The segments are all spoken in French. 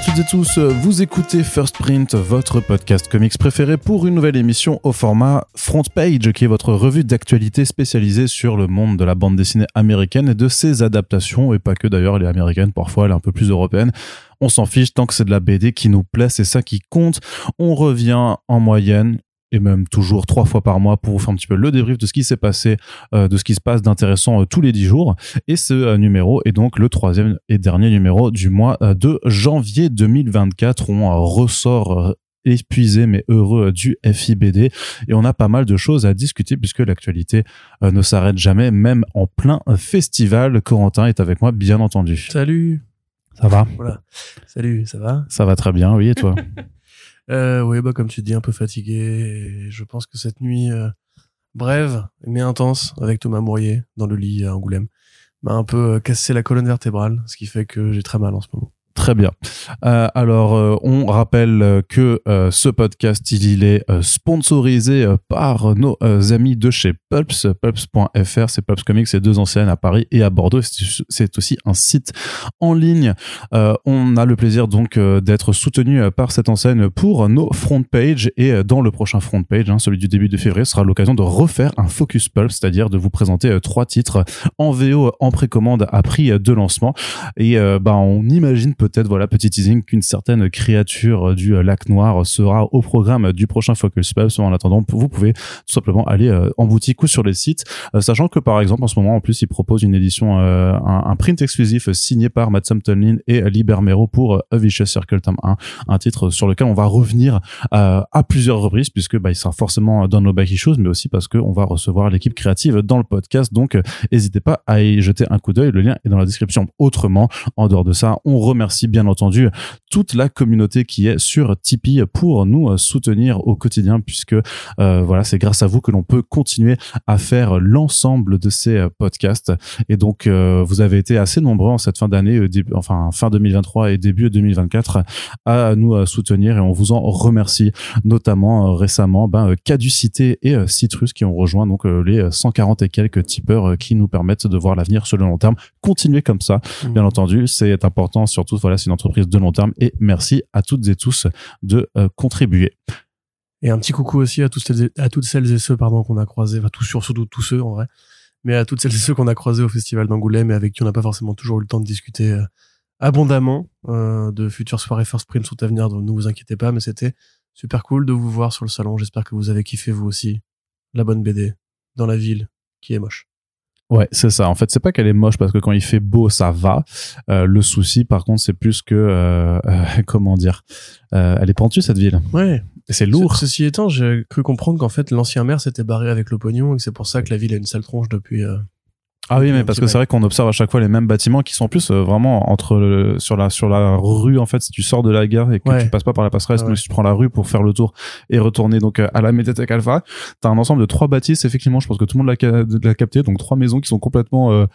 À toutes et tous, vous écoutez First Print, votre podcast comics préféré pour une nouvelle émission au format Front Page, qui est votre revue d'actualité spécialisée sur le monde de la bande dessinée américaine et de ses adaptations, et pas que d'ailleurs, elle est américaine, parfois elle est un peu plus européenne. On s'en fiche tant que c'est de la BD qui nous plaît, c'est ça qui compte. On revient en moyenne et même toujours trois fois par mois pour vous faire un petit peu le débrief de ce qui s'est passé, euh, de ce qui se passe d'intéressant euh, tous les dix jours. Et ce euh, numéro est donc le troisième et dernier numéro du mois euh, de janvier 2024. On ressort euh, épuisé mais heureux du FIBD et on a pas mal de choses à discuter puisque l'actualité euh, ne s'arrête jamais même en plein festival. Corentin est avec moi bien entendu. Salut. Ça va? Voilà. Salut, ça va? Ça va très bien, oui et toi? euh, Oui, bah comme tu dis, un peu fatigué. Et je pense que cette nuit euh, brève mais intense avec Thomas Mourier dans le lit à Angoulême m'a un peu euh, cassé la colonne vertébrale, ce qui fait que j'ai très mal en ce moment. Très bien. Euh, alors, euh, on rappelle euh, que ce podcast, il, est sponsorisé par nos amis de chez Pulps, pulps.fr, c'est Pulps Comics, c'est deux anciennes à Paris et à Bordeaux. C'est aussi un site en ligne. On a le plaisir donc d'être soutenu par cette enseigne pour nos front page et dans le prochain front page, hein, celui du début de février, sera l'occasion de refaire un focus Pulps, c'est-à-dire de vous présenter trois titres en VO en précommande à prix de lancement. Et bah, on imagine peut-être, voilà, petit teasing, qu'une certaine créature euh, du euh, lac noir sera au programme du prochain Focus Pubs. En attendant, vous pouvez tout simplement aller euh, en boutique ou sur les sites, sachant que par exemple, en ce moment, en plus, ils proposent une édition, un, print exclusif signé par Matt Tomlin et Liber Mero pour A Vicious Circle tome 1, un titre sur lequel on va revenir à plusieurs reprises, puisque bah, il sera forcément dans nos back issues, mais aussi parce qu'on va recevoir l'équipe créative dans le podcast. Donc, n'hésitez pas à y jeter un coup d'œil. Le lien est dans la description. Autrement, en dehors de ça, on remercie bien entendu toute la communauté qui est sur Tipeee pour nous euh, soutenir au quotidien, puisque euh, voilà, c'est grâce à vous que l'on peut continuer à faire l'ensemble de ces euh, podcasts. Et donc, euh, vous avez été assez nombreux en cette fin d'année, enfin fin 2023 et début 2024, à nous soutenir et on vous en remercie. Notamment euh, récemment, ben, Caducité et Citrus qui ont rejoint donc les euh, 140 et quelques tipeurs qui nous permettent de voir l'avenir sur le long terme. Continuez comme ça, bien entendu, c'est important. Surtout, voilà, c'est une entreprise de long terme et merci à toutes et tous de euh, contribuer. Et un petit coucou aussi à, toutes celles et ceux pardon qu'on a croisés, enfin tous sur- surtout tous ceux en vrai, mais à toutes celles et ceux qu'on a croisés au festival d'Angoulême et avec qui on n'a pas forcément toujours eu le temps de discuter euh, abondamment euh, de futures soirées First Print sont à venir, donc ne vous inquiétez pas, mais c'était super cool de vous voir sur le salon. J'espère que vous avez kiffé vous aussi la bonne BD dans la ville qui est moche. Ouais, c'est ça. En fait, c'est pas qu'elle est moche parce que quand il fait beau, ça va. Euh, le souci, par contre, c'est plus que euh, euh, comment dire. Euh, elle est pentue cette ville. Ouais. C'est lourd. Ce- ceci étant, j'ai cru comprendre qu'en fait l'ancien maire s'était barré avec le pognon et que c'est pour ça que la ville a une sale tronche depuis. Euh, Ah oui, mais un parce que c'est vrai qu'on observe à chaque fois les mêmes bâtiments qui sont en plus euh, vraiment entre le- sur la sur la rue en fait si tu sors de la gare et que Ouais. tu passes pas par la passerelle, Ah si tu prends la rue pour faire le tour et retourner donc euh, à la médiathèque Alpha, t'as un ensemble de trois bâtisses effectivement, je pense que tout le monde l'a capté, donc trois maisons qui sont complètement euh,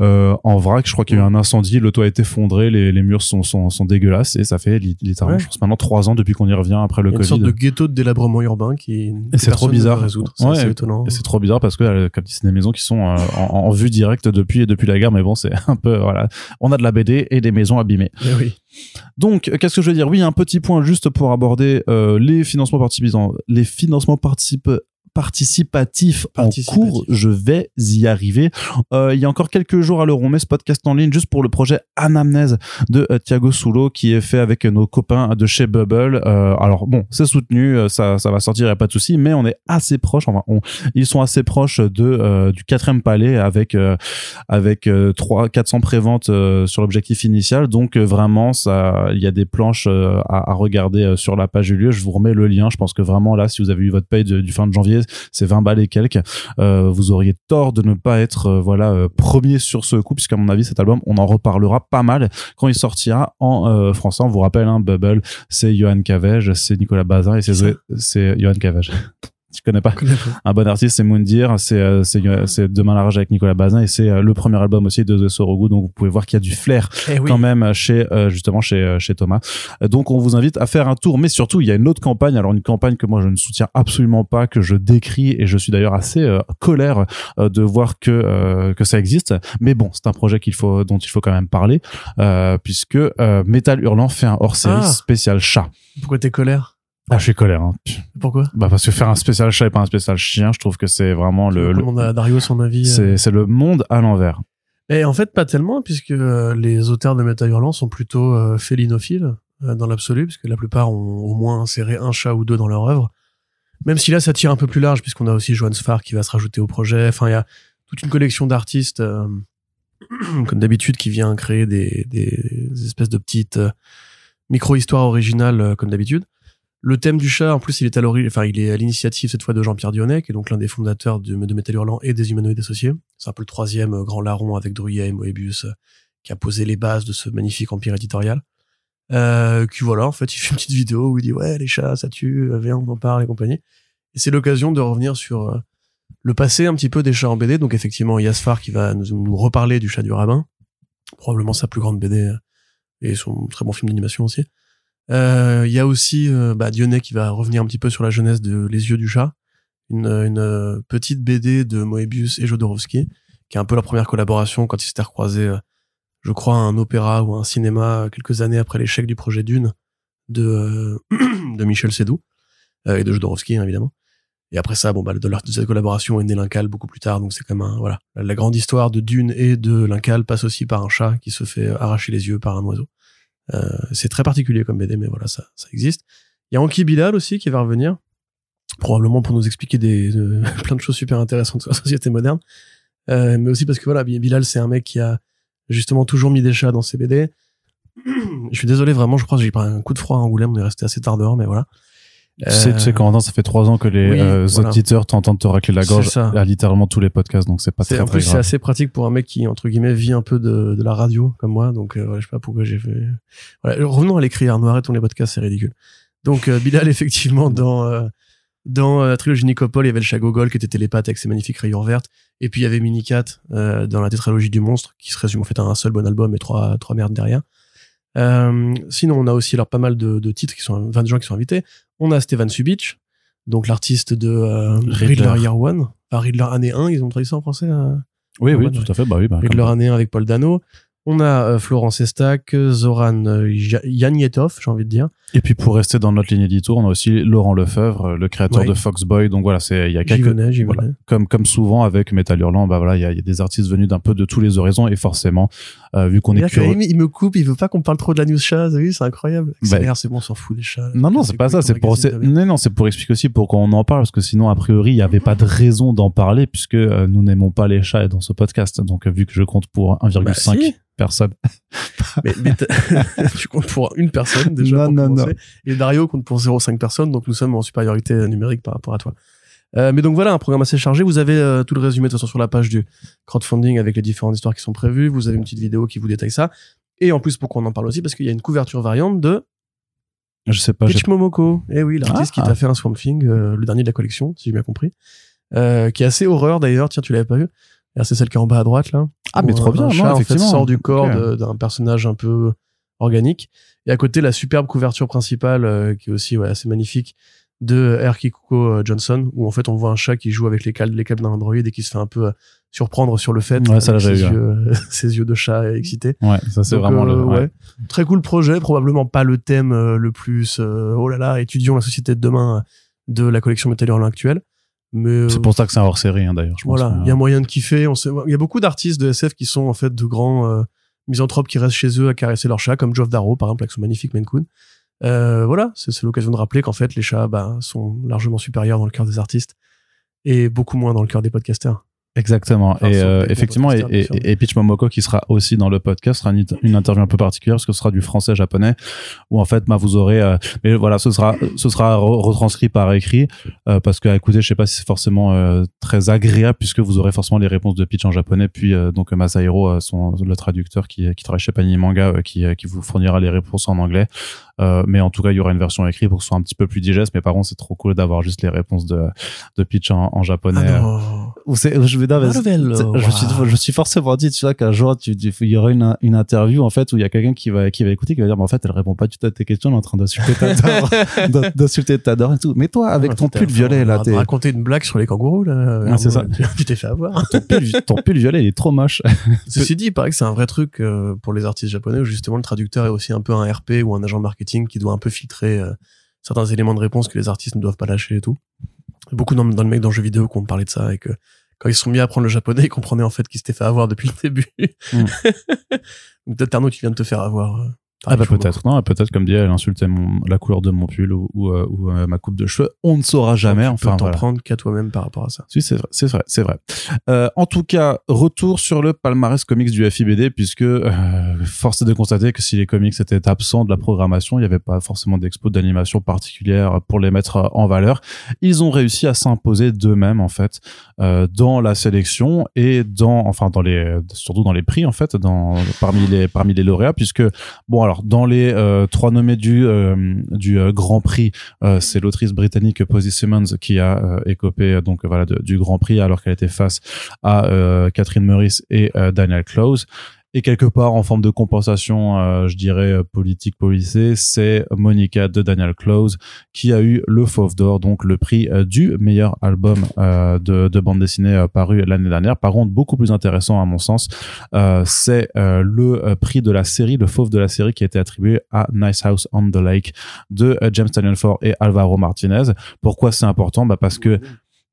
euh, en vrac. Je crois qu'il y a eu un incendie, le toit est effondré, les, les murs sont, sont sont dégueulasses et ça fait li- littéralement Ouais. je pense maintenant trois ans depuis qu'on y revient après le a une Covid. sorte de ghetto de délabrement urbain qui. que c'est trop bizarre. résoudre. C'est Ouais. étonnant. Et c'est trop bizarre parce que euh, comme dit, c'est des maisons qui sont euh, en, en vue directe depuis depuis la gare, mais bon, c'est un peu voilà. On a de la BD et des maisons abîmées. Mais oui. Donc, euh, qu'est-ce que je veux dire? Oui, un petit point juste pour aborder euh, les financements participants, les financements particip- participatifs en cours. Je vais y arriver. Euh, il y a encore quelques jours à l'heure, on met ce podcast en ligne juste pour le projet Anamnèse de euh, Thiago Soulo qui est fait avec nos copains de chez Bubble. Euh, alors bon, c'est soutenu, ça, ça va sortir, y a pas de souci, mais on est assez proche. Enfin, on, ils sont assez proches de euh, du quatrième palais avec avec euh, 3 400 préventes sur l'objectif initial. Donc vraiment, ça, il y a des planches à, à regarder sur la page du lieu. Je vous remets le lien. Je pense que vraiment là, si vous avez eu votre paye de- du fin de janvier, c'est 20 balles et quelques. Euh, vous auriez tort de ne pas être euh, voilà euh, premier sur ce coup, puisqu'à mon avis, cet album, on en reparlera pas mal quand il sortira en français. On vous rappelle, hein, Bubble, c'est Johan Cavege, c'est Nicolas Bazin et c'est Johan Cavege. Tu connais pas Un bon artiste, c'est Moundir, c'est euh, c'est euh, c'est Demain la rage avec Nicolas Bazin et c'est euh, le premier album aussi de The Sorogu. Donc vous pouvez voir qu'il y a du flair Eh oui. quand même chez justement chez chez Thomas. Donc on vous invite à faire un tour, mais surtout il y a une autre campagne. Alors une campagne que moi je ne soutiens absolument pas, que je décris et je suis d'ailleurs assez euh, colère euh, de voir que euh, que ça existe. Mais bon, c'est un projet qu'il faut dont il faut quand même parler puisque Metal Hurlant fait un hors-série Ah. spécial chat. Pourquoi t'es colère? Ah, je suis colère. Hein. Pourquoi Bah parce que faire un spécial chat et pas un spécial chien, je trouve que c'est vraiment le, le- demande à Dario son avis. euh. c'est le monde à l'envers. Et en fait, pas tellement, puisque euh, les auteurs de Metal Hurlant sont plutôt euh, félinophiles euh, dans l'absolu, puisque la plupart ont au moins inséré un chat ou deux dans leur œuvre. Même si là, ça tire un peu plus large, puisqu'on a aussi Johan Sfar qui va se rajouter au projet. Enfin, il y a toute une collection d'artistes, euh, comme d'habitude, qui vient créer des, des espèces de petites micro-histoires originales, comme d'habitude. Le thème du chat, en plus, il est à l'ori- enfin, il est à l'initiative cette fois de Jean-Pierre Dionnet, qui est donc l'un des fondateurs de, de Hurlant et des Humanoïdes Associés. C'est un peu le troisième euh, grand larron avec Druyet et Moebius, euh, qui a posé les bases de ce magnifique empire éditorial. Euh, qui voilà, en fait, il fait une petite vidéo où il dit ouais, les chats, ça tue, euh, viens, on en parle et compagnie. Et c'est l'occasion de revenir sur le passé un petit peu des chats en BD. Donc effectivement, Yasfar qui va nous, nous reparler du chat du rabbin, probablement sa plus grande BD et son très bon film d'animation aussi. Euh, Il y a aussi euh, bah, Dionnet qui va revenir un petit peu sur la jeunesse de Les yeux du chat, une, une euh, petite BD de Moebius et Jodorowsky, qui est un peu leur première collaboration quand ils s'étaient recroisés, euh, je crois, à un opéra ou à un cinéma euh, quelques années après l'échec du projet Dune de, euh, de Michel Sédou euh, et de Jodorowsky, hein, évidemment. Et après ça, bon, bah, de, leur, de cette collaboration est né l'Incal beaucoup plus tard, donc c'est comme un, voilà. La grande histoire de Dune et de l'Incal passe aussi par un chat qui se fait arracher les yeux par un oiseau. Euh, c'est très particulier comme BD, mais voilà, ça, ça existe. Il y a Anki Bilal aussi qui va revenir, probablement pour nous expliquer des, euh, plein de choses super intéressantes sur la société moderne. Euh, mais aussi parce que voilà, Bilal, c'est un mec qui a justement toujours mis des chats dans ses BD. Je suis désolé, vraiment, je crois que j'ai pris un coup de froid à Angoulême, on est resté assez tard dehors, mais voilà. Tu sais, tu sais, Euh, Corentin, ça fait trois ans que les oui, euh, voilà. auditeurs t'entendent te racler la gorge à littéralement tous les podcasts, donc c'est pas très, en plus, c'est assez pratique pour un mec qui, entre guillemets, vit un peu de, de la radio, comme moi. Donc, euh, je sais pas pourquoi j'ai fait. Voilà, revenons à. Nous arrêtons les podcasts, c'est ridicule. Donc, euh, Bilal, effectivement, dans, euh, dans la trilogie Nicopole, il y avait le chat Gogol qui était télépathe avec ses magnifiques rayures vertes. Et puis, il y avait Minicat, dans la tétralogie du monstre, qui se résume en fait à un seul bon album et trois, trois merdes derrière. Euh, sinon, on a aussi alors pas mal de, de titres qui sont, 20 gens qui sont invités. On a Stevan Subic, donc l'artiste de euh, Riddler. Riddler Year One. Enfin, Riddler année 1, ils ont traduit ça en français. euh Oui, oui, tout à fait. Bah oui, bah, Riddler comme- année 1 avec Paul Dano. On a euh, Florence Estac, Zoran euh, Yanietov, j'ai envie de dire. Et puis pour rester dans notre ligne édito, on a aussi Laurent Lefebvre, le créateur Ouais. de Foxboy. Donc voilà, c'est il y a J'y quelques venais, j'y voilà. venais. comme comme souvent avec Metal Hurlant, bah voilà, il y a, il y a des artistes venus d'un peu de tous les horizons et forcément, euh, vu qu'on est curieux. Il me coupe, il veut pas qu'on parle trop de la news chat, vu, c'est incroyable. Bah, c'est bon, on s'en fout des chats. Non, non, c'est pas ça. C'est pour, non, non, c'est pour expliquer aussi pour qu'on en parle, parce que sinon, a priori, il n'y avait pas de raison d'en parler, puisque euh, nous n'aimons pas les chats dans ce podcast. Donc, euh, vu que je compte pour 1,5 Bah, si. personnes. Mais, mais t'as- tu comptes pour une personne déjà. Non, pour non, commencer. Et Dario compte pour 0,5 personnes, donc nous sommes en supériorité numérique par rapport à toi. Euh, mais donc voilà, un programme assez chargé. Vous avez euh, tout le résumé de toute façon sur la page du crowdfunding avec les différentes histoires qui sont prévues. Vous avez une petite vidéo qui vous détaille ça. Et en plus, pourquoi on en parle aussi Parce qu'il y a une couverture variante de Je sais pas. Pitch Momoko. Eh oui, l'artiste Ah. qui t'a fait un Swamp Thing, euh, le dernier de la collection, si j'ai bien compris. Euh, qui est assez horreur d'ailleurs. Tiens, tu l'avais pas vu C'est celle qui est en bas à droite là. Ah, mais trop un- bien, Un non, chat, en fait, effectivement. sort du corps d'un personnage un peu organique. Et à côté, la superbe couverture principale, euh, qui est aussi ouais, assez magnifique, de R. Kikuko euh, Johnson, où en fait on voit un chat qui joue avec les câbles, les câbles d'un Android et qui se fait un peu euh, surprendre sur le fait. Ouais, ça, ses, yeux, ses yeux de chat excités. Ouais, ça, c'est vraiment euh, le. ouais. ouais. Très cool projet, probablement pas le thème euh, le plus euh, oh là là, étudions la société de demain euh, de la collection Metal Hurlant actuelle. Mais euh, C'est pour ça que c'est un hors série, hein, d'ailleurs. je voilà, que- il y a moyen de kiffer. On sait, il y a beaucoup d'artistes de SF qui sont en fait de grands euh, misanthropes qui restent chez eux à caresser leurs chats, comme Geoff Darrow par exemple avec son magnifique Maine Coon. Euh, voilà, c'est l'occasion de rappeler qu'en fait les chats bah, sont largement supérieurs dans le cœur des artistes et beaucoup moins dans le cœur des podcasters. Exactement. Enfin, et euh, effectivement, et, et, et Pitch Momoko qui sera aussi dans le podcast sera une, une interview un peu particulière parce que ce sera du français japonais où en fait bah, vous aurez euh, mais voilà ce sera ce sera re- retranscrit par écrit euh, parce que à écouter je sais pas si c'est forcément euh, très agréable puisque vous aurez forcément les réponses de Pitch en japonais puis euh, donc Masahiro euh, son le traducteur qui qui travaille chez Panini Manga euh, qui euh, qui vous fournira les réponses en anglais euh, mais en tout cas il y aura une version écrite pour que ce soit un petit peu plus digeste mais par contre c'est trop cool d'avoir juste les réponses de de Pitch en, en japonais Ah non. Je Marvel, je, suis, je suis forcément dit, tu vois, qu'un jour, tu, tu- il y aura une, une interview, en fait, où il y a quelqu'un qui va, qui va écouter, qui va dire, mais en fait, elle répond pas du tout à tes questions, elle est en train d'insulter Tador, d'in- d'insulter et tout. Mais toi, avec ton pull violet, là, t'es, raconter une blague sur les kangourous, là. Ouais, c'est ça. Tu- t'es fait avoir. ton pull, ton pull violet, il est trop moche. Ceci dit, il paraît que c'est un vrai truc euh, pour les artistes japonais où justement le traducteur est aussi un peu un RP ou un agent marketing qui doit un peu filtrer euh, certains éléments de réponse que les artistes ne doivent pas lâcher et tout. Beaucoup dans, dans le mec dans le jeu vidéo qui ont parlé de ça et que quand ils se sont mis à apprendre le japonais, ils comprenaient en fait qu'ils s'étaient fait avoir depuis le début. Mm. Donc Arnaud qui vient de te faire avoir. Ah bah peut-être, non, peut-être comme dit, elle insultait mon, la couleur de mon pull ou, ou, euh, ou, euh, ma coupe de cheveux. On ne saura jamais, Tu enfin peux t'en voilà. prendre qu'à toi-même par rapport à ça. Si, c'est vrai, c'est vrai, c'est vrai. Euh, en tout cas, retour sur le palmarès comics du FIBD, puisque euh, force est de constater que si les comics étaient absents de la programmation, il n'y avait pas forcément d'expo d'animation particulière pour les mettre en valeur. Ils ont réussi à s'imposer d'eux-mêmes en fait euh, dans la sélection et dans, enfin dans les, surtout dans les prix en fait, dans parmi les parmi les lauréats, puisque bon alors dans les euh, trois nommés du euh, euh, Grand Prix c'est l'autrice britannique Posy Simmons qui a écopé donc du Grand Prix alors qu'elle était face à Catherine Meurice et Daniel Close. Et quelque part, en forme de compensation, euh, je dirais euh, politique policée, c'est Monica de Daniel Close qui a eu le Fauve d'Or, donc le prix euh, du meilleur album de, de bande dessinée paru l'année dernière. Par contre, beaucoup plus intéressant à mon sens, c'est le prix de la série, le Fauve de la série qui a été attribué à Nice House on the Lake de James Tynion Ford et Alvaro Martinez. Pourquoi c'est important? Bah Parce que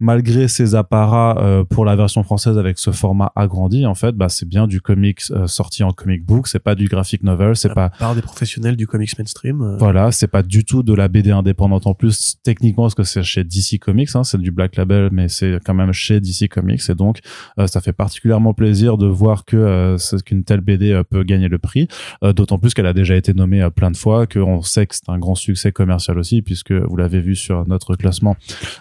malgré ses apparats euh, pour la version française avec ce format agrandi, en fait, bah, c'est bien du comics euh, sorti en comic book, c'est pas du graphic novel, c'est pas Par des professionnels du comics mainstream. euh, voilà, c'est pas du tout de la BD indépendante. En plus techniquement parce que c'est chez DC Comics, hein, c'est du Black Label, mais c'est quand même chez DC Comics. Et donc euh, ça fait particulièrement plaisir de voir que qu'une telle BD peut gagner le prix, d'autant plus qu'elle a déjà été nommée plein de fois, qu'on sait que c'est un grand succès commercial aussi puisque vous l'avez vu sur notre classement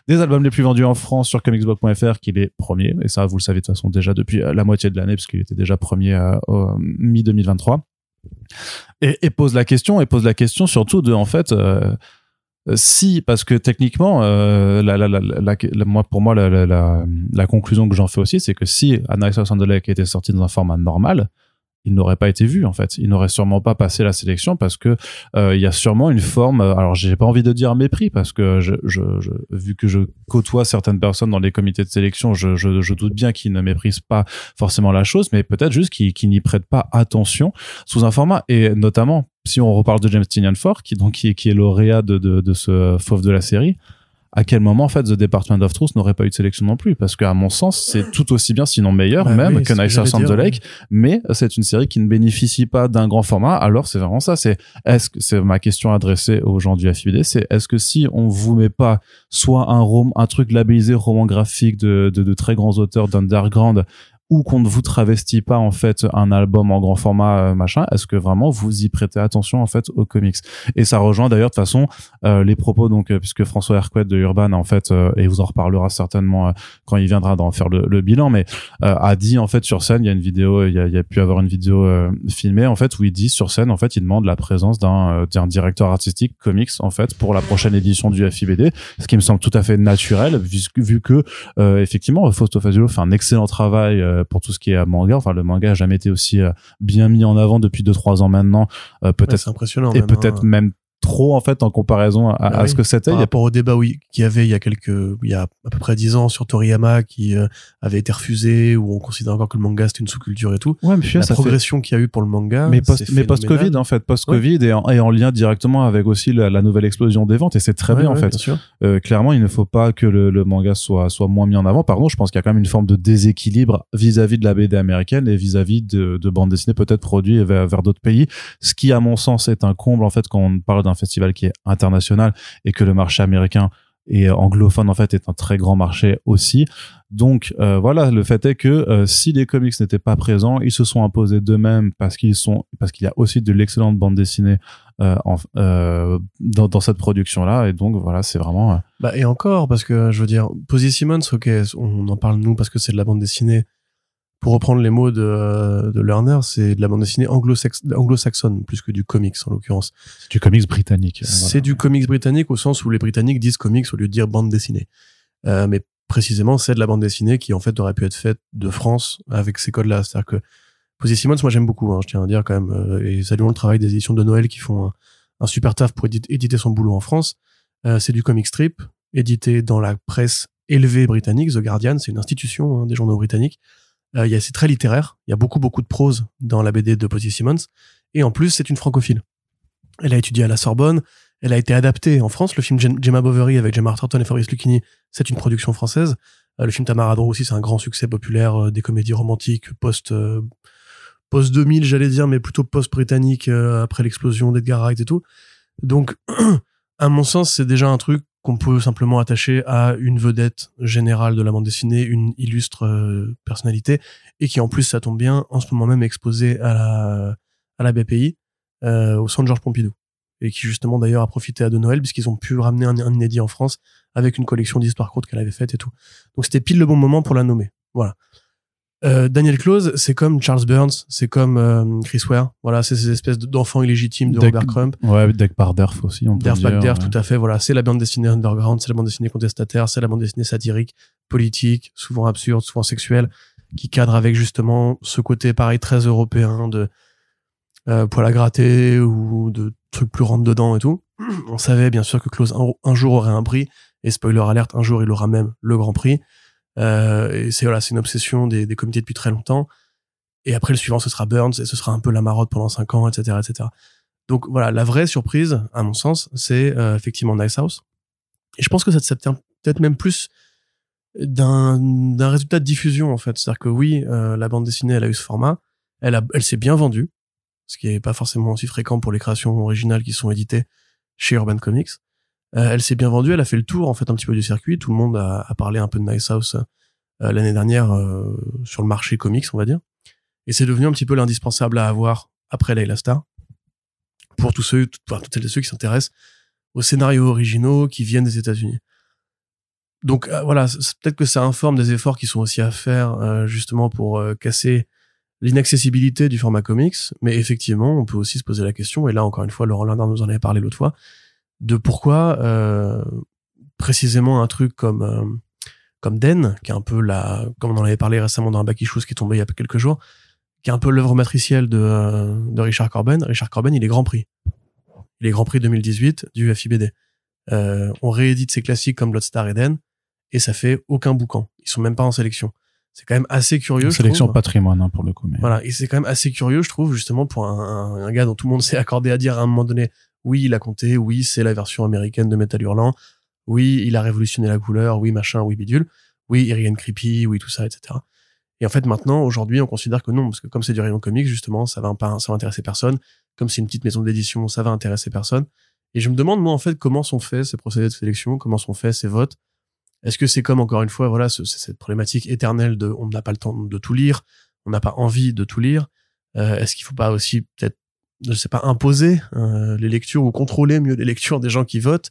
des albums les plus vendus en France sur comicsblog.fr qu'il est premier. Et ça vous le savez de toute façon déjà depuis euh, la moitié de l'année puisqu'il était déjà premier euh, au mi 2023 et, pose la question et pose la question surtout de en fait euh, euh, si parce que techniquement euh, la, la, la, moi pour moi la, conclusion que j'en fais aussi c'est que si A Nice House on the Lake était sorti dans un format normal il n'aurait pas été vu en fait. Il n'aurait sûrement pas passé la sélection parce que euh, il y a sûrement une forme euh, alors j'ai pas envie de dire mépris parce que je, je, je vu que je côtoie certaines personnes dans les comités de sélection je, je, doute bien qu'ils ne méprisent pas forcément la chose mais peut-être juste qu'ils n'y prêtent pas attention sous un format. Et notamment si on reparle de James Tynion qui donc qui est, qui est lauréat de, de, de ce fauve de la série à quel moment en fait The Department of Truth n'aurait pas eu de sélection non plus? Parce qu'à mon sens c'est tout aussi bien sinon meilleur Bah même oui, que House on the Lake. mais c'est une série qui ne bénéficie pas d'un grand format. Alors c'est vraiment ça. C'est est-ce que c'est ma question adressée aux gens du FIBD c'est est-ce que si on vous met pas soit un rom un truc labellisé roman graphique de, de, de très grands auteurs d'underground ou qu'on ne vous travestit pas en fait un album en grand format euh, machin est-ce que vraiment vous y prêtez attention en fait aux comics? Et ça rejoint d'ailleurs de toute façon euh, les propos donc euh, puisque François Hercouet de Urban en fait euh, et vous en reparlera certainement euh, quand il viendra d'en faire le, le bilan mais euh, a dit en fait sur scène il y a une vidéo il y a, il y a pu avoir une vidéo filmée en fait où il dit sur scène en fait il demande la présence d'un d'un directeur artistique comics en fait pour la prochaine édition du FIBD ce qui me semble tout à fait naturel vu, vu que effectivement Fausto Fazulo fait un excellent travail pour tout ce qui est euh, manga enfin le manga a jamais été aussi euh, bien mis en avant depuis 2-3 ans maintenant euh, peut-être c'est impressionnant. et même, peut-être hein. même trop en fait en comparaison à, Ah à oui. ce que c'était par rapport au débat oui, qu'il y avait il y a quelques il y a à peu près dix ans sur Toriyama qui euh, avait été refusé où on considère encore que le manga c'était une sous-culture et tout. Ouais mais la ça fait- progression qu'il y a eu pour le manga mais c'est post mais post Covid en fait post Covid et, en, et en lien directement avec aussi la, la nouvelle explosion des ventes et c'est très Ouais, bien en fait. Euh, clairement il ne faut pas que le, le manga soit soit moins mis en avant. Pardon je pense qu'il y a quand même une forme de déséquilibre vis-à-vis de la BD américaine et vis-à-vis de, de bandes dessinées peut-être produites vers, vers d'autres pays. Ce qui à mon sens est un comble en fait quand on parle d'un festival qui est international et que le marché américain et anglophone en fait est un très grand marché aussi. Donc euh, voilà, le fait est que euh, si les comics n'étaient pas présents, ils se sont imposés d'eux-mêmes parce qu'ils sont parce qu'il y a aussi de l'excellente bande dessinée euh, dans, cette production là et donc voilà, c'est vraiment bah et encore parce que je veux dire Posy Simmons, OK, on en parle nous parce que c'est de la bande dessinée pour reprendre les mots de, de Lerner, c'est de la bande dessinée anglo-saxonne plus que du comics en l'occurrence. C'est du comics britannique. C'est du comics britannique au sens où les Britanniques disent comics au lieu de dire bande dessinée. Euh, mais précisément, c'est de la bande dessinée qui en fait aurait pu être faite de France avec ces codes-là. C'est-à-dire que Posy Simmons, moi j'aime beaucoup, hein, je tiens à dire quand même, euh, et saluons le travail des éditions de Noël qui font un, un super taf pour éditer son boulot en France. Euh, c'est du comic strip édité dans la presse élevée britannique, The Guardian, c'est une institution hein, des journaux britanniques. Euh, c'est très littéraire. Il y a beaucoup beaucoup de prose dans la BD de Posy Simmons. Et en plus, c'est une francophile. Elle a étudié à la Sorbonne. Elle a été adaptée en France. Le film Gemma Bovary avec Gemma Arterton et Fabrice Lucchini, c'est une production française. Euh, le film Tamaradro aussi, c'est un grand succès populaire euh, des comédies romantiques post post 2000, j'allais dire, mais plutôt post britannique après l'explosion d'Edgar Wright et tout. Donc, à mon sens, c'est déjà un truc qu'on peut simplement attacher à une vedette générale de la bande dessinée, une illustre euh, personnalité, et qui en plus, ça tombe bien, en ce moment même exposé à la, à la BPI, euh, au centre Georges Pompidou. Et qui justement d'ailleurs a profité à de Noël, puisqu'ils ont pu ramener un, un inédit en France avec une collection d'histoires courtes qu'elle avait faite et tout. Donc c'était pile le bon moment pour la nommer. Voilà. Euh, Daniel Close, c'est comme Charles Burns, c'est comme euh, Chris Ware. Voilà, c'est ces espèces d'enfants illégitimes de Robert Crump. Ouais, Deck par Derf aussi. On Derf par Derf, tout à fait. Voilà, c'est la bande dessinée underground, c'est la bande dessinée contestataire, c'est la bande dessinée satirique, politique, souvent absurde, souvent sexuelle, qui cadre avec justement ce côté pareil très européen de euh, poil à gratter ou de trucs plus rentre dedans et tout. On savait bien sûr que Close un, un jour aurait un prix et spoiler alerte, un jour il aura même le Grand Prix. Euh, et c'est voilà, c'est une obsession des, des comités depuis très longtemps. Et après le suivant, ce sera Burns et ce sera un peu la marotte pendant cinq ans, etc., etc. Donc voilà, la vraie surprise, à mon sens, c'est euh, effectivement Nice House. Et je pense que ça, ça tient peut-être même plus d'un résultat de diffusion en fait. C'est-à-dire que oui, euh, la bande dessinée, elle a eu ce format, elle a, elle s'est bien vendue, ce qui est pas forcément aussi fréquent pour les créations originales qui sont éditées chez Urban Comics. Euh, elle s'est bien vendue, elle a fait le tour en fait un petit peu du circuit. Tout le monde a, a parlé un peu de Nice House euh, l'année dernière euh, sur le marché comics, on va dire. Et c'est devenu un petit peu l'indispensable à avoir après Layla Star pour tous ceux, pour toutes celles et ceux qui s'intéressent aux scénarios originaux qui viennent des États-Unis. Donc voilà, peut-être que ça informe des efforts qui sont aussi à faire justement pour casser l'inaccessibilité du format comics, mais effectivement, on peut aussi se poser la question, et là encore une fois, Laurent Lindard nous en avait parlé l'autre fois, de pourquoi euh, précisément un truc comme euh, comme Den, qui est un peu la, comme on en avait parlé récemment dans un Back Issues qui est tombé il y a quelques jours, qui est un peu l'œuvre matricielle de, euh, de Richard Corben. Richard Corben, il est Grand Prix. Il est Grand Prix 2018 du FIBD. Euh, on réédite ses classiques comme Bloodstar et Den, et ça fait aucun boucan. Ils sont même pas en sélection. C'est quand même assez curieux. sélection patrimoine hein, pour le coup. Mais... Voilà, et c'est quand même assez curieux, je trouve, justement pour un, un, un gars dont tout le monde s'est accordé à dire à un moment donné, oui, il a compté, oui, c'est la version américaine de Metal Hurlant, oui, il a révolutionné la couleur, oui, machin, oui, bidule, oui, Irian Creepy, oui, tout ça, etc. Et en fait, maintenant, aujourd'hui, on considère que non, parce que comme c'est du rayon comics, justement, ça va pas, ça va intéresser personne. Comme c'est une petite maison d'édition, ça va intéresser personne. Et je me demande, moi, en fait, comment sont faits ces procédés de sélection, comment sont faits ces votes. Est-ce que c'est comme, encore une fois, voilà, c'est cette problématique éternelle de on n'a pas le temps de tout lire, on n'a pas envie de tout lire. Euh, Est-ce qu'il faut pas aussi peut-être je sais pas imposer euh, les lectures ou contrôler mieux les lectures des gens qui votent.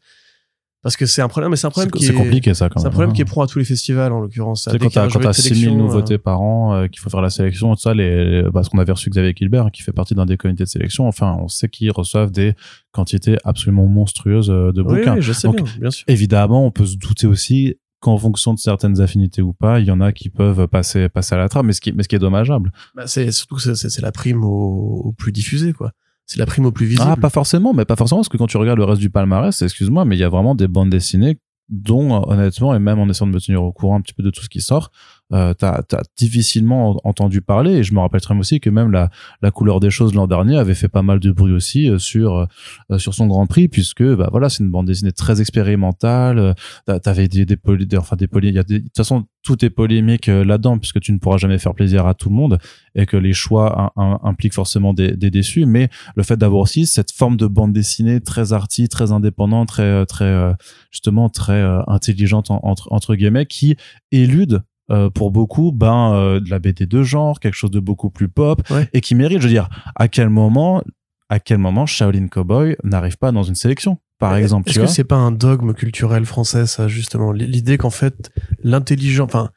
Parce que c'est un problème mais c'est un problème qui est, compliqué ça quand c'est un problème qui est pro à tous les festivals en l'occurrence c'est quand t'as quand t'as 6000 nouveautés par an euh, qu'il faut faire la sélection tout ça les parce qu'on avait reçu Xavier Gilbert hein, qui fait partie d'un des comités de sélection enfin on sait qu'ils reçoivent des quantités absolument monstrueuses euh, de bouquins. je sais bien sûr. évidemment on peut se douter aussi qu'en fonction de certaines affinités ou pas, il y en a qui peuvent passer passer à la trappe, mais ce qui mais ce qui est dommageable. Bah c'est surtout que c'est la prime au, au, plus diffusé quoi c'est la prime au plus visible. Ah, pas forcément, mais pas forcément, parce que quand tu regardes le reste du palmarès, excuse-moi, mais il y a vraiment des bandes dessinées dont, honnêtement, et même en essayant de me tenir au courant un petit peu de tout ce qui sort, euh, t'as as difficilement en- entendu parler. Et je me rappelle très bien aussi que même la, la couleur des choses l'an dernier avait fait pas mal de bruit aussi euh, sur euh, sur son Grand Prix, puisque bah voilà, c'est une bande dessinée très expérimentale. Euh, T'avais des des, poly- des- enfin des poly- de toute façon tout est polémique euh, là-dedans, puisque tu ne pourras jamais faire plaisir à tout le monde et que les choix im- im- impliquent forcément des, des déçus. Mais le fait d'avoir aussi cette forme de bande dessinée très arty, très indépendante, très très justement très intelligente en- entre entre guillemets, qui élude euh, pour beaucoup ben euh, de la BD de genre, quelque chose de beaucoup plus pop Ouais. et qui mérite. Je veux dire, à quel moment, à quel moment Shaolin Cowboy n'arrive pas dans une sélection, par exemple, Est-ce que c'est pas un dogme culturel français, ça, justement? L'idée qu'en fait, l'intelligence, enfin,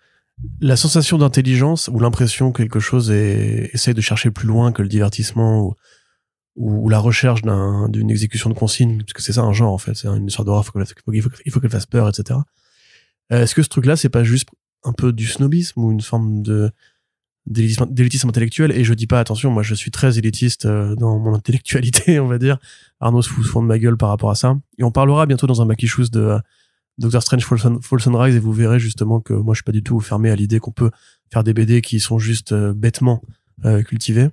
la sensation d'intelligence ou l'impression que quelque chose est, essaye de chercher plus loin que le divertissement ou, ou, ou la recherche d'un- d'une exécution de consigne, parce que c'est ça un genre, en fait. C'est une histoire d'horreur, il faut, il faut qu'elle fasse peur, etc. Euh, Est-ce que ce truc-là, c'est pas juste un peu du snobisme ou une forme d'élitisme intellectuel. Et je dis pas attention moi je suis très élitiste euh, dans mon intellectualité on va dire. Arnaud se fout, de ma gueule par rapport à ça. Et on parlera bientôt dans un Macky Shoes de euh, Doctor Strange Fall, Sun- Fall Sunrise et vous verrez justement que moi je suis pas du tout fermé à l'idée qu'on peut faire des BD qui sont juste euh, bêtement cultivés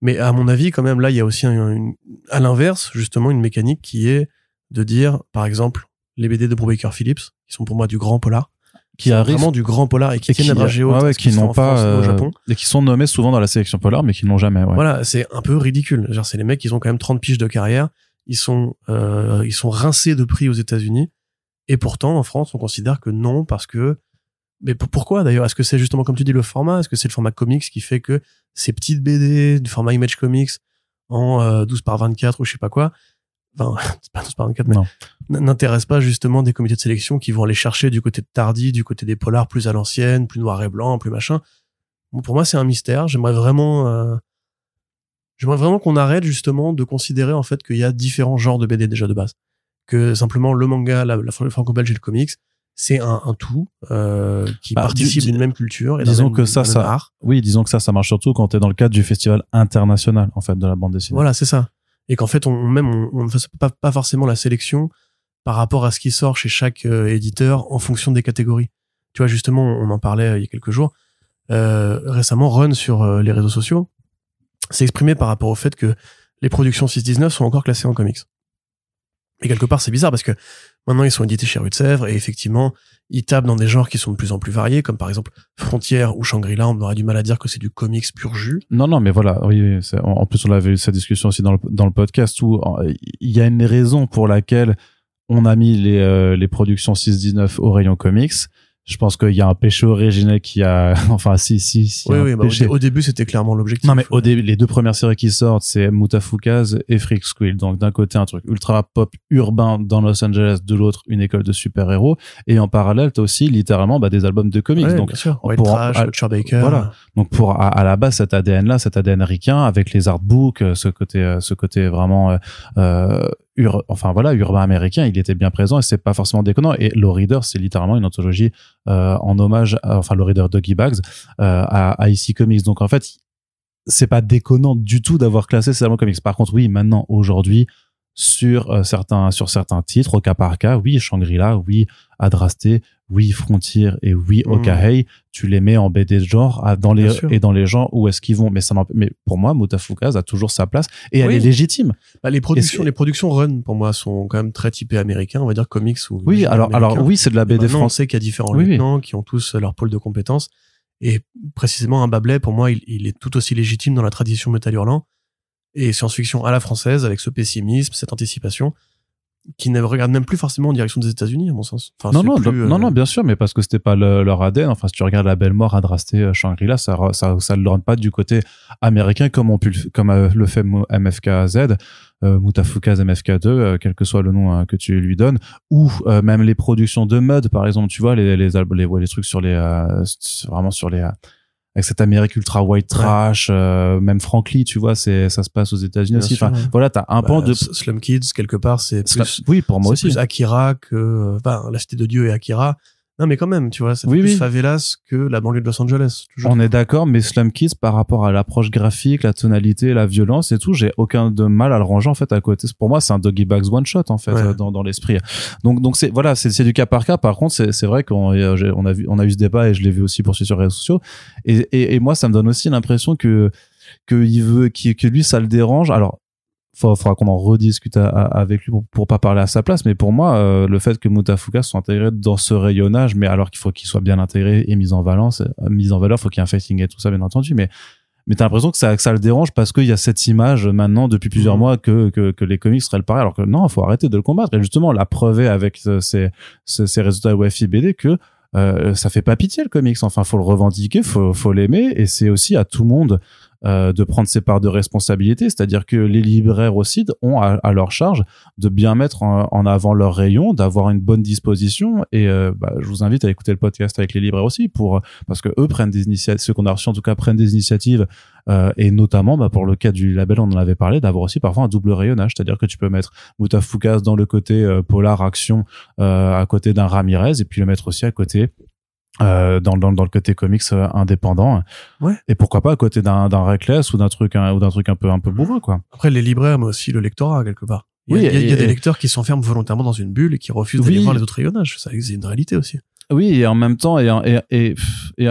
mais à mon avis quand même là il y a aussi à l'inverse justement une mécanique qui est de dire par exemple les BD de Brubaker Phillips qui sont pour moi du grand polar qui arrivent vraiment du grand polar et qui et tiennent la dragée haute ouais, ouais, à ce qui fait n'ont pas France au euh, Japon et qui sont nommés souvent dans la sélection polar, mais qui ne l'ont jamais. Ouais. voilà, c'est un peu ridicule. Genre, c'est les mecs, ils ont quand même 30 piges de carrière. Ils sont, euh, ils sont rincés de prix aux États-Unis. Et pourtant, en France, on considère que non, parce que, mais pour- pourquoi d'ailleurs? Est-ce que c'est justement, comme tu dis, le format? Est-ce que c'est le format comics qui fait que ces petites BD du format Image Comics en euh, 12 par 24 ou je sais pas quoi, enfin, c'est pas 12 par 24, mais n'intéresse pas justement des comités de sélection qui vont aller chercher du côté de Tardy, du côté des polars plus à l'ancienne, plus noir et blanc, plus machin. Bon, pour moi, c'est un mystère. J'aimerais vraiment, euh, j'aimerais vraiment qu'on arrête justement de considérer en fait qu'il y a différents genres de BD déjà de base. Que simplement le manga, la, la franco-belge et le comics, c'est un, un tout euh, qui Bah, participe d'une même culture et disons même- que ça, ça- art. Oui, disons que ça, ça marche surtout quand tu es dans le cadre du festival international, en fait, de la bande dessinée. Voilà, c'est ça. Et qu'en fait, on même on, ne fasse pas, forcément la sélection par rapport à ce qui sort chez chaque euh, éditeur en fonction des catégories. Tu vois, justement, on en parlait euh, il y a quelques jours. Euh, récemment, Run sur les réseaux sociaux s'est exprimé par rapport au fait que les productions 619 sont encore classées en comics. Et quelque part, c'est bizarre parce que maintenant, ils sont édités chez Rue de Sèvres et effectivement, ils tapent dans des genres qui sont de plus en plus variés, comme par exemple Frontières ou Shangri-La. On aurait du mal à dire que c'est du comics pur jus. Non, non, mais voilà. En plus, on avait eu cette discussion aussi dans le, dans le podcast où il y a une raison pour laquelle on a mis les, euh, les productions 619 au rayon comics. Je pense qu'il y a un péché originel qui a, enfin, si, si, si. oui, oui, bah, au, début, c'était clairement l'objectif. Non mais au début, les deux premières séries qui sortent, c'est Mutafukaz et Freak Squill. Donc d'un côté un truc ultra pop urbain dans Los Angeles, de l'autre une école de super-héros. Et en parallèle, t'as aussi littéralement bah, des albums de comics. Ouais, donc bien sûr. Pour- Trash, à- Baker. voilà. donc pour à, à la base cet ADN là, cet ADN ricain avec les artbooks, euh, ce côté, euh, ce côté vraiment, euh, euh, enfin voilà, urbain américain, il était bien présent et c'est pas forcément déconnant. Et Low Reader, c'est littéralement une anthologie euh, en hommage, à- enfin Low Reader Doggy Bags euh, à, à IC Comics. Donc en fait, c'est pas déconnant du tout d'avoir classé ces albums comics. Par contre, oui, maintenant, aujourd'hui, sur euh, certains sur certains titres, au cas par cas, oui, Shangri-La, oui, Adrasté, oui, Frontier et oui, Mhm. Okahei, tu les mets en BD de genre à- dans les et dans les gens où est-ce qu'ils vont. Mais ça, mais pour moi, Mutafukaz a toujours sa place et elle est légitime. Bah, les productions, les productions Run, pour moi, sont quand même très typées américains, on va dire comics ou. Oui, alors oui, c'est de la BD qu'il y a différents Oui, oui. lieutenants qui ont tous leur pôle de compétences. Et précisément, un Babelais, pour moi, il, il est tout aussi légitime dans la tradition métal hurlant et science-fiction à la française, avec ce pessimisme, cette anticipation, qui ne regarde même plus forcément en direction des États-Unis, à mon sens. Enfin, Non, non, plus, non, euh, non, bien sûr, mais parce que c'était pas le- leur ADN. Enfin, si tu regardes la belle mort Adrasté, euh, Shangri-La, ça, ça, ça le rend pas du côté américain comme on pu, le- comme euh, le fait MFKZ, euh, Mutafukaz MFK2, euh, quel que soit le nom euh, que tu lui donnes, ou euh, même les productions de mode, par exemple, tu vois, les, les, les, les trucs sur les, vraiment sur les, avec cette Amérique ultra white trash, euh, même Frankly, tu vois, c'est, ça se passe aux États-Unis aussi. sûr, Enfin, ouais. voilà, t'as un bah, pan de, Slum Kids, quelque part, c'est plus. oui, pour moi aussi. plus Akira que. Enfin, La Cité de Dieu et Akira. Non, mais quand même, tu vois, c'est Oui, plus oui. favelas que la banlieue de Los Angeles. Toujours. On est d'accord, mais Slum Kids, par rapport à l'approche graphique, la tonalité, la violence et tout, j'ai aucun de mal à le ranger en fait à côté. Pour moi, c'est un Doggy Bags one shot en fait Ouais. euh, dans, dans l'esprit. Donc donc c'est voilà, c'est c'est du cas par cas. Par contre, c'est c'est vrai qu'on on a vu on a eu ce débat et je l'ai vu aussi poursuivre sur les réseaux sociaux. Et, et, et moi, ça me donne aussi l'impression que que il veut qui que lui ça le dérange. Alors faut- faudra qu'on en rediscute à- à- avec lui pour, pour pas parler à sa place. Mais pour moi euh, le fait que Mutafuka soit intégré dans ce rayonnage mais alors qu'il faut qu'il soit bien intégré et mis en valence mis en valeur faut qu'il y ait un fighting et tout ça bien entendu mais mais t'as l'impression que ça, que ça le dérange parce qu'il y a cette image maintenant depuis plusieurs Mhm. mois que, que, que les comics seraient le pareil. Alors que non faut arrêter de le combattre. Et justement la preuve est avec euh, ces, ces, ces résultats UFI BD que euh, ça fait pas pitié le comics. Enfin faut le revendiquer faut, faut l'aimer. Et c'est aussi à tout le monde euh, de prendre ses parts de responsabilité, c'est-à-dire que les libraires aussi ont à, leur charge de bien mettre en, avant leurs rayons, d'avoir une bonne disposition. Et euh, bah, je vous invite à écouter le podcast avec les libraires aussi, pour parce que eux prennent des initiatives, ceux qu'on a reçus en tout cas prennent des initiatives, euh, et notamment bah, pour le cas du label, on en avait parlé, d'avoir aussi parfois un double rayonnage, c'est-à-dire que tu peux mettre Moutafoukaz dans le côté polar action à côté d'un Ramirez, et puis le mettre aussi à côté euh, dans, dans, dans le côté comics euh, indépendant Ouais. et pourquoi pas à côté d'un d'un Reckless ou d'un truc un, ou d'un truc un peu un peu bourrin quoi Après, les libraires, mais aussi le lectorat, quelque part. Il y a, Oui, il y a- il y a et- des lecteurs qui s'enferment volontairement dans une bulle et qui refusent d'aller Oui. voir les autres rayonnages. Ça, c'est une réalité aussi. Oui et en même temps et et, et,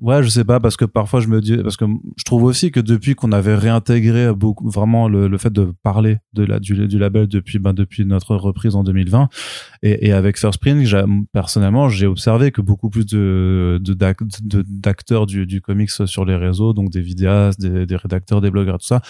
ouais je sais pas parce que parfois je me dis parce que je trouve aussi que depuis qu'on avait réintégré beaucoup vraiment le, le fait de parler de la du, du label depuis ben depuis notre reprise en 2020 et, avec First Print personnellement j'ai observé que beaucoup plus de- d'acteurs du, du comics sur les réseaux donc des vidéastes des, des rédacteurs des blogueurs tout ça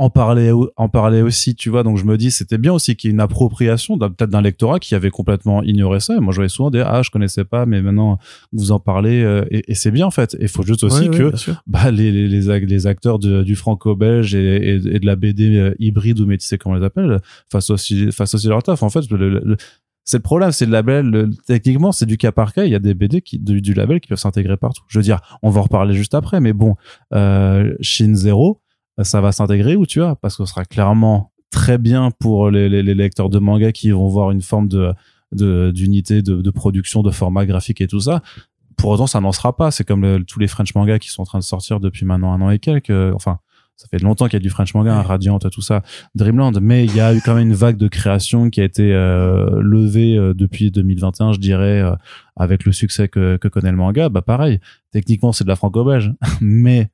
en parlait en parlait aussi tu vois. Donc je me dis c'était bien aussi qu'il y ait une appropriation d'un- peut-être d'un lectorat qui avait complètement ignoré ça. Et moi je voyais souvent des ah je connaissais pas mais maintenant vous en parlez euh, et, et c'est bien en fait. Il faut juste aussi Ouais, que bah, les, les, les, ac- les acteurs de- du franco-belge et, et, et de la BD euh, hybride ou métissée comme on les appelle fassent aussi fassent aussi leur taf. En fait le- le- c'est le problème c'est le label le- techniquement c'est du cas par cas. Il y a des BD qui, du, du label qui peuvent s'intégrer partout. Je veux dire on va en reparler juste après mais bon euh, Shin Zero ça va s'intégrer où tu as? Parce que ce sera clairement très bien pour les, les, les lecteurs de manga qui vont voir une forme de d'unité de, de production de format graphique et tout ça pour autant ça n'en sera pas c'est comme le- tous les French mangas qui sont en train de sortir depuis maintenant un an et quelques enfin ça fait longtemps qu'il y a du French manga, Ouais. Radiant, tout ça, Dreamland, mais il y a eu quand même une vague de création qui a été euh, levée euh, depuis 2021, je dirais, euh, avec le succès que, que connaît le manga. Bah pareil, techniquement c'est de la franco-belge, mais.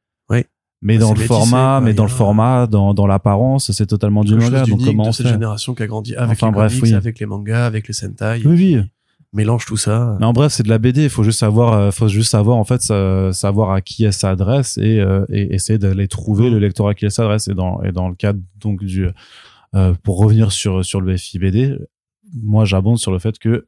Mais dans C'est le format, quoi. mais dans le format, dans, dans l'apparence, c'est totalement du manga. Donc comment de cette génération qui a grandi avec Enfin, les bref, comics, oui. avec les mangas, avec les sentai. Oui, oui. Mélange tout ça. Mais en bref, c'est de la BD. Il faut juste savoir, euh, faut juste savoir en fait, sa- savoir à qui elle s'adresse et, euh, et essayer d'aller trouver le lecteur à qui elle s'adresse. Et dans et dans le cadre donc du, euh, pour revenir sur sur le FIBD, moi j'abonde sur le fait que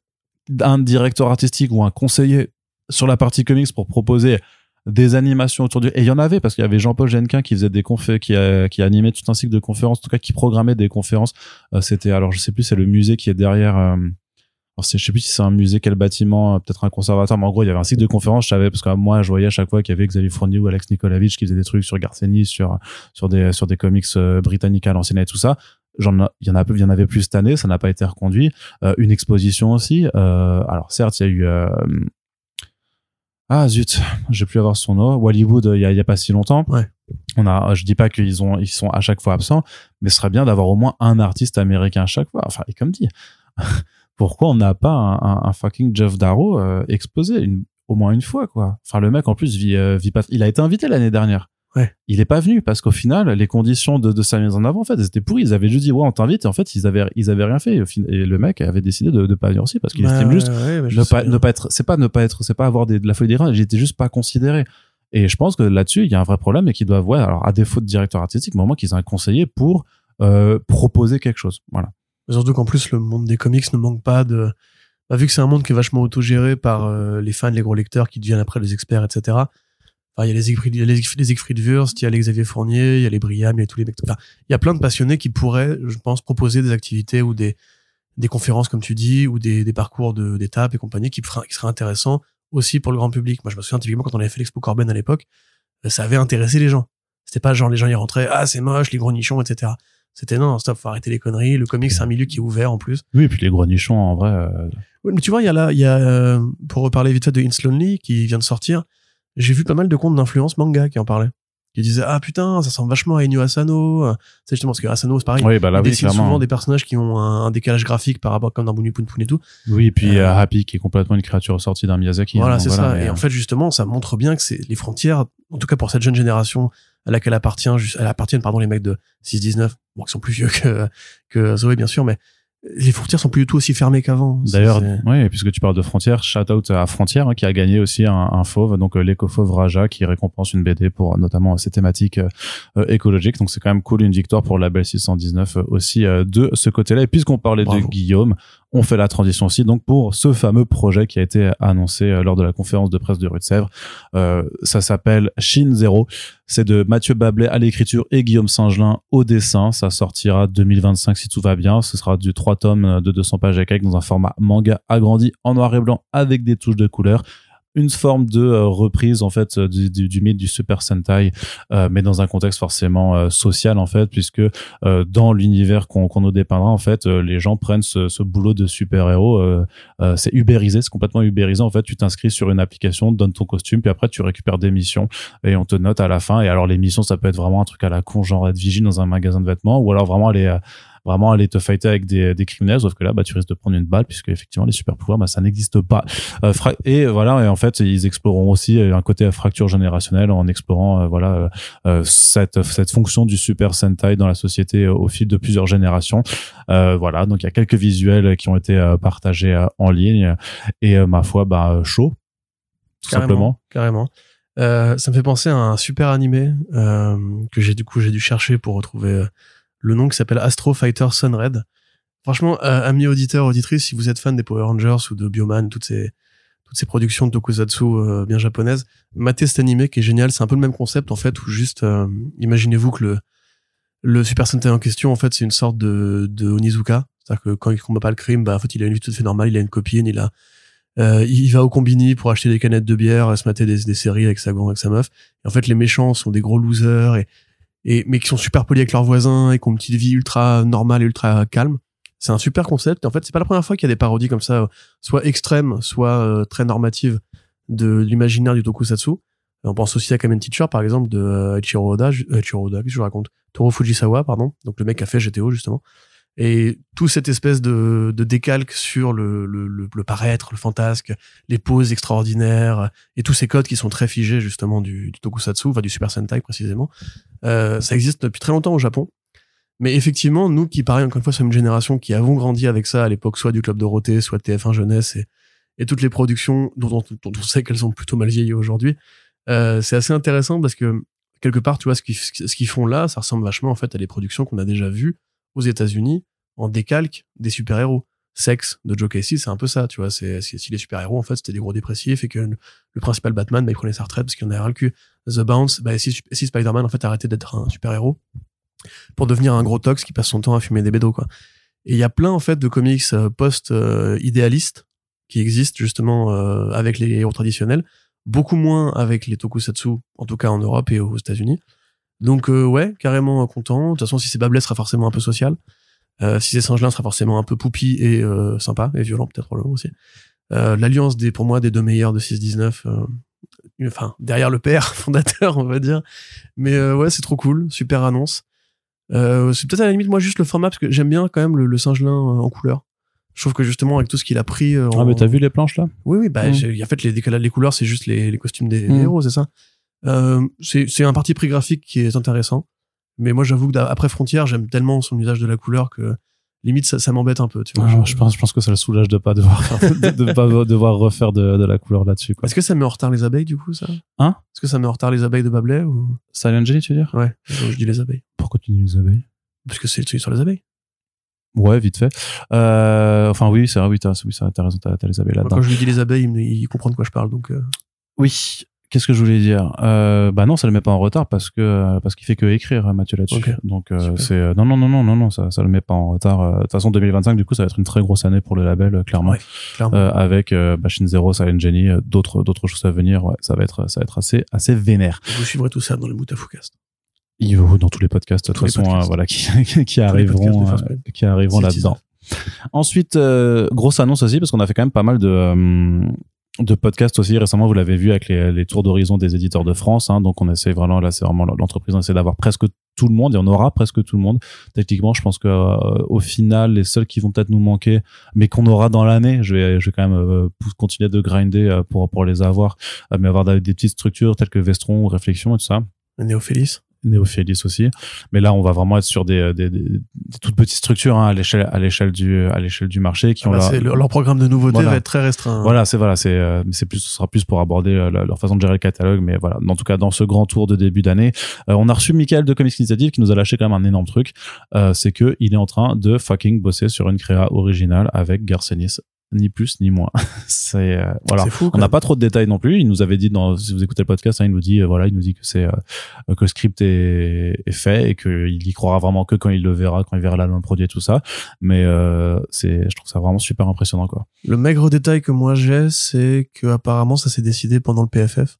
un directeur artistique ou un conseiller sur la partie comics pour proposer des animations autour du et il y en avait parce qu'il y avait Jean-Paul Genquin qui faisait des confé qui qui animait tout un cycle de conférences en tout cas qui programmait des conférences Euh, c'était alors je sais plus c'est le musée qui est derrière euh, alors je sais plus si c'est un musée, quel bâtiment, euh, peut-être un conservatoire, mais en gros, il y avait un cycle de conférences, je savais, parce que euh, moi, je voyais à chaque fois qu'il y avait Xavier Fournier ou Alex Nikolavitch qui faisaient des trucs sur Garcenis, sur, sur des, sur des comics euh, britanniques à l'ancienne et tout ça. J'en, il y en a, il y en avait plus cette année, ça n'a pas été reconduit. Euh, une exposition aussi. Euh, alors certes, il y a eu, ah zut, je vais plus avoir son nom. Il y a, il y a pas si longtemps. Ouais. On a, je dis pas qu'ils ont, ils sont à chaque fois absents, mais ce serait bien d'avoir au moins un artiste américain à chaque fois. Enfin, et comme dit, pourquoi on n'a pas un, un, un fucking Jeff Darrow euh, exposé une, au moins une fois, quoi? Enfin, le mec en plus vit, euh, vit pas. Il a été invité l'année dernière. Ouais. Il est pas venu parce qu'au final, les conditions de, de sa mise en avant, en fait, elles étaient pourries. Ils avaient juste dit ouais, on t'invite, et en fait, ils avaient, ils avaient rien fait. Et, le mec avait décidé de, de pas venir aussi parce qu'il Bah, estime juste ouais, ne pas, ne pas être, c'est pas ne pas être, c'est pas avoir des, de la folie des reins, j'étais juste pas considéré. Et je pense que là-dessus, il y a un vrai problème et qu'ils doivent, ouais, alors à défaut de directeur artistique, mais au moins qu'ils aient un conseiller pour euh, proposer quelque chose. Voilà. Surtout qu'en plus, le monde des comics ne manque pas de. Bah, vu que c'est un monde qui est vachement autogéré par euh, les fans, les gros lecteurs qui deviennent après les experts, etc. Enfin, il y a les Siegfried, il y a les, les Siegfried Wurst, il y a les Xavier Fournier, il y a les Briam, il y a tous les mecs. Enfin, il y a plein de passionnés qui pourraient, je pense, proposer des activités ou des, des conférences, comme tu dis, ou des, des parcours de- d'étapes et compagnie qui, qui seraient intéressants aussi pour le grand public. Moi, je me souviens typiquement quand on avait fait l'expo Corben à l'époque, euh, ça avait intéressé les gens. C'était pas genre les gens y rentraient, ah, c'est moche, les gros nichons, etc. C'était non, stop, faut arrêter les conneries. Le comics, c'est un milieu qui est ouvert en plus. Oui, et puis les gros nichons, en vrai, euh, Ouais, mais tu vois, il y a là, il y a, euh, pour reparler vite fait de It's Lonely, qui vient de sortir, j'ai vu pas mal de comptes d'influence manga qui en parlaient. Qui disaient, ah putain, ça ressemble vachement à Inu Asano. C'est justement parce que Asano, c'est pareil. Oui, bah là, il oui, dessine clairement. souvent des personnages qui ont un, un décalage graphique par rapport comme dans Bunny Pun Pun et tout. Oui, et puis Euh, euh, Happy, qui est complètement une créature sortie d'un Miyazaki. Voilà, hein, c'est ça. Et euh, en fait, justement, ça montre bien que c'est les frontières, en tout cas pour cette jeune génération à laquelle appartient, juste- elle appartiennent, pardon, les mecs de 6-19, bon, qui sont plus vieux que, que Zoé, bien sûr, mais les frontières sont plus du tout aussi fermées qu'avant. D'ailleurs, oui, puisque tu parles de Frontières, shout out à Frontières hein, qui a gagné aussi un, un fauve, donc euh, l'éco-fauve Raja qui récompense une BD pour euh, notamment ces thématiques euh, euh, écologiques. Donc c'est quand même cool, une victoire pour la Belle 619 euh, aussi euh, de ce côté-là. Et puisqu'on parlait Bravo. de Guillaume, on fait la transition aussi donc pour ce fameux projet qui a été annoncé euh, lors de la conférence de presse de Rue de Sèvres. Euh, ça s'appelle Chine Zero. C'est de Mathieu Bablet à l'écriture et Guillaume Singelin au dessin. Ça sortira 2025 si tout va bien. Ce sera du 3 tomes de 200 pages à dans un format manga agrandi en noir et blanc avec des touches de couleur. Une forme de euh, reprise en fait euh, du, du, du mythe du Super Sentai, euh, mais dans un contexte forcément social en fait, puisque dans l'univers qu'on qu'on nous dépeindra en fait, les gens prennent ce, ce boulot de super héros. c'est ubérisé, c'est complètement ubérisé en fait. Tu t'inscris sur une application, donnes ton costume, puis après tu récupères des missions et on te note à la fin. Et alors les missions, ça peut être vraiment un truc à la con, genre être vigile dans un magasin de vêtements, ou alors vraiment aller vraiment aller te fighter avec des, des criminels, sauf que là, bah, tu risques de prendre une balle, puisque effectivement, les super pouvoirs, bah, ça n'existe pas. Euh, et voilà, et en fait, ils exploreront aussi euh, un côté fracture générationnelle en explorant, euh, voilà, euh, cette, cette fonction du super Sentai dans la société au fil de plusieurs générations. Voilà, donc il y a quelques visuels qui ont été partagés en ligne, et ma foi, bah, chaud, tout Carrément, simplement. Carrément. Euh, ça me fait penser à un super animé euh, que j'ai du coup j'ai dû chercher pour retrouver le nom qui s'appelle Astro Fighter Sunred. Franchement, euh, amis auditeurs, auditrices, si vous êtes fan des Power Rangers ou de Bioman, toutes ces toutes ces productions de tokusatsu euh, bien japonaises, matez cet animé qui est génial. C'est un peu le même concept en fait, où juste euh, imaginez-vous que le le Super Sentai en question en fait c'est une sorte de de Onizuka, c'est-à-dire que quand il combat pas le crime, bah en fait il a une vie tout à fait normale, il a une copine, il a euh, il va au combini pour acheter des canettes de bière, se mater des, des séries avec sa avec sa meuf. Et en fait, les méchants sont des gros losers et, et mais qui sont super polis avec leurs voisins et qui ont une petite vie ultra normale et ultra calme. C'est un super concept. En fait, c'est pas la première fois qu'il y a des parodies comme ça, euh, soit extrêmes, soit euh, très normatives de l'imaginaire du tokusatsu. On pense aussi à Kamen Teacher, par exemple, de Ichiro Oda, Ichiro Oda, je raconte? Toro Fujisawa, pardon. Donc le mec a fait GTO, justement. Et tout cette espèce de, de décalque sur le, le, le, le paraître, le fantasque, les poses extraordinaires et tous ces codes qui sont très figés justement du, du tokusatsu, enfin du Super Sentai précisément. Euh, ça existe depuis très longtemps au Japon. Mais effectivement, nous qui, pareil, encore une fois, sommes une génération qui avons grandi avec ça à l'époque, soit du Club Dorothée, soit de TF1 Jeunesse et, et toutes les productions dont, on- dont on sait qu'elles sont plutôt mal vieillies aujourd'hui, euh, c'est assez intéressant parce que quelque part, tu vois, ce qu'ils ce qu'ils font là, ça ressemble vachement en fait à des productions qu'on a déjà vues aux États-Unis en décalque des super-héros. Sex de Joe Casey, c'est un peu ça, tu vois. C'est si les super-héros en fait c'était des gros dépressifs et que le, le principal Batman, bah, il prenait sa retraite parce qu'il en avait ras le cul. The Bounce, bah, si, si Spider-Man en fait arrêtait d'être un super-héros pour devenir un gros tox qui passe son temps à fumer des bédos, quoi. Et il y a plein en fait de comics euh, post-idéalistes qui existent justement euh, avec les héros traditionnels, beaucoup moins avec les tokusatsu, en tout cas en Europe et aux États-Unis. Donc euh, ouais, carrément euh, content. De toute façon, si c'est Bablet, ce sera forcément un peu social. Euh, si c'est Singelin, sera forcément un peu poupi et euh, sympa et violent peut-être probablement aussi. Euh, L'alliance des pour moi des deux meilleurs de 6-19. euh, enfin derrière le père fondateur on va dire. Mais euh, ouais, c'est trop cool, super annonce. Euh, c'est peut-être à la limite moi juste le format parce que j'aime bien quand même le, le Singelin en couleur. Je trouve que justement avec tout ce qu'il a pris. Ah, en- mais t'as vu les planches là? Oui, oui, bah, Mm. j'ai- en fait, les décalages, les couleurs, c'est juste les, les costumes des, des Mm. héros, c'est ça? Euh, c'est un parti pris graphique qui est intéressant. Mais moi, j'avoue que après Frontière, j'aime tellement son usage de la couleur que limite, ça, ça m'embête un peu, tu vois. Ah, Je- je, pense, je pense que ça le soulage de pas devoir, de, de pas devoir refaire de, de la couleur là-dessus. Est-ce que ça met en retard les abeilles, du coup, ça? Hein? Est-ce que ça met en retard les abeilles de Bablet ou... Silent Jenny, tu veux dire? Ouais, je dis les abeilles. Pourquoi tu dis les abeilles Parce que c'est sur les abeilles. Ouais, vite fait. Euh, enfin, oui, c'est vrai, oui, t'as oui, raison, t'as les abeilles là-dedans. quand je lui dis les abeilles, il, me- il comprend de quoi je parle, donc... euh, Oui. Qu'est-ce que je voulais dire? Euh, Bah non, ça le met pas en retard parce que euh, parce qu'il fait que écrire Mathieu là-dessus. Donc euh, c'est euh, non non non non non non ça ça le met pas en retard. Euh, De toute façon 2025 du coup ça va être une très grosse année pour le label euh, clairement. Ouais, clairement. Euh, avec euh, Machine Zero, Silent Jenny, euh, d'autres d'autres choses à venir. Ouais, ça va être ça va être assez assez vénère. Vous suivrez tout ça dans le vaut dans tous les podcasts de toute façon euh, voilà qui qui, arriveront euh, qui arriveront là-dedans. Ensuite, euh, grosse annonce aussi, parce qu'on a fait quand même pas mal de, euh, de podcasts aussi récemment. Vous l'avez vu avec les, les tours d'horizon des éditeurs de France. Hein, donc, on essaie vraiment, là, c'est vraiment l'entreprise, on essaie d'avoir presque tout le monde et on aura presque tout le monde. Techniquement, je pense que euh, au final, les seuls qui vont peut-être nous manquer, mais qu'on aura dans l'année, je vais, je vais quand même euh, continuer de grinder euh, pour, pour les avoir, euh, mais avoir des, des petites structures telles que Vestron ou Réflexion et tout ça. Néophélis. Néophélis aussi. Mais là, on va vraiment être sur des, des, des, des toutes petites structures hein, à l'échelle à l'échelle du à l'échelle du marché qui Ah ont bah, leur, programme de nouveauté Voilà. va être très restreint. voilà, c'est voilà, c'est euh, c'est plus ce sera plus pour aborder euh, la- leur façon de gérer le catalogue, mais voilà. En tout cas, dans ce grand tour de début d'année, euh, on a reçu Michael de Comics Initiative qui nous a lâché quand même un énorme truc. Euh, c'est que il est en train de fucking bosser sur une créa originale avec Garcenis, ni plus ni moins. c'est euh, voilà. Fou. On n'a pas trop de détails non plus. Il nous avait dit, dans, si vous écoutez le podcast, hein, il nous dit, euh, voilà, il nous dit que c'est euh, que le script est, est fait et qu'il y croira vraiment que quand il le verra, quand il verra l'album produit et tout ça. Mais euh, c'est, je trouve ça vraiment super impressionnant, quoi. Le maigre détail que moi j'ai, c'est que apparemment ça s'est décidé pendant le PFF.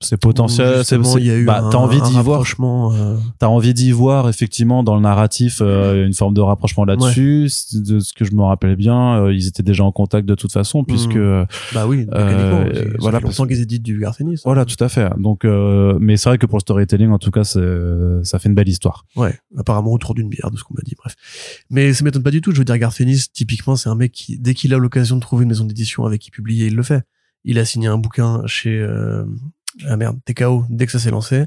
C'est potentiel. C'est, il y a eu bah, un, t'as envie d'y voir. euh, T'as envie d'y voir effectivement dans le narratif euh, une forme de rapprochement là-dessus. C'est De ce que je me rappelle bien, euh, ils étaient déjà en contact de toute façon puisque Mhm. Bah oui. Euh, voilà, parce- qu'ils éditent du Garcenis. voilà, tout à fait. Donc, euh, mais c'est vrai que pour le storytelling, en tout cas, ça fait une belle histoire. Ouais, apparemment autour d'une bière, de ce qu'on m'a dit, bref. Mais ça m'étonne pas du tout. Je veux dire, Garfénis, typiquement, c'est un mec qui, dès qu'il a l'occasion de trouver une maison d'édition avec qui publier, il le fait. Il a signé un bouquin chez, euh, ah merde, TKO, dès que ça s'est lancé.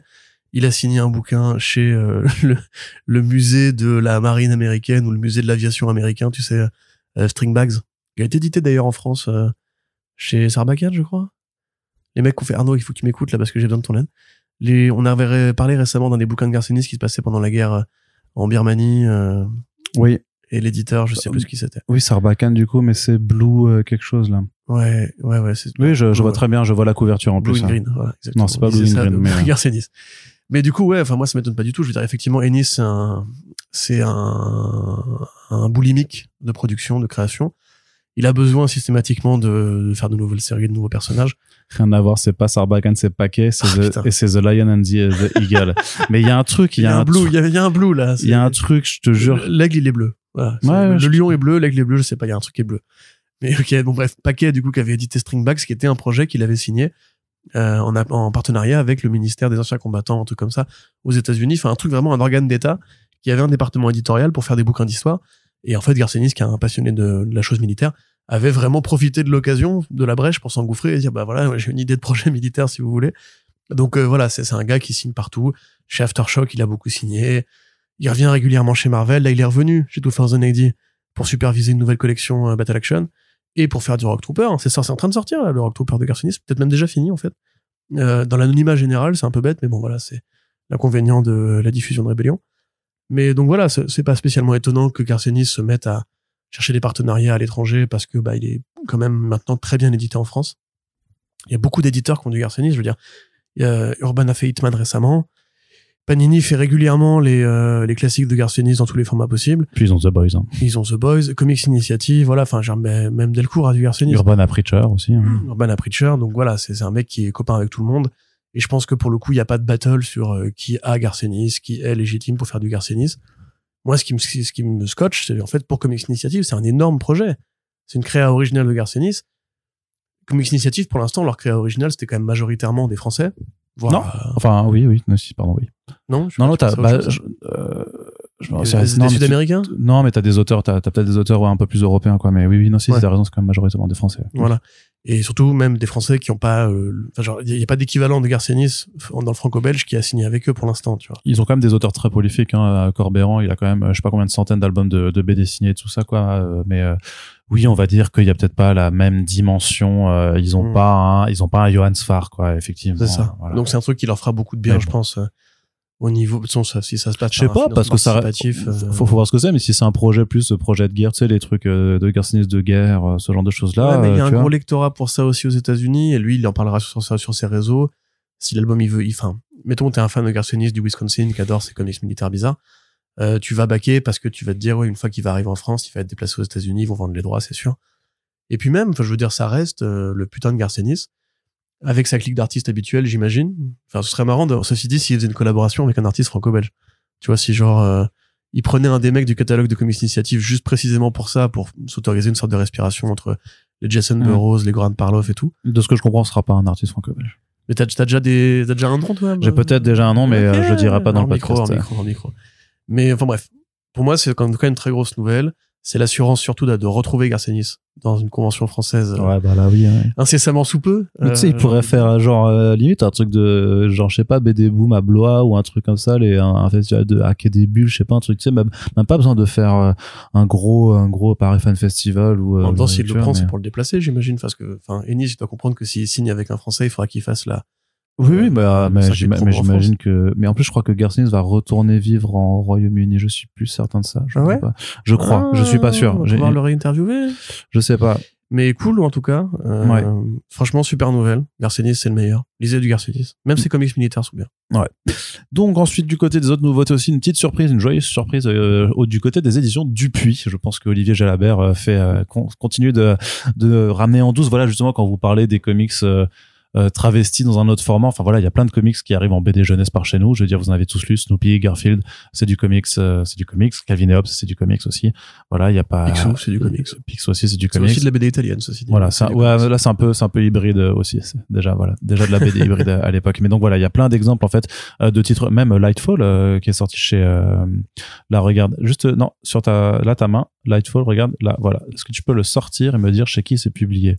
Il a signé un bouquin chez euh, le, le musée de la marine américaine ou le musée de l'aviation américain, tu sais, euh, String Bags. Il a été édité d'ailleurs en France euh, chez Sarbacane, je crois. Les mecs qui ont fait Arnaud, il faut que tu là parce que j'ai besoin de ton aide. Les, on avait parlé récemment dans des bouquins de Garcenis qui se passaient pendant la guerre euh, en Birmanie euh, Oui, et l'éditeur, je sais plus qui c'était. oui, Sarbacane du coup, mais c'est Blue euh, quelque chose là. Ouais, ouais, ouais. c'est- Oui, je, je vois Ouais. très bien, je vois la couverture en Blue plus. and hein. Green, voilà, exactement. Non, c'est pas Blue and ça Green, de mais, euh, Garcenis. Mais du coup, ouais, enfin moi ça m'étonne pas du tout. Je veux dire, effectivement, Ennis c'est un, c'est un, un boulimique de production, de création. Il a besoin systématiquement de, de faire de nouvelles séries, de nouveaux personnages. Rien à voir, c'est pas Sarbacane, c'est Paquet, c'est Ah, the- et c'est The Lion and the, the Eagle. mais il y a un truc, il y a un, blue, il y y a un blue là. il y a un c'est- truc, je te jure. L'aigle il est bleu. Voilà. Ouais, le lion est bleu, l'aigle est bleu, je sais pas, il y a un truc qui est bleu. Mais ok, bon bref, Paquet du coup qui avait édité Stringbacks, qui était un projet qu'il avait signé euh, en, a- en partenariat avec le ministère des anciens combattants, un truc comme ça, aux États-Unis. Enfin un truc vraiment un organe d'État qui avait un département éditorial pour faire des bouquins d'histoire. Et en fait, Garcenis, qui est un passionné de, de la chose militaire, avait vraiment profité de l'occasion, de la brèche, pour s'engouffrer et dire bah voilà, j'ai une idée de projet militaire si vous voulez. Donc euh, voilà, c'est c'est un gars qui signe partout. Chez Aftershock, il a beaucoup signé. Il revient régulièrement chez Marvel. Là, il est revenu chez 2080 pour superviser une nouvelle collection euh, Battle Action et pour faire du Rock Trooper. C'est ça, c'est en train de sortir, là, le Rock Trooper de Garcinis. Peut-être même déjà fini, en fait. Euh, dans l'anonymat général, c'est un peu bête, mais bon, voilà, c'est l'inconvénient de la diffusion de Rébellion. Mais donc voilà, c'est pas spécialement étonnant que Garcenis se mette à chercher des partenariats à l'étranger parce que bah il est quand même maintenant très bien édité en France. Il y a beaucoup d'éditeurs qui ont du Garcenis, je veux dire. Il y a Urban a fait Hitman récemment. Panini fait régulièrement les, euh, les classiques de Garcenis dans tous les formats possibles. Puis ils ont The Boys. Hein. Ils ont The Boys, Comics Initiative, voilà, enfin, mais- même Delcourt a du Garcenis. Urban Preacher aussi. hein. Urban Preacher, donc voilà, c'est c'est un mec qui est copain avec tout le monde. Et je pense que pour le coup, il n'y a pas de battle sur euh, qui a Garcenis, qui est légitime pour faire du Garcenis. Moi, ce qui me, ce qui me scotche, c'est en fait pour Comics Initiative, c'est un énorme projet. C'est une créa originale de Garcenis. Comics Initiative, pour l'instant, leur créa originale, c'était quand même majoritairement des Français. Non. euh, Enfin, oui, oui, non, si, pardon, oui. non, je Non, non, t'as, bah, je, euh, je Des- des non, mais tu- Sud-Américains Non, mais t'as des auteurs, t'as, t'as peut-être des auteurs ouais, un peu plus européens, quoi. Mais oui, oui, non, si, Ouais. t'as raison, c'est quand même majoritairement des Français. Voilà. Et surtout, même des Français qui ont pas, euh, enfin, genre, il n'y a pas d'équivalent de Garcenis dans le franco-belge qui a signé avec eux pour l'instant, tu vois. Ils ont quand même des auteurs très prolifiques. Hein. Corbéran, il a quand même, euh, je sais pas combien de centaines d'albums de, de BD signés, tout ça, quoi. Euh, mais euh, oui, on va dire qu'il y a peut-être pas la même dimension. euh, ils ont Mm. pas, un, ils ont pas un Johann Sfar, quoi. Effectivement. C'est ça. Voilà. Donc c'est un truc qui leur fera beaucoup de bien, je pense, au niveau, de ça, si ça se passe. Je sais pas, parce que ça, euh, faut, faut voir ce que c'est, mais si c'est un projet plus, ce projet de guerre, tu sais, les trucs euh, de Garcinis de guerre, euh, ce genre de choses-là. ouais, mais il y a euh, un gros lectorat pour ça aussi aux États-Unis, et lui, il en parlera sur, ça sur ses réseaux. Si l'album, il veut, enfin, mettons, t'es un fan de Garcenis du Wisconsin qui adore ses comics militaires bizarres, euh, tu vas baquer parce que tu vas te dire, ouais, une fois qu'il va arriver en France, il va être déplacé aux États-Unis, ils vont vendre les droits, c'est sûr. Et puis même, je veux dire, ça reste euh, le putain de Garcenis. Avec sa clique d'artistes habituelle, j'imagine. Enfin, ce serait marrant, de, ceci dit, s'il faisait une collaboration avec un artiste franco-belge. Tu vois, si genre, euh, il prenait un des mecs du catalogue de Comics Initiative juste précisément pour ça, pour s'autoriser une sorte de respiration entre les Jason Mm. Burroughs, les Grant Parloff et tout. De ce que je comprends, ce sera pas un artiste franco-belge. Mais t'as, t'as déjà des, t'as déjà un nom, toi? J'ai peut-être déjà un nom, mais euh, je dirais pas dans En le micro, podcast. en micro, en micro. Mais enfin bref. Pour moi, c'est quand même une très grosse nouvelle. C'est l'assurance surtout de, de retrouver Garcenis dans une convention française euh, Ouais, bah là, oui. ouais. incessamment sous peu. Mais tu sais, il Euh, pourrait faire euh, genre euh, limite un truc de genre je sais pas BD Boom à Blois ou un truc comme ça, les un, un festival de hacker des bulles, je sais pas un truc. Tu sais, même, même pas besoin de faire euh, un gros un gros Paris Fan Festival ou. euh, En même temps, s'il le prend, mais- c'est pour le déplacer, j'imagine, parce que, enfin, Ennis, il doit comprendre que s'il signe avec un Français, il faudra qu'il fasse la. Oui, oui, bah, mais, j'imagine que. Mais en plus, je crois que Garcinis va retourner vivre en Royaume-Uni. Je suis plus certain de ça. Je Ah crois ouais pas. Je crois. je suis pas Ah, sûr. On va pouvoir le réinterviewer. Je sais pas. Mais cool, en tout cas. Euh, Ouais. Franchement, super nouvelle. Garcenis, c'est le meilleur. Lisez du Garcenis. Même ses comics militaires sont bien. Donc ensuite du côté des autres nouveautés aussi une petite surprise, une joyeuse surprise euh, du côté des éditions Dupuis. Je pense que Olivier Jalabert euh, fait euh, con- continue de, de ramener en douce. Voilà justement quand vous parlez des comics euh, euh, travestis dans un autre format. Enfin voilà, il y a plein de comics qui arrivent en BD jeunesse par chez nous. Je veux dire, vous en avez tous lu. Snoopy, Garfield, c'est du comics, euh, c'est du comics. Calvin et Hobbes, c'est du comics aussi. Voilà, il y a pas. Picsou, c'est du comics. Picsou aussi, c'est du C'est comics. aussi de la BD italienne, ceci dit. Voilà, C'est ça, du ouais, comics. là c'est un peu, c'est un peu hybride euh, aussi. C'est déjà voilà, déjà de la BD hybride à, à l'époque. Mais donc voilà, il y a plein d'exemples en fait euh, de titres, même Lightfall euh, qui est sorti chez. Euh, là, regarde, juste euh, non sur ta là ta main, Lightfall, regarde là, voilà. Est-ce que tu peux le sortir et me dire chez qui c'est publié?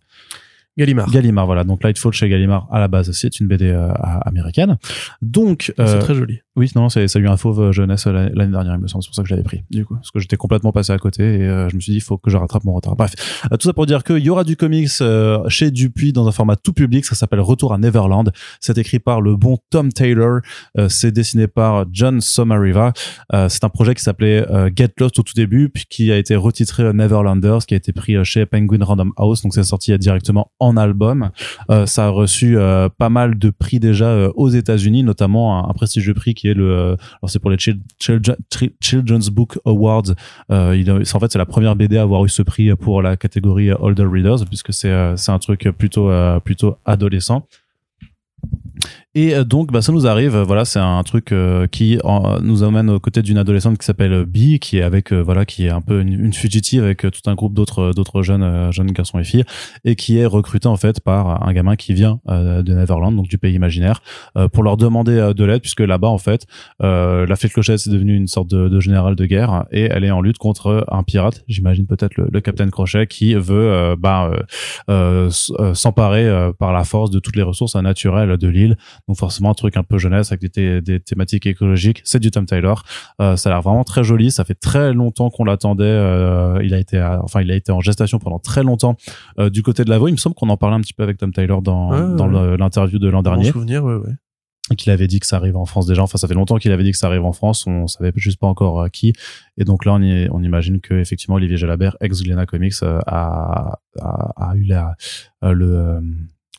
Gallimard. Gallimard, voilà. Donc Lightfall chez Gallimard à la base, c'est une BD euh, américaine. Donc C'est euh, très joli. oui, non, c'est, ça a eu un fauve jeunesse euh, l'année dernière, il me semble. C'est pour ça que je l'avais pris, du coup. Parce que j'étais complètement passé à côté et euh, je me suis dit, il faut que je rattrape mon retard. Bref, Euh, tout ça pour dire qu'il y aura du comics euh, chez Dupuis dans un format tout public. Ça s'appelle Retour à Neverland. C'est écrit par le bon Tom Taylor. Euh, c'est dessiné par John Somariva. Euh, c'est un projet qui s'appelait euh, Get Lost au tout début, puis qui a été retitré euh, Neverlanders, qui a été pris euh, chez Penguin Random House. Donc c'est sorti euh, directement en album. Euh, ça a reçu euh, pas mal de prix déjà euh, aux États-Unis, notamment un, prestigieux prix qui est le. euh, alors c'est pour les Chil- Children's Book Awards. Euh, il en fait c'est la première BD à avoir eu ce prix pour la catégorie Older Readers, puisque c'est euh, c'est un truc plutôt plutôt adolescent. Et euh, donc, bah, ça nous arrive. euh, Voilà, c'est un truc euh, qui en- nous amène aux côtés d'une adolescente qui s'appelle Bee, qui est avec, euh, voilà, qui est un peu une, fugitive avec euh, tout un groupe d'autres, d'autres jeunes, euh, jeunes garçons et filles, et qui est recrutée en fait par un gamin qui vient euh, de Neverland, donc du pays imaginaire, euh, pour leur demander euh, de l'aide, puisque là-bas, en fait, euh, la fée clochette c'est devenu une sorte de, de général de guerre, et elle est en lutte contre un pirate, j'imagine peut-être le, le Capitaine Crochet, qui veut, euh, bah, euh, euh, euh, s'emparer euh, par la force de toutes les ressources euh, naturelles de l'île. Donc forcément un truc un peu jeunesse avec des, thé- des thématiques écologiques. C'est du Tom Taylor. Euh, ça a l'air vraiment très joli. Ça fait très longtemps qu'on l'attendait. Euh, il a été, à- enfin il a été en gestation pendant très longtemps euh, du côté de la voix. Il me semble qu'on en parlait un petit peu avec Tom Taylor dans, Ouais, dans ouais. le- l'interview de l'an Bon dernier souvenir, ouais, ouais. qu'il avait dit que ça arrive en France déjà. Enfin, ça fait longtemps qu'il avait dit que ça arrive en France. On savait juste pas encore qui. Et donc là, on, y- on imagine que effectivement Olivier Jalabert, ex Glénat Comics, a, a, a eu la, le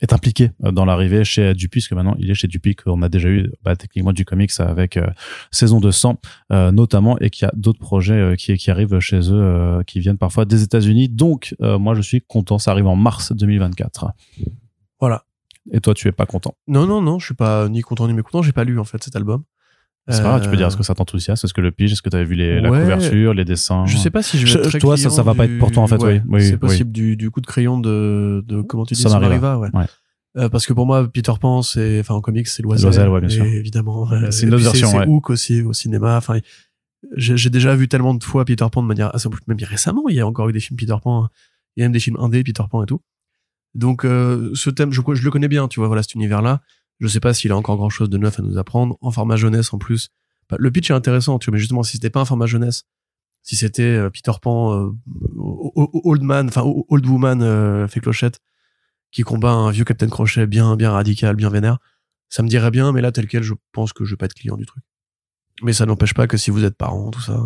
est impliqué euh, dans l'arrivée chez Dupuis, parce que maintenant il est chez Dupuis, qu'on a déjà eu bah, techniquement du comics avec euh, Saison de sang euh, notamment, et qu'il y a d'autres projets euh, qui, qui arrivent chez eux, qui viennent parfois des États-Unis. Donc moi je suis content, ça arrive en mars 2024. Voilà. Et toi tu es pas content? Non, non, non, je suis pas ni content ni mécontent. J'ai pas lu, en fait, cet album. C'est pas grave, tu peux dire Euh, est-ce que ça t'enthousiasme, est-ce que le pige, est-ce que tu avais vu les, la couverture, les dessins? Je sais pas si je vais Je- être très toi, ça- ça va pas être pour toi, en fait, ouais, oui, oui, C'est oui. possible du, du coup de crayon de, de comment tu dis, Samariva. Samariva, ouais. Ouais. Euh, parce que pour moi, Peter Pan, c'est, enfin, en comics, c'est Loisel. Loisel, ouais, bien sûr. Évidemment. euh, C'est une autre version, C'est ouais. Hook aussi, au cinéma. Enfin, j'ai déjà vu tellement de fois Peter Pan de manière assez, même récemment, il y a encore eu des films Peter Pan. Il y a même des films indés, Peter Pan et tout. Donc, euh, ce thème, je, je le connais bien, tu vois, voilà, cet univers-là. Je sais pas s'il a encore grand chose de neuf à nous apprendre. En format jeunesse, en plus. Bah, le pitch est intéressant, tu vois, mais justement, si c'était pas un format jeunesse, si c'était euh, Peter Pan, euh, Old Man, enfin, Old Woman, euh, fait clochette, qui combat un vieux Captain Crochet bien, bien radical, bien vénère, ça me dirait bien, mais là, tel quel, je pense que je vais pas être client du truc. Mais ça n'empêche pas que si vous êtes parent, tout ça,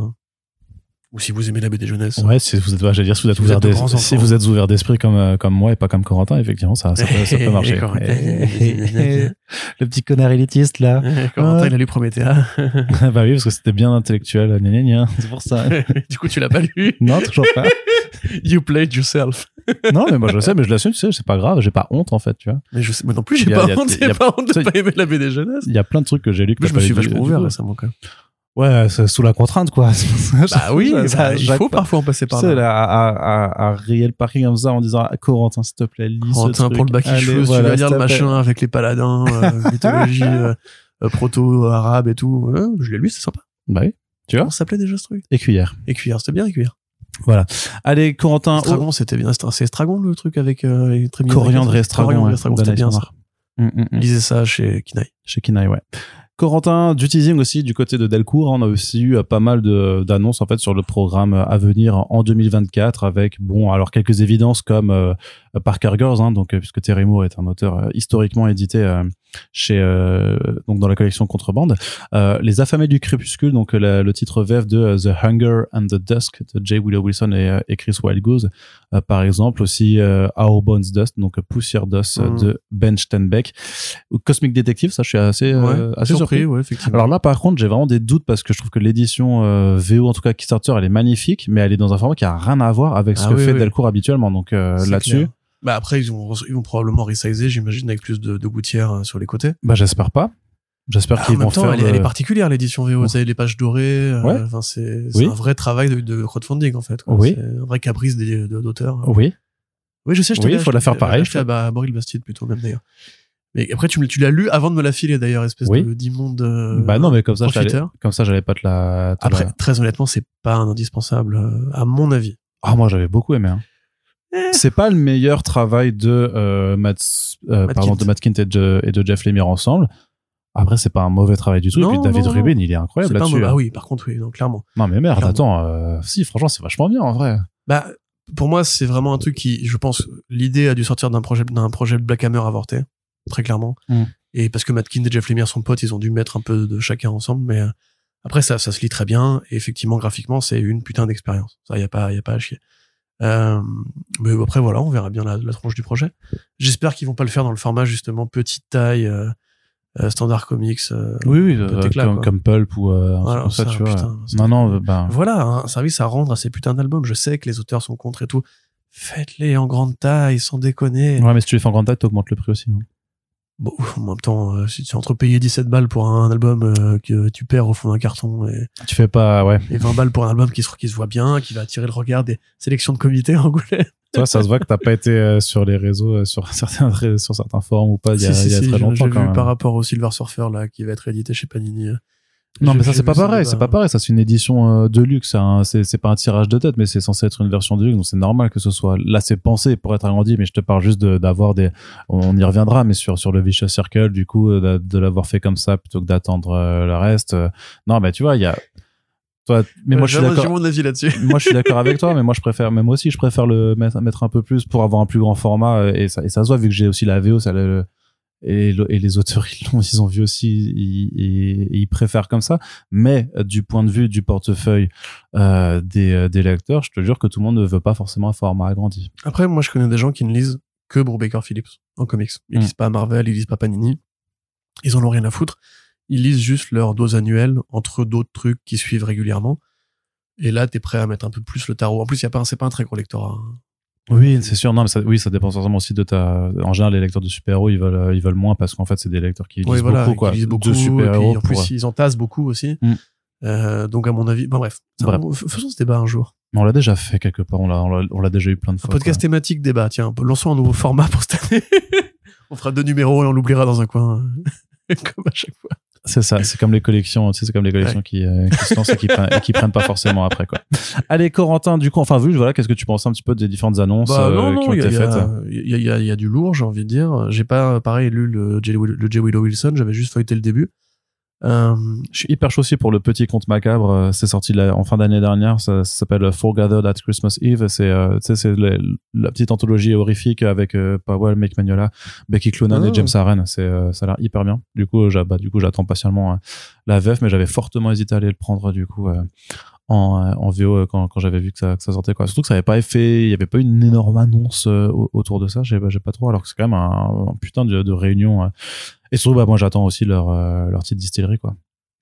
ou si vous aimez la BD jeunesse, Ouais, si vous êtes, ouais, j'allais dire, si vous êtes Si vous ouvert êtes si vous êtes ouvert d'esprit comme, euh, comme moi et pas comme Corentin, effectivement, ça, ça peut, ça peut marcher. Le petit connard élitiste, là. Corentin, il a lu Promethea. bah oui, parce que c'était bien intellectuel, c'est pour ça. du coup, tu l'as pas lu. non, toujours pas. You played yourself. Non, mais moi je sais, mais je l'assume, tu sais, c'est pas grave, j'ai pas honte en fait, tu vois. Mais je sais, moi non plus, j'ai pas honte, j'ai pas honte de pas aimer la BD jeunesse. Il y a plein de trucs que j'ai lu que je me suis vachement ouvert récemment, quand même. Ouais, c'est sous la contrainte, quoi. Bah oui, Ça- bah, ça- il faut parfois en passer par là. là, à, à, à, le parking comme ça en disant ah, Corentin, s'il te plaît, lis Corentin, pour le bac Allez, chose, voilà, tu vas lire le machin avec les paladins, euh, mythologie euh, euh, proto-arabe et tout. Je l'ai lu, c'est sympa. Bah oui, tu vois. Ça s'appelait déjà ce truc? Écuyère. Écuyère, c'était bien Écuyère. Allez, Corentin. Estragon, c'était bien. C'est Estragon le truc avec euh, les Coriandre et Estragon. Coriandre et ouais, Estragon, c'était bien ça. Hum, hum, hum. Lisez ça chez Kinaï. Chez Kinaï, ouais. Corentin, du aussi du côté de Delcourt, hein, on a aussi eu euh, pas mal d'annonces en fait sur le programme à venir en 2024 avec bon alors quelques évidences comme euh, Parker Girls hein, donc euh, puisque Terry Moore est un auteur euh, historiquement édité euh, chez euh, donc dans la collection Contrebande Euh, Les affamés du crépuscule donc euh, la- le titre VF de euh, The Hunger and the Dusk de J. Willow Wilson et, euh, et Chris Wildgoose euh, par exemple aussi euh, Our Bones Dust donc Poussière d'os Mm. de Ben Steinbeck Cosmic Detective ça je suis assez euh, assez surpris ouais, effectivement. alors là, par contre, j'ai vraiment des doutes parce que je trouve que l'édition euh, VO, en tout cas Kickstarter, elle est magnifique, mais elle est dans un format qui a rien à voir avec ce Ah que oui, fait oui. Delcourt habituellement. Donc euh, là-dessus. Bah après, ils vont, ils vont probablement resizer, j'imagine, avec plus de, de gouttières euh, sur les côtés. bah j'espère pas. J'espère Ah, en qu'ils vont temps, faire. elle, est- elle le- est particulière l'édition VO. Vous savez, les pages dorées. euh, Ouais. Enfin, c'est Oui. un vrai travail de, de crowdfunding en fait. quoi. Oui. Un vrai caprice de- d'auteurs. Oui. Oui, je sais. Je Oui, t'avais faut la faire pareil, je l'ai acheté à bah, Boril Bastide plutôt même d'ailleurs. Mais après, tu, me- tu l'as lu avant de me la filer d'ailleurs, espèce Oui. de d'immonde. euh, bah non, mais comme ça, comme ça, j'allais pas te la. te Après, la- très honnêtement, c'est pas un indispensable euh, à mon avis. Ah moi, j'avais beaucoup aimé. hein. C'est pas le meilleur travail de euh, Matt, euh, Matt pardon, Kindt. de Matt Kindt et de, et de Jeff Lemire ensemble. Après, c'est pas un mauvais travail du tout. Non, et puis David non, non. Rubin, il est incroyable là-dessus. hein. Ah oui, par contre, oui, non, clairement. Non mais merde, Clairement. attends. euh, si, franchement, c'est vachement bien en vrai. Bah, pour moi, c'est vraiment un truc qui, je pense, l'idée a dû sortir d'un projet, d'un projet Black Hammer avorté, très clairement. Mm. Et parce que Matt Kindt et Jeff Lemire sont potes, ils ont dû mettre un peu de chacun ensemble, mais après, ça, ça se lit très bien. Et effectivement, graphiquement, c'est une putain d'expérience. Ça, y a pas, y a pas à chier. Euh, mais après, voilà, on verra bien la, la tronche du projet. J'espère qu'ils vont pas le faire dans le format, justement, petite taille, euh, euh, standard comics. euh, Oui, oui, peu euh, comme, Pulp ou euh, Voilà, comme ça, ça, tu vois. putain, non, non, ben, Voilà, un service à rendre à ces putains d'albums. Je sais que les auteurs sont contre et tout. Faites-les en grande taille, sans déconner. ouais, mais si tu les fais en grande taille, t'augmentes le prix aussi. hein. Bon, en même temps, euh, si tu es entre payer 17 balles pour un album euh, que tu perds au fond d'un carton et, Tu fais pas, ouais. et 20 balles pour un album qui se, qui se voit bien, qui va attirer le regard des sélections de comités angoulais. Toi, ça se voit que t'as pas été euh, sur les réseaux, sur certains, sur certains forums ou pas il y a, Si, si, il y a si, très longtemps J'ai quand vu même. par rapport au Silver Surfer là, qui va être édité chez Panini. Non, mais ça, c'est pas pareil, c'est pas pareil. Ça, c'est une édition euh, de luxe. c'est un- C'est pas un tirage de tête, mais c'est censé être une version de luxe. Donc, c'est normal que ce soit. Là, c'est pensé pour être agrandi, mais je te parle juste de- d'avoir des. On y reviendra, mais sur, sur le Vicious Circle, du coup, euh, de, de l'avoir fait comme ça plutôt que d'attendre euh, le reste. Non, mais tu vois, il y a. Toi, mais moi, je suis d'accord. mon avis là-dessus. moi je suis d'accord avec toi mais moi je préfère même aussi je préfère le mettre, mettre un peu plus pour avoir un plus grand format et ça, et ça se voit vu que j'ai aussi la VO ça le- et, le- et les auteurs ils l'ont ils ont vu aussi ils, ils, ils préfèrent comme ça mais euh, du point de vue du portefeuille euh, des, euh, des lecteurs je te jure que tout le monde ne veut pas forcément un format agrandi Après, moi, je connais des gens qui ne lisent que Brubaker Phillips en comics. Ils Mm. lisent pas Marvel, ils lisent pas Panini. Ils en ont rien à foutre. Ils lisent juste leur dose annuelle entre d'autres trucs qui suivent régulièrement. Et là, t'es prêt à mettre un peu plus le tarot. En plus, y a pas, c'est pas un très gros lectorat. hein. Oui c'est sûr non mais ça, oui ça dépend forcément aussi de ta en général les lecteurs de super-héros ils veulent euh, ils veulent moins parce qu'en fait c'est des lecteurs qui lisent Oui, voilà, beaucoup quoi lisent beaucoup. de super-héros en plus, pour- ils entassent beaucoup aussi. Mm. Euh, donc, à mon avis, bon, bref. Bref. on- faisons ce débat un jour. on l'a déjà fait quelque part on l'a on l'a- déjà eu plein de Un fois podcast quoi. thématique débat. Tiens, lançons un nouveau format pour cette année. on fera deux numéros et on l'oubliera dans un coin. Comme à chaque fois. C'est ça, c'est comme les collections, tu sais, c'est comme les collections qui, euh, qui se lancent et qui, prennent, et qui prennent pas forcément après, quoi. Allez, Corentin, du coup, enfin, vu, voilà, qu'est-ce que tu penses un petit peu des différentes annonces Bah, euh, non, non, qui ont y, été y faites? il y, a- y a- il y a du lourd, j'ai envie de dire. J'ai pas, pareil, lu le le J. Willow Wilson, j'avais juste feuilleté le début. Euh, Je suis hyper chaud aussi pour le petit conte macabre. euh, C'est sorti la- en fin d'année dernière. Ça, ça s'appelle Foregathered at Christmas Eve. C'est, euh, tu sais, c'est la petite anthologie horrifique avec euh, Powell, Mike Magnola, Becky Cloonan Ah. et James Aren. C'est, euh, ça a l'air hyper bien. Du coup, bah, du coup, j'attends patiemment euh, la VF, mais j'avais fortement hésité à aller le prendre, du coup, euh, en, euh, en VO euh, quand, quand j'avais vu que ça, que ça sortait, quoi. Surtout que ça avait pas fait, il y avait pas eu une énorme annonce euh, au- autour de ça. J'ai, j'ai pas trop, alors que c'est quand même un, un putain de, de réunion. euh. Et surtout, bah, moi, j'attends aussi leur, euh, leur petite distillerie, quoi.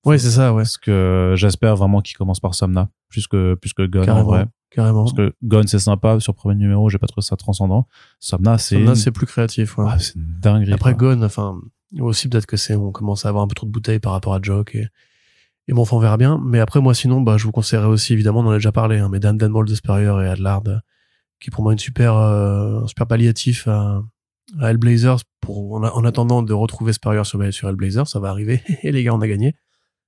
ouais, c'est ça, ouais. Parce que j'espère vraiment qu'il commence par Somna, plus que, plus que Gone en Carrément. vrai. Carrément. Parce que Gone c'est sympa, sur le premier numéro, j'ai pas trouvé ça transcendant. Somna c'est. Une- c'est plus créatif, ouais. Ouais, c'est une dinguerie. Après quoi. Gone, enfin, aussi peut-être que c'est, on commence à avoir un peu trop de bouteilles par rapport à Jock et, Et bon, enfin, on verra bien. Mais après, moi, sinon, bah, je vous conseillerais aussi, évidemment, on en a déjà parlé, hein, mais Dan Dan Ball de Spurrier et Adlard, qui est pour moi une super, euh, un super palliatif à, à Hellblazers pour, en, en attendant de retrouver Spurrier sur, sur Hellblazer. Ça va arriver. et les gars, on a gagné.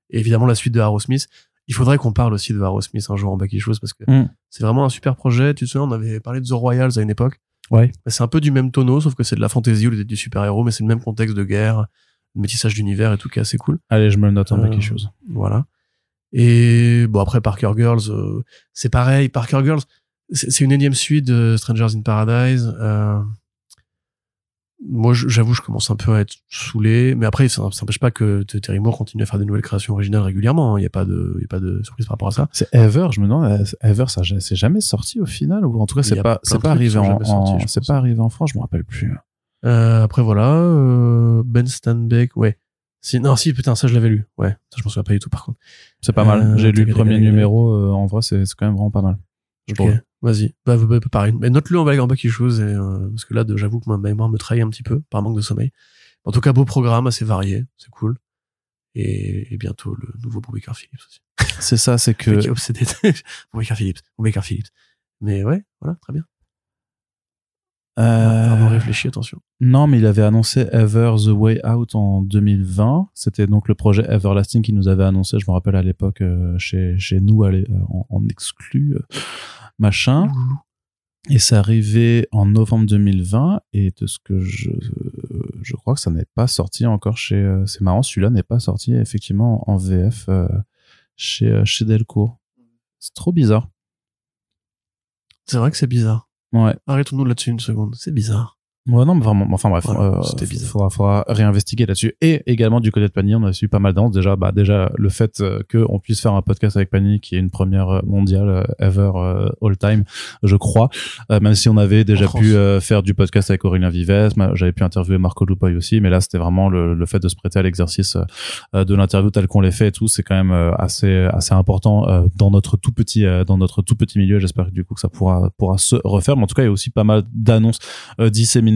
Et évidemment, la suite de Arrow Smith. Il faudrait qu'on parle aussi de Arrow Smith un jour en back parce que Mm. c'est vraiment un super projet. Tu te souviens, on avait parlé de The Royals à une époque. Ouais. Bah, C'est un peu du même tonneau, sauf que c'est de la fantasy ou du super-héros, mais c'est le même contexte de guerre, métissage d'univers et tout qui est assez cool. Allez, je me le note en Euh, quelque chose. Voilà. Et bon, après Parker Girls, euh, c'est pareil. Parker Girls, c'est une énième suite de Strangers in Paradise. Euh, moi, j'avoue, je commence un peu à être saoulé, mais après, ça n'empêche pas que Terry Moore continue à faire des nouvelles créations originales régulièrement. hein. Il n'y a pas de, il y a pas de surprise par rapport à ça. C'est Ever, je me demande, Ever, ça c'est jamais sorti au final ou en tout cas c'est pas c'est pas arrivé en, en- c'est pas arrivé en France, je me rappelle plus. Euh, après, voilà, euh, Ben Stanbeck, ouais. Si, non, si, putain, ça, je l'avais lu. Ouais, ça, je m'en souviens pas du tout, par contre. C'est pas mal. Euh, J'ai lu le premier numéro, en vrai c'est c'est quand même vraiment pas mal. Je vas-y. Bah, bah, pareil. Mais note-le en back en back issues, et, euh, parce que là, j'avoue que ma mémoire me trahit un petit peu, par manque de sommeil. En tout cas, beau programme, assez varié, c'est cool. Et, et bientôt, le nouveau Brubaker Phillips aussi. C'est ça, c'est Que... que Qui est obsédé. Brubaker Phillips, Brubaker Phillips. Mais ouais, voilà, très bien. Euh, Pardon, réfléchis, attention. Non, mais il avait annoncé Ever the Way Out en 2020. C'était donc le projet Everlasting qu'il nous avait annoncé, je me rappelle à l'époque, euh, chez, chez nous, euh, en, en exclu, euh, machin. Et c'est arrivé en novembre 2020. Et de ce que je, je crois que ça n'est pas sorti encore chez. c'est marrant, celui-là n'est pas sorti effectivement en VF chez, chez Delcourt. C'est trop bizarre. C'est vrai que c'est bizarre. Ouais. Arrêtons-nous là-dessus une seconde. C'est bizarre. Ouais, non, mais vraiment, enfin bref, Voilà, euh, c'était bizarre. Faudra, faudra réinvestiguer là-dessus. Et également du côté de Panini, on a su pas mal d'annonces. Déjà, bah, déjà, le fait euh, qu'on puisse faire un podcast avec Panini, qui est une première euh, mondiale euh, ever all time, je crois. Euh, même si on avait déjà pu euh, faire du podcast avec Aurélien Vives, j'avais pu interviewer Marco Lupoy aussi, mais là, c'était vraiment le, le fait de se prêter à l'exercice de l'interview tel qu'on les fait et tout. C'est quand même assez, assez important dans notre tout petit, dans notre tout petit milieu. J'espère que du coup que ça pourra, pourra se refaire. Mais en tout cas, il y a aussi pas mal d'annonces euh,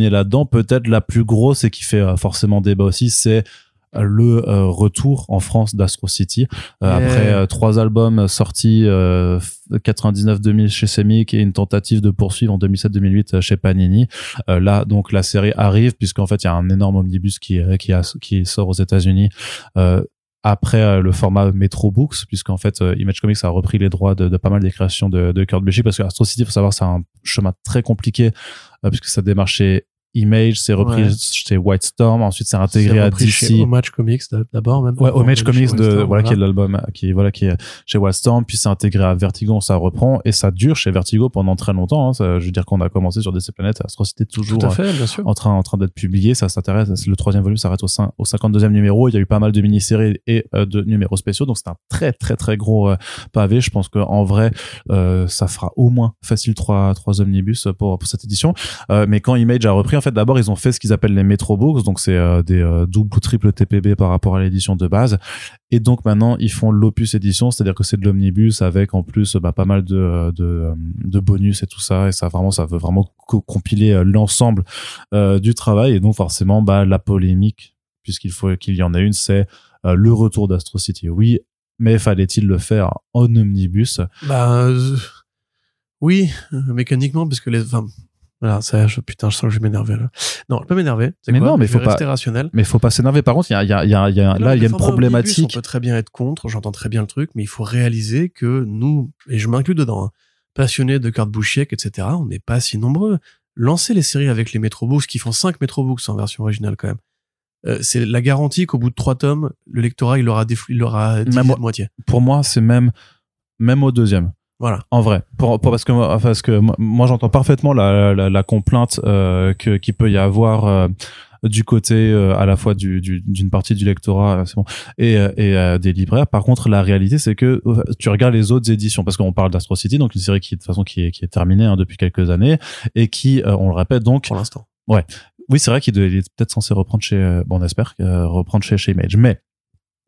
là-dedans. Peut-être la plus grosse et qui fait euh, forcément débat aussi, c'est euh, le euh, retour en France d'Astro City Euh, Yeah. après euh, trois albums sortis euh, 99-2000 chez Semic et une tentative de poursuivre en 2007-2008 chez Panini là donc la série arrive puisqu'en fait il y a un énorme omnibus qui qui, a, qui sort aux États-Unis après euh, le format Metro Books, puisqu'en fait euh, Image Comics a repris les droits de, de pas mal des créations de, de Kurt Busiek, parce que Astro City, faut savoir, c'est un chemin très compliqué, euh, puisque ça démarre chez Image, c'est repris Ouais. chez White Storm, ensuite c'est intégré à DC. chez Homage Comics d'abord même. Ouais, Homage Comics de voilà qui est l'album euh, qui voilà qui est chez Wildstorm puis c'est intégré à Vertigo ça reprend et ça dure chez Vertigo pendant très longtemps hein. Ça, je veux dire qu'on a commencé sur DC Planet Astro City toujours Tout à euh, fait, bien sûr. en train en train d'être publié ça s'intéresse le troisième volume s'arrête au, au 52e numéro il y a eu pas mal de mini-séries et euh, de numéros spéciaux donc c'est un très très très gros euh, pavé je pense que en vrai euh, ça fera au moins facile trois trois omnibus pour pour cette édition Euh, mais quand Image a repris en fait d'abord ils ont fait ce qu'ils appellent les Metro Books donc c'est euh, des euh, double ou triple TPB par rapport à l'édition de base. Et donc maintenant ils font l'opus édition c'est-à-dire que c'est de l'omnibus avec en plus bah, pas mal de, de de bonus et tout ça. Et ça vraiment ça veut vraiment co- compiler euh, l'ensemble euh, du travail. Et donc forcément bah la polémique puisqu'il faut qu'il y en ait une c'est euh, le retour d'Astro City. Oui mais fallait-il le faire en omnibus? Bah, euh, oui, euh, mécaniquement, parce que les, enfin, voilà, ça, je, putain, je sens que je vais m'énerver, là. Non, je peux m'énerver. Mais quoi? non, mais Je faut pas- rationnel. mais faut pas s'énerver par contre il y a, il y a, il y a, y a- là il y a une omnibus, problématique On peut très bien être contre, j'entends très bien le truc, mais il faut réaliser que nous, et je m'inclus dedans, hein, passionnés de Kurt Busiek, etc., on n'est pas si nombreux. Lancez les séries avec les Metrobooks, qui font 5 Metrobooks en version originale quand même. Euh, c'est la garantie qu'au bout de trois tomes, le lectorat, il aura, défl- il aura divisé moi- de moitié. pour moi c'est même même au deuxième Voilà. En vrai, pour, pour- parce que moi- parce que moi, j'entends parfaitement la, la, la complainte euh, que qu'il peut y avoir euh, du côté euh, à la fois du du- d'une partie du lectorat euh, bon et euh, et euh, des libraires. Par contre, la réalité c'est que euh, tu regardes les autres éditions parce qu'on parle d'Astro City, donc une série qui de toute façon qui est qui est terminée hein, depuis quelques années et qui euh, on le répète donc Pour l'instant. oui c'est vrai qu'il est peut-être censé reprendre chez euh, bon on espère euh, reprendre chez chez Image mais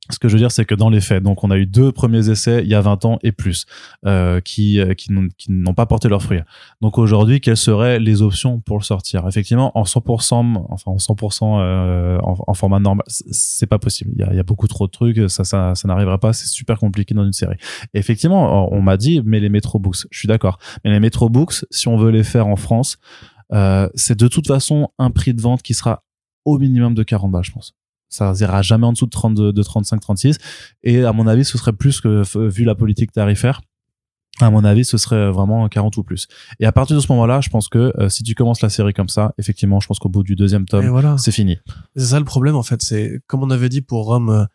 Ce que je veux dire, c'est que dans les faits, donc on a eu deux premiers essais il y a 20 ans et plus, euh, qui, euh, qui n'ont- pas porté leurs fruits. Donc aujourd'hui, quelles seraient les options pour le sortir? Effectivement, en 100%, enfin en 100% euh, en, format normal, c'est pas possible. Il y, a, beaucoup trop de trucs, ça, ça, ça n'arrivera pas. C'est super compliqué dans une série. Effectivement, on m'a dit, mais les Metro Books, je suis d'accord. Mais les Metro Books, si on veut les faire en France, euh, c'est de toute façon un prix de vente qui sera au minimum de 40 balles, je pense. Ça ira jamais en dessous de 32, de 35, 36. Et à mon avis, ce serait plus que, vu la politique tarifaire, à mon avis, ce serait vraiment 40 ou plus. Et à partir de ce moment-là, je pense que euh, si tu commences la série comme ça, effectivement, je pense qu'au bout du deuxième tome, voilà. c'est fini. C'est ça le problème, en fait. C'est, comme on avait dit pour Rome, euh,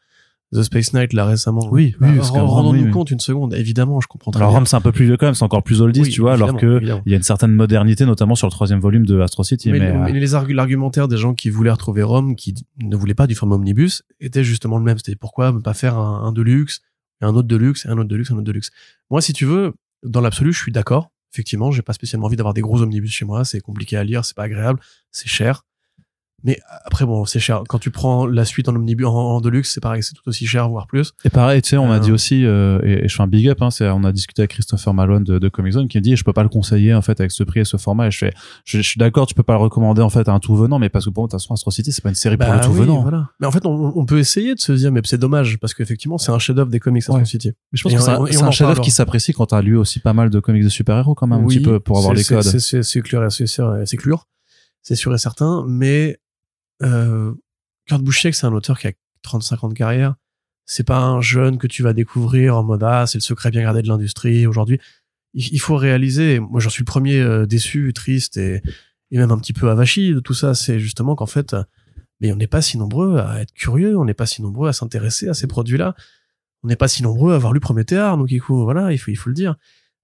The Space Knight, là, récemment. Oui, Bah, oui, Rome, Rendons-nous oui, oui. compte une seconde. Évidemment, je comprends très Alors bien. Rome, c'est un peu plus vieux quand même, c'est encore plus oldies, Oui, tu vois, alors que il y a une certaine modernité, notamment sur le troisième volume de Astro City. Mais, Mais, mais euh, les argu- l'argumentaire des gens qui voulaient retrouver Rome, qui ne voulaient pas du format omnibus, était justement le même. C'était pourquoi ne pas faire un, un deluxe, un autre deluxe, un autre deluxe, un autre deluxe. Moi, si tu veux, dans l'absolu, je suis d'accord. Effectivement, j'ai pas spécialement envie d'avoir des gros omnibus chez moi. C'est compliqué à lire, c'est pas agréable, c'est cher. Mais après, bon, c'est cher. Quand tu prends la suite en omnibus, en, en deluxe, c'est pareil, c'est tout aussi cher, voire plus. Et pareil, tu sais, on m'a Euh, dit aussi, euh, et, et je fais un big up, hein, c'est, on a discuté avec Christopher Malone de, de Comic Zone qui me dit, je peux pas le conseiller en fait avec ce prix et ce format. Et je fais, je, je suis d'accord, tu peux pas le recommander en fait à un tout venant, mais parce que pour moi, de toute façon, Astro City, c'est pas une série pour Bah le tout oui, venant. voilà. Mais en fait, on, on peut essayer de se dire, mais c'est dommage, parce qu'effectivement, c'est un chef-d'œuvre des comics Astro Ouais. City. Mais je pense Et que c'est un, chef-d'œuvre qui s'apprécie quand t'as lu aussi pas mal de comics de super-héros quand même, un petit peu pour avoir les codes. C'est, clair, sûr, c'est sûr et certain. Mais euh, Kurt Busiek, c'est un auteur qui a 35 ans de carrière. C'est pas un jeune que tu vas découvrir en mode ah c'est le secret bien gardé de l'industrie aujourd'hui. Il, faut réaliser. Moi, j'en suis le premier euh, déçu, triste et, même un petit peu avachi de tout ça. C'est justement qu'en fait, mais on n'est pas si nombreux à être curieux. On n'est pas si nombreux à s'intéresser à ces produits-là. On n'est pas si nombreux à avoir lu Prométhée, donc il faut voilà, il faut il faut le dire.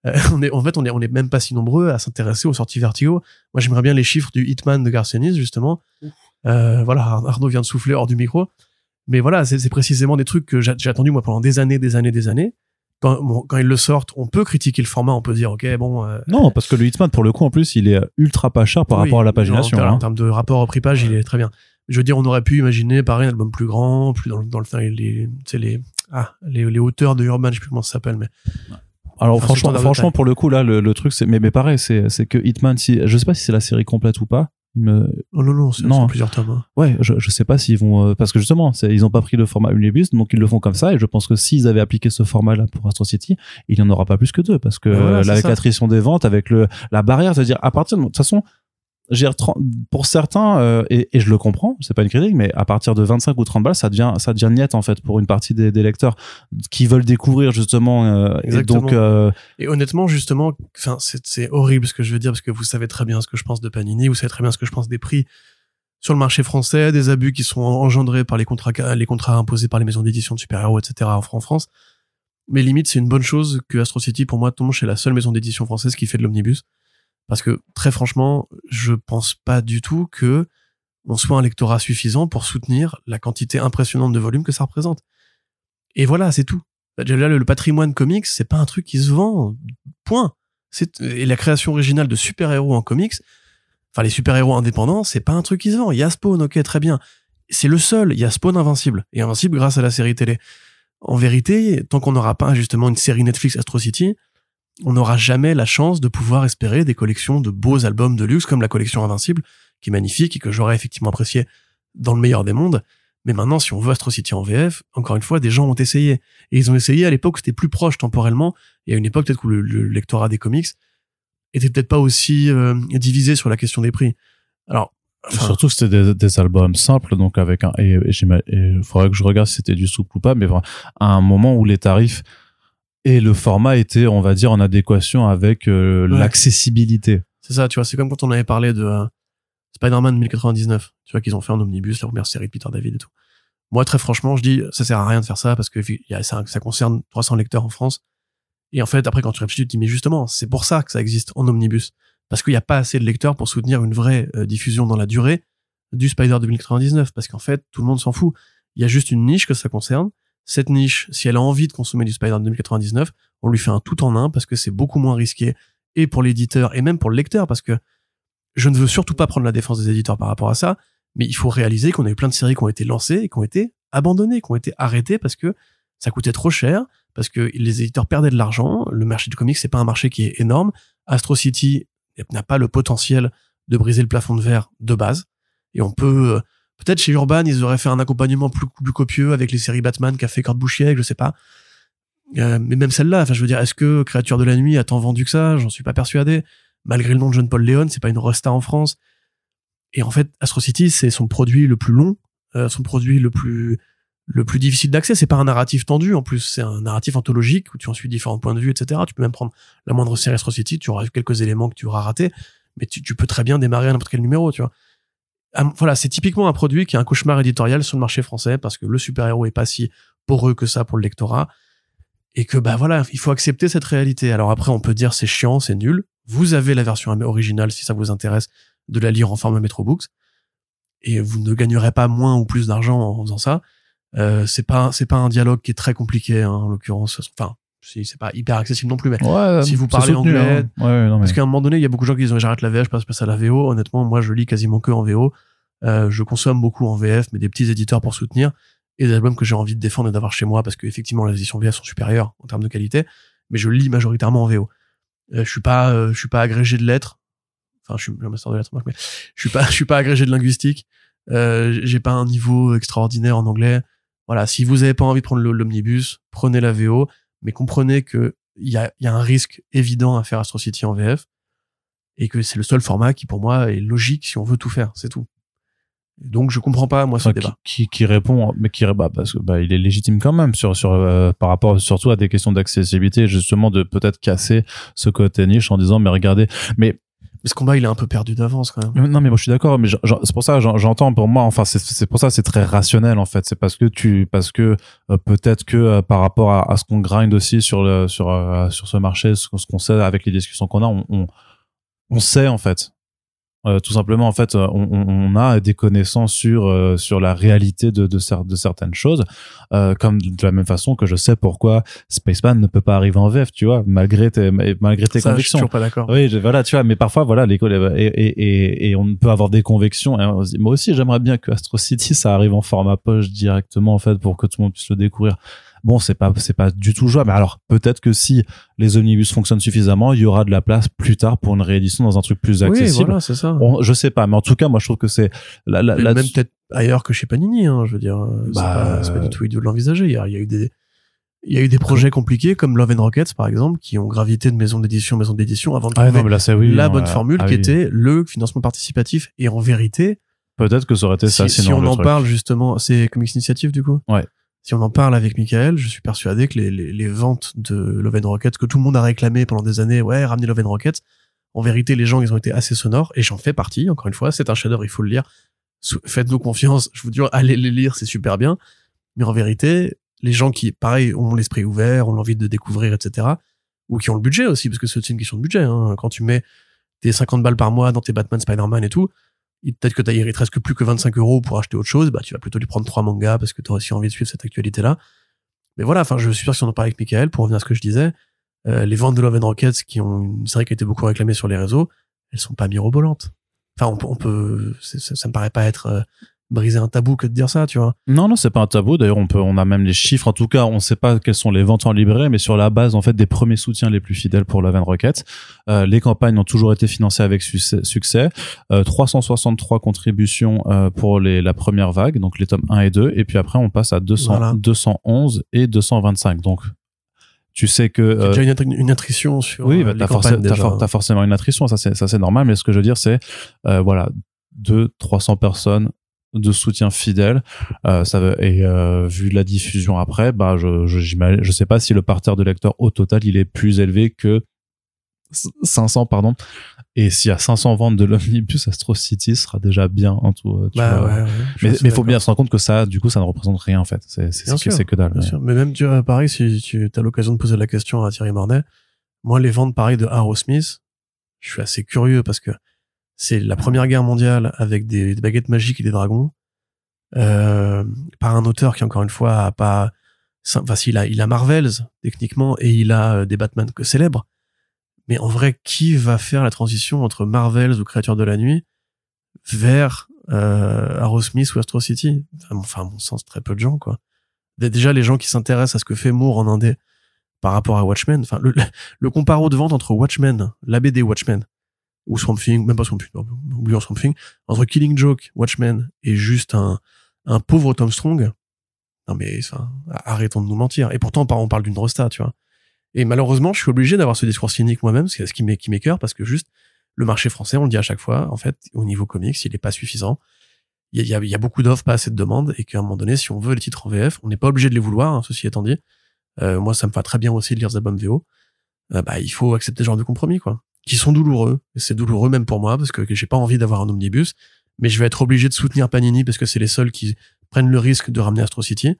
Euh, on est, en fait, on est, on même pas si nombreux à s'intéresser aux sorties Vertigo. Moi, j'aimerais bien les chiffres du Hitman de Garcianis, justement. Euh, voilà, Ar- Arnaud vient de souffler hors du micro. Mais voilà, c'est précisément des trucs que j'a- j'ai attendu, moi, pendant des années, des années, des années. Quand, bon, quand ils le sortent, on peut critiquer le format, on peut dire, OK, bon, euh, Non, parce que le Hitman, pour le coup, en plus, il est ultra pas cher par oui, rapport à la pagination. En, ter- hein. en termes de rapport au prix-page, il est très bien. Je veux dire, on aurait pu imaginer, pareil, un album plus grand, plus dans, le- dans le, les, les, ah, les, les hauteurs de Urban, je sais plus comment ça s'appelle, mais Alors Enfin, franchement, franchement pour le coup là, le, le truc c'est, mais, mais pareil, c'est, c'est que Hitman, si, je sais pas si c'est la série complète ou pas. Il me, oh non, non, c'est plusieurs tomes. hein. ouais, je, je sais pas s'ils vont, euh, parce que justement, c'est, ils ont pas pris le format Omnibus, donc ils le font comme ça. Et je pense que s'ils avaient appliqué ce format-là pour Astro City, il y en aura pas plus que deux, parce que Ben voilà, euh, avec l'attrition des ventes, avec le la barrière, c'est-à-dire à partir de, de toute façon. Je veux dire, 30 pour certains, euh, et, et je le comprends, c'est pas une critique, mais à partir de 25 ou 30 balles, ça devient, ça devient niette en fait pour une partie des, des lecteurs qui veulent découvrir justement. euh, et donc, euh, Et honnêtement, justement, enfin, c'est horrible ce que je veux dire parce que vous savez très bien ce que je pense de Panini, vous savez très bien ce que je pense des prix sur le marché français, des abus qui sont engendrés par les contrats, les contrats imposés par les maisons d'édition de super-héros, etc. en France. Mais limite, c'est une bonne chose que Astro City, pour moi, tombe chez la seule maison d'édition française qui fait de l'omnibus. Parce que, très franchement, je pense pas du tout que on soit un lectorat suffisant pour soutenir la quantité impressionnante de volume que ça représente. Et voilà, c'est tout. Le, patrimoine comics, c'est pas un truc qui se vend. Point. Et la création originale de super-héros en comics, enfin, les super-héros indépendants, c'est pas un truc qui se vend. Il y a Spawn, ok, très bien. C'est le seul. Il y a Spawn Invincible. Et Invincible grâce à la série télé. En vérité, tant qu'on n'aura pas justement une série Netflix Astro City, on n'aura jamais la chance de pouvoir espérer des collections de beaux albums de luxe comme la collection Invincible, qui est magnifique et que j'aurais effectivement apprécié dans le meilleur des mondes. Mais maintenant, si on veut Astro City en VF, encore une fois, des gens ont essayé. Et ils ont essayé à l'époque c'était plus proche temporellement, et à une époque peut-être où le, le lectorat des comics était peut-être pas aussi euh, divisé sur la question des prix. Alors, Surtout que c'était des, albums simples, donc avec un. Et et il faudrait que je regarde si c'était du souple ou pas, mais à un moment où les tarifs et le format étaient, on va dire, en adéquation avec euh, Ouais. l'accessibilité. c'est ça, tu vois, c'est comme quand on avait parlé de euh, Spider-Man 1099, tu vois, qu'ils ont fait en omnibus, la première série de Peter David et tout. Moi, très franchement, je dis, ça sert à rien de faire ça parce que y a, ça, ça concerne 300 lecteurs en France. Et en fait, après, quand tu réfléchis, tu te dis, mais justement, c'est pour ça que ça existe en omnibus. Parce qu'il n'y a pas assez de lecteurs pour soutenir une vraie euh, diffusion dans la durée du Spider 2099. Parce qu'en fait, tout le monde s'en fout. Il y a juste une niche que ça concerne. Cette niche, si elle a envie de consommer du Spider 2099, on lui fait un tout en un parce que c'est beaucoup moins risqué et pour l'éditeur et même pour le lecteur parce que je ne veux surtout pas prendre la défense des éditeurs par rapport à ça, mais il faut réaliser qu'on a eu plein de séries qui ont été lancées et qui ont été abandonnés, qui ont été arrêtés parce que ça coûtait trop cher, parce que les éditeurs perdaient de l'argent. Le marché du comics, c'est pas un marché qui est énorme. Astro City n'a pas le potentiel de briser le plafond de verre de base. Et on peut, euh, peut-être chez Urban, ils auraient fait un accompagnement plus, plus copieux avec les séries Batman qu'a fait Kurt Busiek, je sais pas. Euh, mais même celle-là, enfin, je veux dire, est-ce que Créature de la Nuit a tant vendu que ça? J'en suis pas persuadé. Malgré le nom de John Paul Leon, c'est pas une resta en France. Et en fait, Astro City, c'est son produit le plus long, euh, son produit le plus le plus difficile d'accès. C'est pas un narratif tendu, en plus, c'est un narratif anthologique où tu en suis différents points de vue, etc. Tu peux même prendre la moindre série Astro City, tu auras quelques éléments que tu auras ratés, mais tu, tu peux très bien démarrer à n'importe quel numéro, tu vois. Voilà, c'est typiquement un produit qui est un cauchemar éditorial sur le marché français parce que le super-héros est pas si poreux que ça pour le lectorat et que bah voilà, il faut accepter cette réalité. Alors après, on peut dire c'est chiant, c'est nul. Vous avez la version originale si ça vous intéresse de la lire en format Metro Books et vous ne gagnerez pas moins ou plus d'argent en faisant ça. Euh, c'est pas c'est pas un dialogue qui est très compliqué hein, en l'occurrence. Enfin, c'est pas hyper accessible non plus, mais Ouais, si vous parlez soutenu, anglais, hein. Ouais, non, mais- parce qu'à un moment donné, il y a beaucoup de gens qui disent j'arrête la VF, je passe, passe à la VO. Honnêtement, moi, je lis quasiment que en VO. Euh, je consomme beaucoup en VF, mais des petits éditeurs pour soutenir et des albums que j'ai envie de défendre et d'avoir chez moi parce que effectivement les éditions VF sont supérieures en termes de qualité. Mais je lis majoritairement en VO. Euh, je suis pas, euh, je suis pas agrégé de lettres. Enfin, je suis un master de lettres, moi, mais je suis pas, je suis pas agrégé de linguistique. Euh, j'ai pas un niveau extraordinaire en anglais. Voilà, si vous avez pas envie de prendre l'omnibus, prenez la VO, mais comprenez que il y a, y a un risque évident à faire Astro City en VF et que c'est le seul format qui pour moi est logique si on veut tout faire, c'est tout. Donc je comprends pas moi ce débat. qui, qui, qui répond, mais qui bah, parce que bah, il est légitime quand même sur sur euh, par rapport surtout à des questions d'accessibilité, justement de peut-être casser ce côté niche en disant mais regardez, mais Mais ce combat il est un peu perdu d'avance quand même. non mais moi je suis d'accord, mais c'est pour ça j'en- j'entends pour moi, enfin c'est pour ça c'est très rationnel en fait, c'est parce que tu parce que euh, peut-être que euh, par rapport à, ce qu'on grind aussi sur le sur euh, sur ce marché, ce, qu'on sait avec les discussions qu'on a, on on sait en fait euh, tout simplement en fait euh, on, on- a des connaissances sur euh, sur la réalité de de, cer- de certaines choses euh, comme de la même façon que je sais pourquoi Spaceman ne peut pas arriver en VF tu vois malgré tes malgré tes Ça, je suis convictions toujours pas d'accord. oui je- voilà tu vois mais parfois voilà l'école et, et, et, et on peut avoir des convictions et on se dit, moi aussi j'aimerais bien que Astro City ça arrive en format poche directement en fait pour que tout le monde puisse le découvrir bon c'est pas c'est pas du tout jouable mais alors peut-être que si les omnibus fonctionnent suffisamment il y aura de la place plus tard pour une réédition dans un truc plus Oui, accessible voilà, c'est ça. on, je sais pas, mais en tout cas, moi, je trouve que c'est la, la, Mais la- même peut-être ailleurs que chez Panini, hein, je veux dire, euh, c'est Bah, pas, c'est pas euh, du tout idiot de l'envisager. Il y a, il y a eu des, il y a eu des projets compliqués comme Love and Rockets par exemple, qui ont gravité de maison d'édition en maison d'édition avant de Ah trouver non, là, oui. la non, bonne là- formule ah qui oui. était le financement participatif. Et en vérité, Peut-être que ça aurait été ça, si, si sinon. on le en truc. parle justement, c'est Comics Initiative du coup? Ouais. Si on en parle avec Michael, je suis persuadé que les, les, les ventes de Love and Rockets que tout le monde a réclamé pendant des années, ouais, ramenez Love and Rockets. En vérité, les gens, ils ont été assez sonores et j'en fais partie. Encore une fois, c'est un chef-d'œuvre, il faut le lire. Faites-nous confiance. Je vous dis, allez les lire, c'est super bien. Mais en vérité, les gens qui, pareil, ont l'esprit ouvert, ont l'envie de découvrir, etc., ou qui ont le budget aussi, parce que c'est une question de budget. Hein. Quand tu mets tes 50 balles par mois dans tes Batman, Spider-Man et tout, peut-être que t'as, il te reste plus que 25 euros pour acheter autre chose, bah, tu vas plutôt lui prendre trois mangas parce que tu as aussi envie de suivre cette actualité-là. Mais voilà, enfin, je suis sûr que si on en parle avec Michael, pour revenir à ce que je disais, euh, les ventes de Love and Rockets, qui ont une série qui a été beaucoup réclamée sur les réseaux, elles sont pas mirobolantes. Enfin, on, on peut, ça, ça me paraît pas être euh, briser un tabou que de dire ça, tu vois. Non, non, c'est pas un tabou. D'ailleurs, on peut, on a même les chiffres. En tout cas, on sait pas quelles sont les ventes en librairie, mais sur la base, en fait, des premiers soutiens les plus fidèles pour Love and Rocket. Euh, les campagnes ont toujours été financées avec succès. succès. Euh, 363 contributions euh, pour les, la première vague, donc les tomes 1 et 2. Et puis après, on passe à 200, Voilà. 211 et 225. Donc, tu sais que, euh, déjà une, attri- une attrition sur oui, euh, bah, t'as, déjà. for- forcément une attrition, ça c'est, ça c'est normal, mais ce que je veux dire c'est, euh, voilà, 2 300 personnes de soutien fidèle, euh, ça veut, et euh, vu la diffusion après, bah je, je, je sais pas si le parterre de lecteurs au total il est plus élevé que 500 pardon, et s'il y a 500 ventes de l'omnibus Astro City, ce sera déjà bien en tout. tu Bah, vois. ouais, ouais, mais mais faut bien se rendre compte que ça, du coup, ça ne représente rien en fait. C'est que dalle. Bien mais- sûr. Mais même, tu pareil, si tu as l'occasion de poser la question à Thierry Marnet, moi, les ventes, pareil, de Arrow Smith, je suis assez curieux parce que c'est la première guerre mondiale avec des, des baguettes magiques et des dragons, euh, par un auteur qui, encore une fois, a pas, enfin, s'il a, il a Marvels, techniquement, et il a euh, des Batman que célèbres. Mais en vrai, qui va faire la transition entre Marvels ou Créatures de la Nuit vers euh, Arrow Smith ou Astro City? Enfin, à mon sens, très peu de gens, quoi. Dé- Déjà, les gens qui s'intéressent à ce que fait Moore en indé par rapport à Watchmen, enfin, le, le comparo de vente entre Watchmen, la BD Watchmen, ou Swamp Thing, même pas Swamp Thing, oublions Swamp Thing, entre Killing Joke, Watchmen, et juste un, un pauvre Tom Strong, non mais, enfin, arrêtons de nous mentir. Et pourtant, on parle- d'une rosta, tu vois. Et malheureusement, je suis obligé d'avoir ce discours cynique moi-même, c'est ce qui m'é- qui m'écœure, parce que juste, le marché français, on le dit à chaque fois, en fait, au niveau comics, il est pas suffisant. Il y a, il y a- il y a beaucoup d'offres, pas assez de demandes, et qu'à un moment donné, si on veut les titres en VF, on n'est pas obligé de les vouloir, hein, ceci étant dit. Euh, moi, ça me va très bien aussi de lire des albums VO. Euh, bah, il faut accepter ce genre de compromis, quoi. Qui sont douloureux. Et c'est douloureux même pour moi, parce que, j'ai pas envie d'avoir un omnibus, mais je vais être obligé de soutenir Panini parce que c'est les seuls qui prennent le risque de ramener Astro City.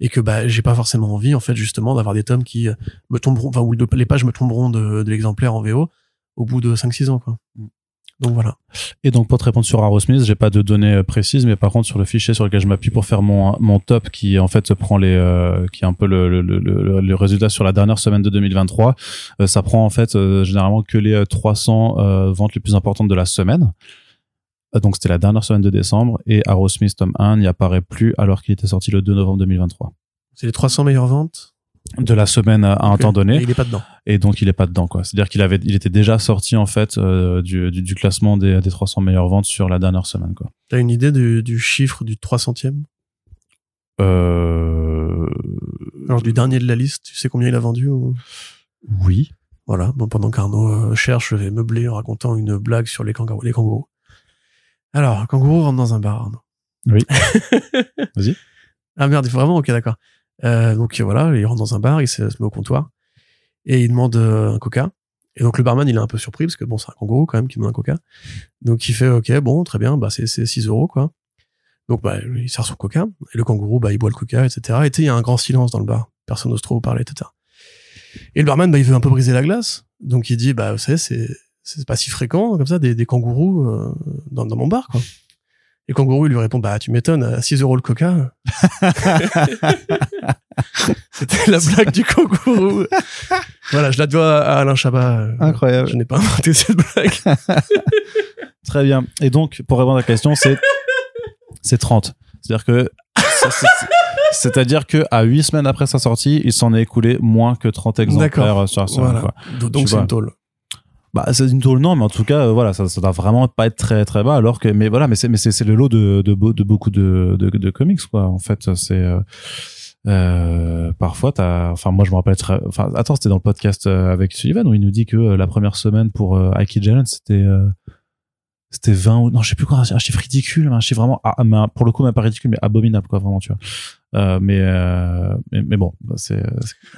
Et que, bah, j'ai pas forcément envie, en fait, justement, d'avoir des tomes qui euh, me tomberont, enfin, où les pages me tomberont de, de l'exemplaire en VO au bout de 5-6 ans, quoi. Donc voilà. Et donc pour te répondre sur Arrowsmith, j'ai pas de données euh, précises, mais par contre sur le fichier sur lequel je m'appuie pour faire mon mon top, qui en fait prend les, euh, qui est un peu le le, le, le, le résultat sur la dernière semaine de 2023, euh, ça prend en fait euh, généralement que les euh, 300 euh, ventes les plus importantes de la semaine. Donc c'était la dernière semaine de décembre et Arrowsmith tome 1 n'y apparaît plus alors qu'il était sorti le 2 novembre 2023. C'est les 300 meilleures ventes? De la semaine à un temps donné Et il est pas dedans. et donc il est pas dedans quoi. C'est-à-dire qu'il avait, il était déjà sorti en fait euh, du, du, du classement des, des 300 meilleures ventes sur la dernière semaine quoi. T'as une idée du, du chiffre du 300e Euh... Alors du dernier de la liste, tu sais combien il a vendu ou... Oui. Voilà, bon, pendant qu'Arnaud euh, cherche, je vais meubler en racontant une blague sur les kangourous. Les kangourous. Alors, kangourou rentre dans un bar, Arnaud. Oui. Vas-y. Ah merde, il faut vraiment, ok, d'accord. Euh, donc voilà, il rentre dans un bar, il se, met au comptoir et il demande euh, un coca. Et donc le barman, il est un peu surpris parce que bon, c'est un kangourou quand même qui demande un coca. Donc il fait, ok, bon, très bien, bah c'est c'est 6 euros quoi. Donc bah il sert son coca et le kangourou, bah il boit le coca, etc. Et il y a un grand silence dans le bar, personne n'ose trop parler, etc. Et le barman, bah il veut un peu briser la glace, donc il dit, bah vous savez, c'est c'est pas si fréquent comme ça des, des kangourous euh, dans, dans mon bar quoi. Et le kangourou il lui répond, bah tu m'étonnes, à 6 euros le coca. C'était la blague du kangourou. voilà, je la dois à Alain Chabat. Incroyable. Je n'ai pas inventé cette blague. Très bien. Et donc, pour répondre à la question, c'est c'est 30. C'est-à-dire que c'est- c'est- c'est-à-dire que à 8 semaines après sa sortie, il s'en est écoulé moins que 30 exemplaires sur la semaine. Voilà. quoi. Donc c'est une tôle. Bah, c'est une tôle non, mais en tout cas, euh, voilà, ça, ça doit vraiment pas être très très bas. Alors que, mais voilà, mais c'est mais c'est le lot de de, de beaucoup de, de de comics quoi. En fait, c'est euh, euh, parfois t'as, enfin moi je me rappelle très, enfin attends, c'était dans le podcast euh, avec Sullivan où il nous dit que euh, la première semaine pour Ike Jalen c'était c'était 20 ou non je sais plus quoi un chiffre ridicule un chiffre vraiment ah, mais pour le coup même pas ridicule mais abominable quoi vraiment tu vois euh, mais, euh, mais mais bon bah, c'est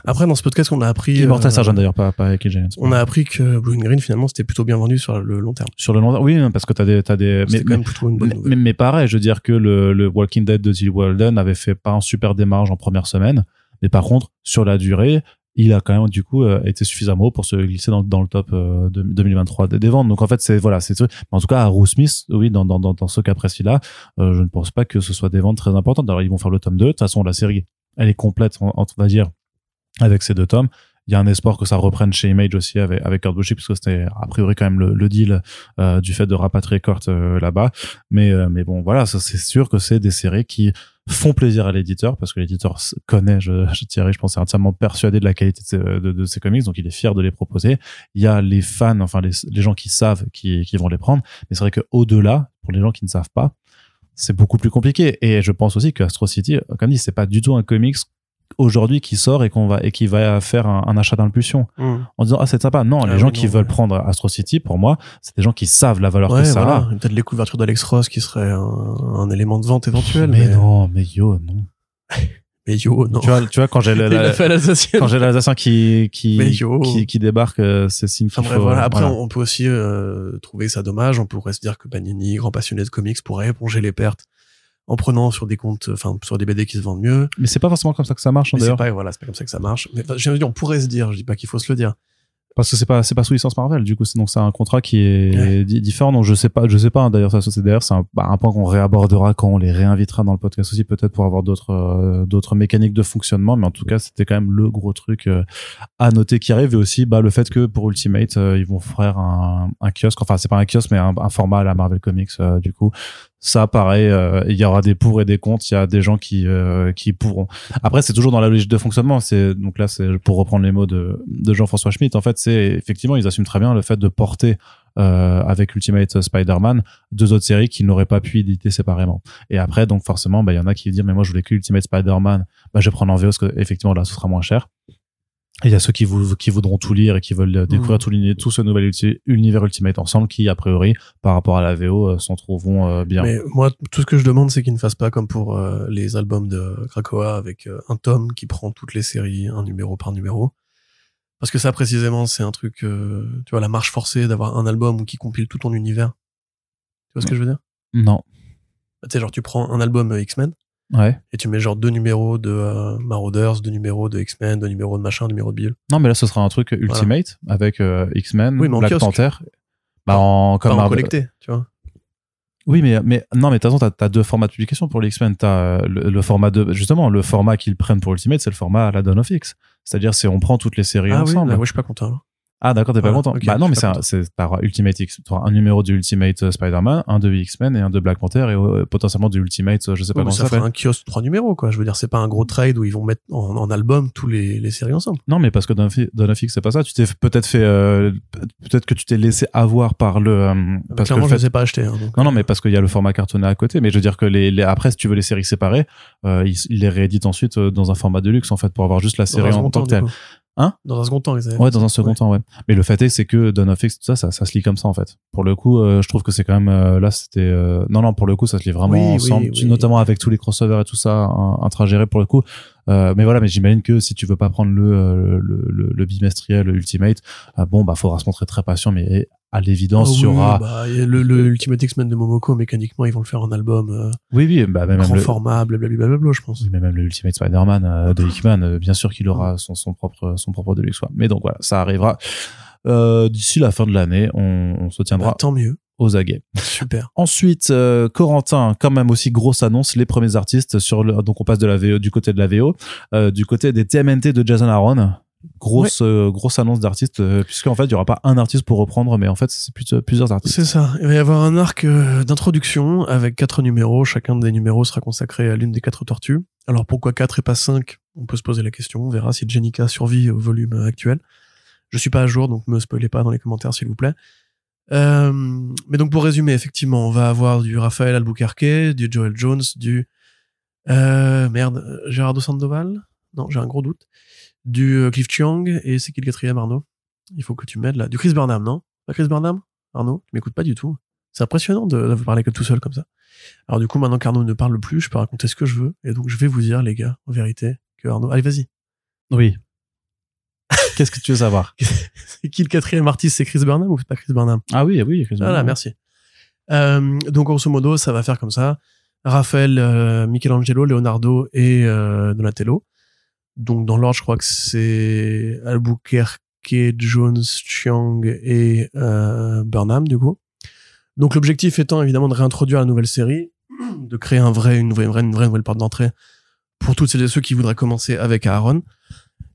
Après, dans ce podcast, on a appris. Immortal euh, Sergeant d'ailleurs pas pas Ike Jalen On a appris que Blue and Green, finalement, c'était plutôt bien vendu sur le long terme. sur le long terme oui parce que t'as des t'as des C'était quand même plutôt une bonne mais, nouvelle. mais, mais pareil, je veux dire que le, le Walking Dead de Tilly Walden avait fait pas un super démarrage en première semaine, mais par contre, sur la durée, il a quand même du coup euh, été suffisamment haut pour se glisser dans, le top euh, de 2023 des, ventes. Donc en fait, c'est voilà, c'est en tout cas à Rue Smith, oui, dans, dans, dans, ce cas précis-là, euh, je ne pense pas que ce soit des ventes très importantes. Alors ils vont faire le tome 2, de toute façon la série, elle est complète, on, on va dire, avec ces deux tomes. Il y a un espoir que ça reprenne chez Image aussi avec, avec Kurt Busiek, puisque c'était a priori quand même le, le deal euh, du fait de rapatrier Kurt euh, là-bas. Mais, euh, mais bon, voilà, ça c'est sûr que c'est des séries qui font plaisir à l'éditeur, parce que l'éditeur connaît, je, je Thierry, je pense, est entièrement persuadé de la qualité de, ces- de, ces comics, donc il est fier de les proposer. Il y a les fans, enfin les, gens qui savent, qui, qui vont les prendre. Mais c'est vrai que au-delà, pour les gens qui ne savent pas, c'est beaucoup plus compliqué. Et je pense aussi que Astro City, comme dit, c'est pas du tout un comics aujourd'hui qui sort et qu'on va et qui va faire un, un achat d'impulsion Mmh. en disant ah c'est sympa non Ah les gens qui non, veulent ouais. prendre Astro City pour moi c'est des gens qui savent la valeur Ouais, que ça voilà. a Peut-être les couvertures d'Alex Ross qui serait un, un élément de vente éventuel. mais, non mais yo non Mais yo, non. tu vois tu vois quand j'ai le- Il la- a fait l'Alsacienne. quand j'ai l'Alsacien qui qui, qui qui débarque euh, c'est signe Enfin bref, faut voilà. Après, voilà. on peut aussi euh, trouver ça dommage. On pourrait se dire que Panini, grand passionné de comics, pourrait éponger les pertes en prenant sur des comptes, enfin sur des BD qui se vendent mieux. mais c'est pas forcément comme ça que ça marche hein, d'ailleurs pas, voilà, c'est pas comme ça que ça marche. Mais enfin, j'ai envie de dire, on pourrait se dire, je dis pas qu'il faut se le dire. parce que c'est pas c'est pas sous licence Marvel du coup c'est donc c'est un contrat qui est Ouais. différent donc je sais pas je sais pas hein, d'ailleurs ça c'est d'ailleurs c'est un, bah, un point qu'on réabordera quand on les réinvitera dans le podcast aussi peut-être pour avoir d'autres euh, d'autres mécaniques de fonctionnement mais en tout cas c'était quand même le gros truc euh, à noter qui arrive et aussi bah le fait que pour Ultimate euh, ils vont faire un, un kiosque enfin c'est pas un kiosque mais un, un format à la Marvel Comics du coup ça pareil euh, il y aura des pour et des contre. Il y a des gens qui euh, qui pourront. Après c'est toujours dans la logique de fonctionnement. C'est donc là c'est pour reprendre les mots de de Jean-François Schmitt. En fait c'est effectivement ils assument très bien le fait de porter euh, avec Ultimate Spider-Man deux autres séries qu'ils n'auraient pas pu éditer séparément. Et après donc forcément bah il y en a qui disent mais moi je voulais que Ultimate Spider-Man bah je vais prendre en VO parce que effectivement là ce sera moins cher et il y a ceux qui, vou- qui voudront tout lire et qui veulent euh, découvrir Mhm. tout, ce nouvel ulti- univers Ultimate ensemble qui, a priori, par rapport à la VO, euh, s'en trouveront euh, bien. Mais moi, tout ce que je demande, c'est qu'ils ne fassent pas comme pour euh, les albums de Krakoa avec euh, un tome qui prend toutes les séries, un numéro par numéro. Parce que ça, précisément, c'est un truc, tu vois, la marche forcée d'avoir un album qui compile tout ton univers. Tu vois ce que je veux dire? Non. Tu sais, genre, tu prends un album X-Men Ouais. et tu mets genre deux numéros de euh, Marauders, deux numéros de X-Men, deux numéros de machin, deux numéros de Bill. Non, mais là, ce sera un truc Ultimate avec euh, X-Men, Oui, Black. Panther. Bah, en, comme en collecté, tu vois. Oui, mais, mais non, mais de toute façon, t'as, t'as deux formats de publication pour les X-Men. T'as euh, le, le format de, justement, le format qu'ils prennent pour Ultimate, c'est le format à la Dawn of X. C'est-à-dire, c'est on prend toutes les séries Ah oui, ensemble. là, ouais, je suis pas content. Ah d'accord, t'es pas content. ok, bah non, mais c'est, t'auras Ultimate X, un numéro du Ultimate euh, Spider-Man, un de X-Men et un de Black Panther et euh, potentiellement du Ultimate, euh, je sais pas Ouais, comment ça ça fera un kiosque trois numéros, quoi. Je veux dire, c'est pas un gros trade où ils vont mettre en, en album tous les, les séries ensemble. Non, mais parce que of X, c'est pas ça. Tu t'es peut-être fait, euh, peut-être que tu t'es laissé avoir par le, euh, parce que Clairement, le je les ai pas achetés. hein, Non, non, mais parce qu'il y a le format cartonné à côté. Mais je veux dire que les, les- après, si tu veux les séries séparées, euh, ils, ils les rééditent ensuite dans un format de luxe en fait pour avoir juste la dans série en tant que telle. Hein Dans un second temps, avaient Ouais, dans un second Ouais. temps, ouais. Mais le fait est, c'est que Dawn of X, tout ça, ça, ça se lit comme ça en fait. Pour le coup, euh, je trouve que c'est quand même euh, là, c'était euh, non, non, pour le coup, ça se lit vraiment Oui, ensemble, oui. notamment avec tous les crossovers et tout ça, un, un trajet géré pour le coup. Euh, mais voilà, mais j'imagine que si tu veux pas prendre le euh, le, le, le bimestriel, le Ultimate, euh, bon, bah, faudra se montrer très patient, mais à l'évidence, Ah il y oui, aura. bah, le, le Ultimate X-Men de Momoko, mécaniquement, ils vont le faire en album euh, Oui, oui, bah même grand le, format, blablabla, je pense. Oui, mais même le Ultimate Spider-Man euh, de Hickman, euh, bien sûr qu'il aura son, son propre son propre Deluxe. quoi. Mais donc voilà, ça arrivera euh, d'ici la fin de l'année. On, on se tiendra Bah, tant mieux. aux aguets. Super. Ensuite, euh, Corentin, quand même aussi grosse annonce, les premiers artistes sur le, donc on passe de la VO du côté de la VO, euh, du côté des TMNT de Jason Aaron. Grosse euh, grosse annonce d'artistes euh, puisqu'en fait il y aura pas un artiste pour reprendre mais en fait c'est plus- plusieurs artistes. C'est ça. Il va y avoir un arc euh, d'introduction avec quatre numéros. Chacun des numéros sera consacré à l'une des quatre tortues. Alors pourquoi quatre et pas cinq? On peut se poser la question. On verra si Jenica survit au volume actuel. Je suis pas à jour, donc me spoilez pas dans les commentaires s'il vous plaît. Euh, mais donc pour résumer, effectivement, on va avoir du Raphaël Albuquerque, du Joel Jones, du euh, merde, euh, Gerardo Sandoval? Non, j'ai un gros doute. Du euh, Cliff Chiang et c'est qui le quatrième Arnaud? Il faut que tu m'aides là. Du Chris Burnham, non? Pas Chris Burnham? Arnaud, tu m'écoutes pas du tout. C'est impressionnant de, de vous parler que tout seul comme ça. Alors du coup, maintenant qu'Arnaud ne parle plus, je peux raconter ce que je veux. Et donc je vais vous dire, les gars, en vérité, que Arnaud... Allez, vas-y. Oui. Qu'est-ce que tu veux savoir? C'est qui le quatrième artiste? C'est Chris Burnham ou c'est pas Chris Burnham? Ah oui, oui, Chris Voilà, Burnham. merci. Euh, donc grosso modo, ça va faire comme ça. Raphaël, euh, Michelangelo, Leonardo et euh, Donatello. Donc dans l'ordre, je crois que c'est Albuquerque, Jones, Chiang et euh, Burnham du coup. Donc l'objectif étant évidemment de réintroduire la nouvelle série, de créer un vrai, une vraie, une vraie, une vraie nouvelle porte d'entrée pour toutes celles et ceux qui voudraient commencer avec Aaron.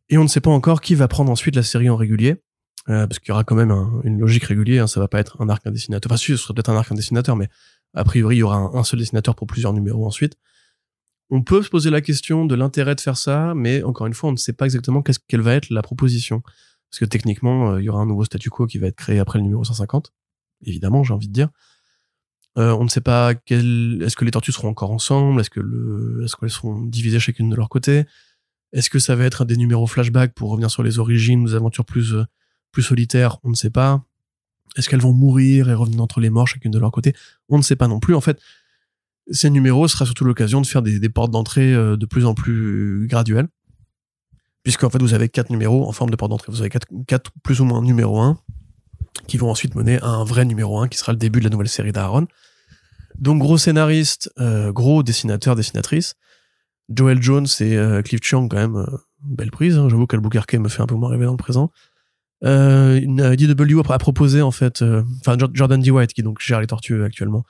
Et on ne sait pas encore qui va prendre ensuite la série en régulier. Euh, parce qu'il y aura quand même un- une logique régulière, hein, ça va pas être un arc un dessinateur. Enfin, si, ce serait peut-être un arc un dessinateur, mais a priori, il y aura un, un seul dessinateur pour plusieurs numéros ensuite. On peut se poser la question de l'intérêt de faire ça, mais encore une fois, on ne sait pas exactement qu'est-ce quelle va être la proposition. Parce que techniquement, euh, il y aura un nouveau statu quo qui va être créé après le numéro 150. Évidemment, j'ai envie de dire. Euh, on ne sait pas quel, est-ce que les tortues seront encore ensemble, est-ce que le, est-ce qu'elles seront divisées chacune de leur côté, est-ce que ça va être des numéros flashback pour revenir sur les origines, des aventures plus, euh, plus solitaires, on ne sait pas. Est-ce qu'elles vont mourir et revenir entre les morts chacune de leur côté? On ne sait pas non plus. En fait, ces numéros sera surtout l'occasion de faire des, portes d'entrée euh, de plus en plus graduelles. Puisqu'en fait, vous avez quatre numéros en forme de porte d'entrée. Vous avez quatre, plus ou moins numéro 1 qui vont ensuite mener à un vrai numéro 1 qui sera le début de la nouvelle série d'Aaron. Donc, gros scénariste, euh, gros dessinateur, dessinatrice. Joel Jones et euh, Cliff Chiang, quand même, belle prise. Hein. J'avoue qu'Albuquerque me fait un peu moins rêver dans le présent. Euh, une DW a proposé en fait, enfin Jor- Jordan D. White qui donc gère les tortues actuellement,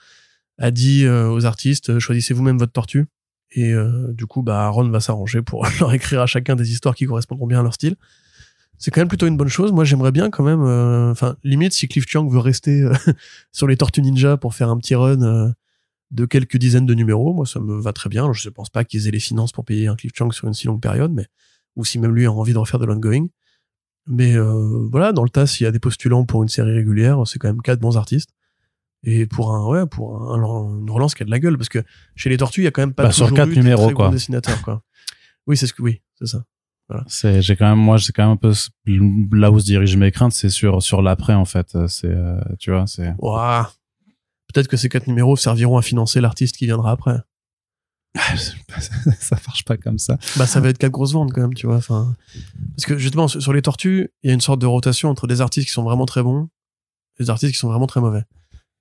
a dit euh, aux artistes euh, choisissez vous-même votre tortue et euh, du coup bah Aaron va s'arranger pour leur écrire à chacun des histoires qui correspondront bien à leur style. C'est quand même plutôt une bonne chose. Moi j'aimerais bien quand même, enfin limite si Cliff Chiang veut rester sur les tortues ninja pour faire un petit run de quelques dizaines de numéros. Moi, ça me va très bien. Je ne pense pas qu'ils aient les finances pour payer un Cliff Chang sur une si longue période, mais ou si même lui a envie de refaire de l'ongoing. Mais voilà, dans le tas, s'il y a des postulants pour une série régulière, c'est quand même quatre bons artistes. Et pour un ouais, pour un, une relance qui a de la gueule, parce que chez les Tortues, il y a quand même pas Bah, toujours sur quatre eu numéros, très quoi. bons dessinateurs, quoi. Oui, c'est ce que oui, c'est ça. C'est, j'ai quand même, moi, c'est quand même un peu là où se dirigent mes craintes, c'est sur, sur l'après, en fait. C'est, euh, tu vois, c'est. Peut-être que ces quatre numéros serviront à financer l'artiste qui viendra après. ça marche pas comme ça. Bah, ça va être quatre grosses ventes quand même, tu vois. Enfin, parce que justement, sur les tortues, il y a une sorte de rotation entre des artistes qui sont vraiment très bons et des artistes qui sont vraiment très mauvais.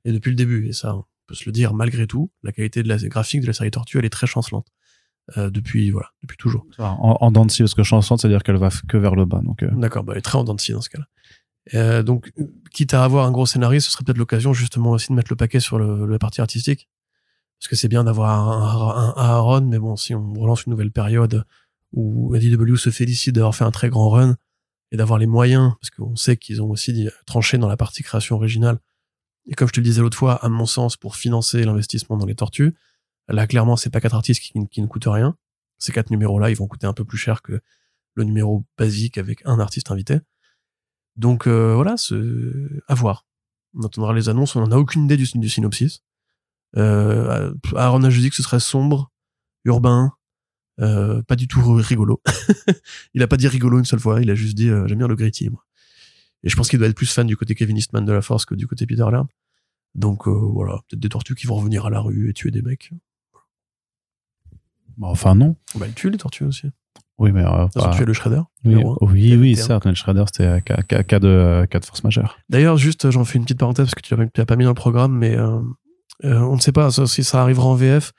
Et depuis le début, et ça, on peut se le dire, malgré tout, la qualité de la graphique de la série Tortue, elle est très chancelante. Euh, depuis, voilà, depuis toujours. En, en dents de scie, parce que chanson, c'est-à-dire qu'elle va que vers le bas. Donc, euh, D'accord, bah, elle est très en dents de scie dans ce cas-là. Euh, donc, quitte à avoir un gros scénario, ce serait peut-être l'occasion justement aussi de mettre le paquet sur le, la partie artistique. Parce que c'est bien d'avoir un, un, un Aaron, mais bon, si on relance une nouvelle période où ADW se félicite d'avoir fait un très grand run et d'avoir les moyens, parce qu'on sait qu'ils ont aussi tranché dans la partie création originale. Et comme je te le disais l'autre fois, à mon sens, pour financer l'investissement dans les tortues, là, clairement, c'est pas quatre artistes qui, ne coûtent rien. Ces quatre numéros-là, ils vont coûter un peu plus cher que le numéro basique avec un artiste invité. Donc euh, voilà, à voir. On attendra les annonces, on n'en a aucune idée du, du synopsis. Euh, Aaron a juste dit que ce serait sombre, urbain, euh, pas du tout rigolo. il a pas dit rigolo une seule fois, il a juste dit euh, j'aime bien le gritty. Moi. Et je pense qu'il doit être plus fan du côté Kevin Eastman de la Force que du côté Peter Laird. Donc euh, voilà, peut-être des tortues qui vont revenir à la rue et tuer des mecs. bah, enfin, non. Bah, ils tuent les tortues aussi. Oui, mais. euh, Ils ont tué le Shredder. Oui, oui, oui, 21. certes, Ned Shredder, c'était euh, cas, cas- de, euh, cas de force majeure. D'ailleurs, juste, j'en fais une petite parenthèse parce que tu l'as pas mis dans le programme, mais euh, on ne sait pas ça- si ça arrivera en VF.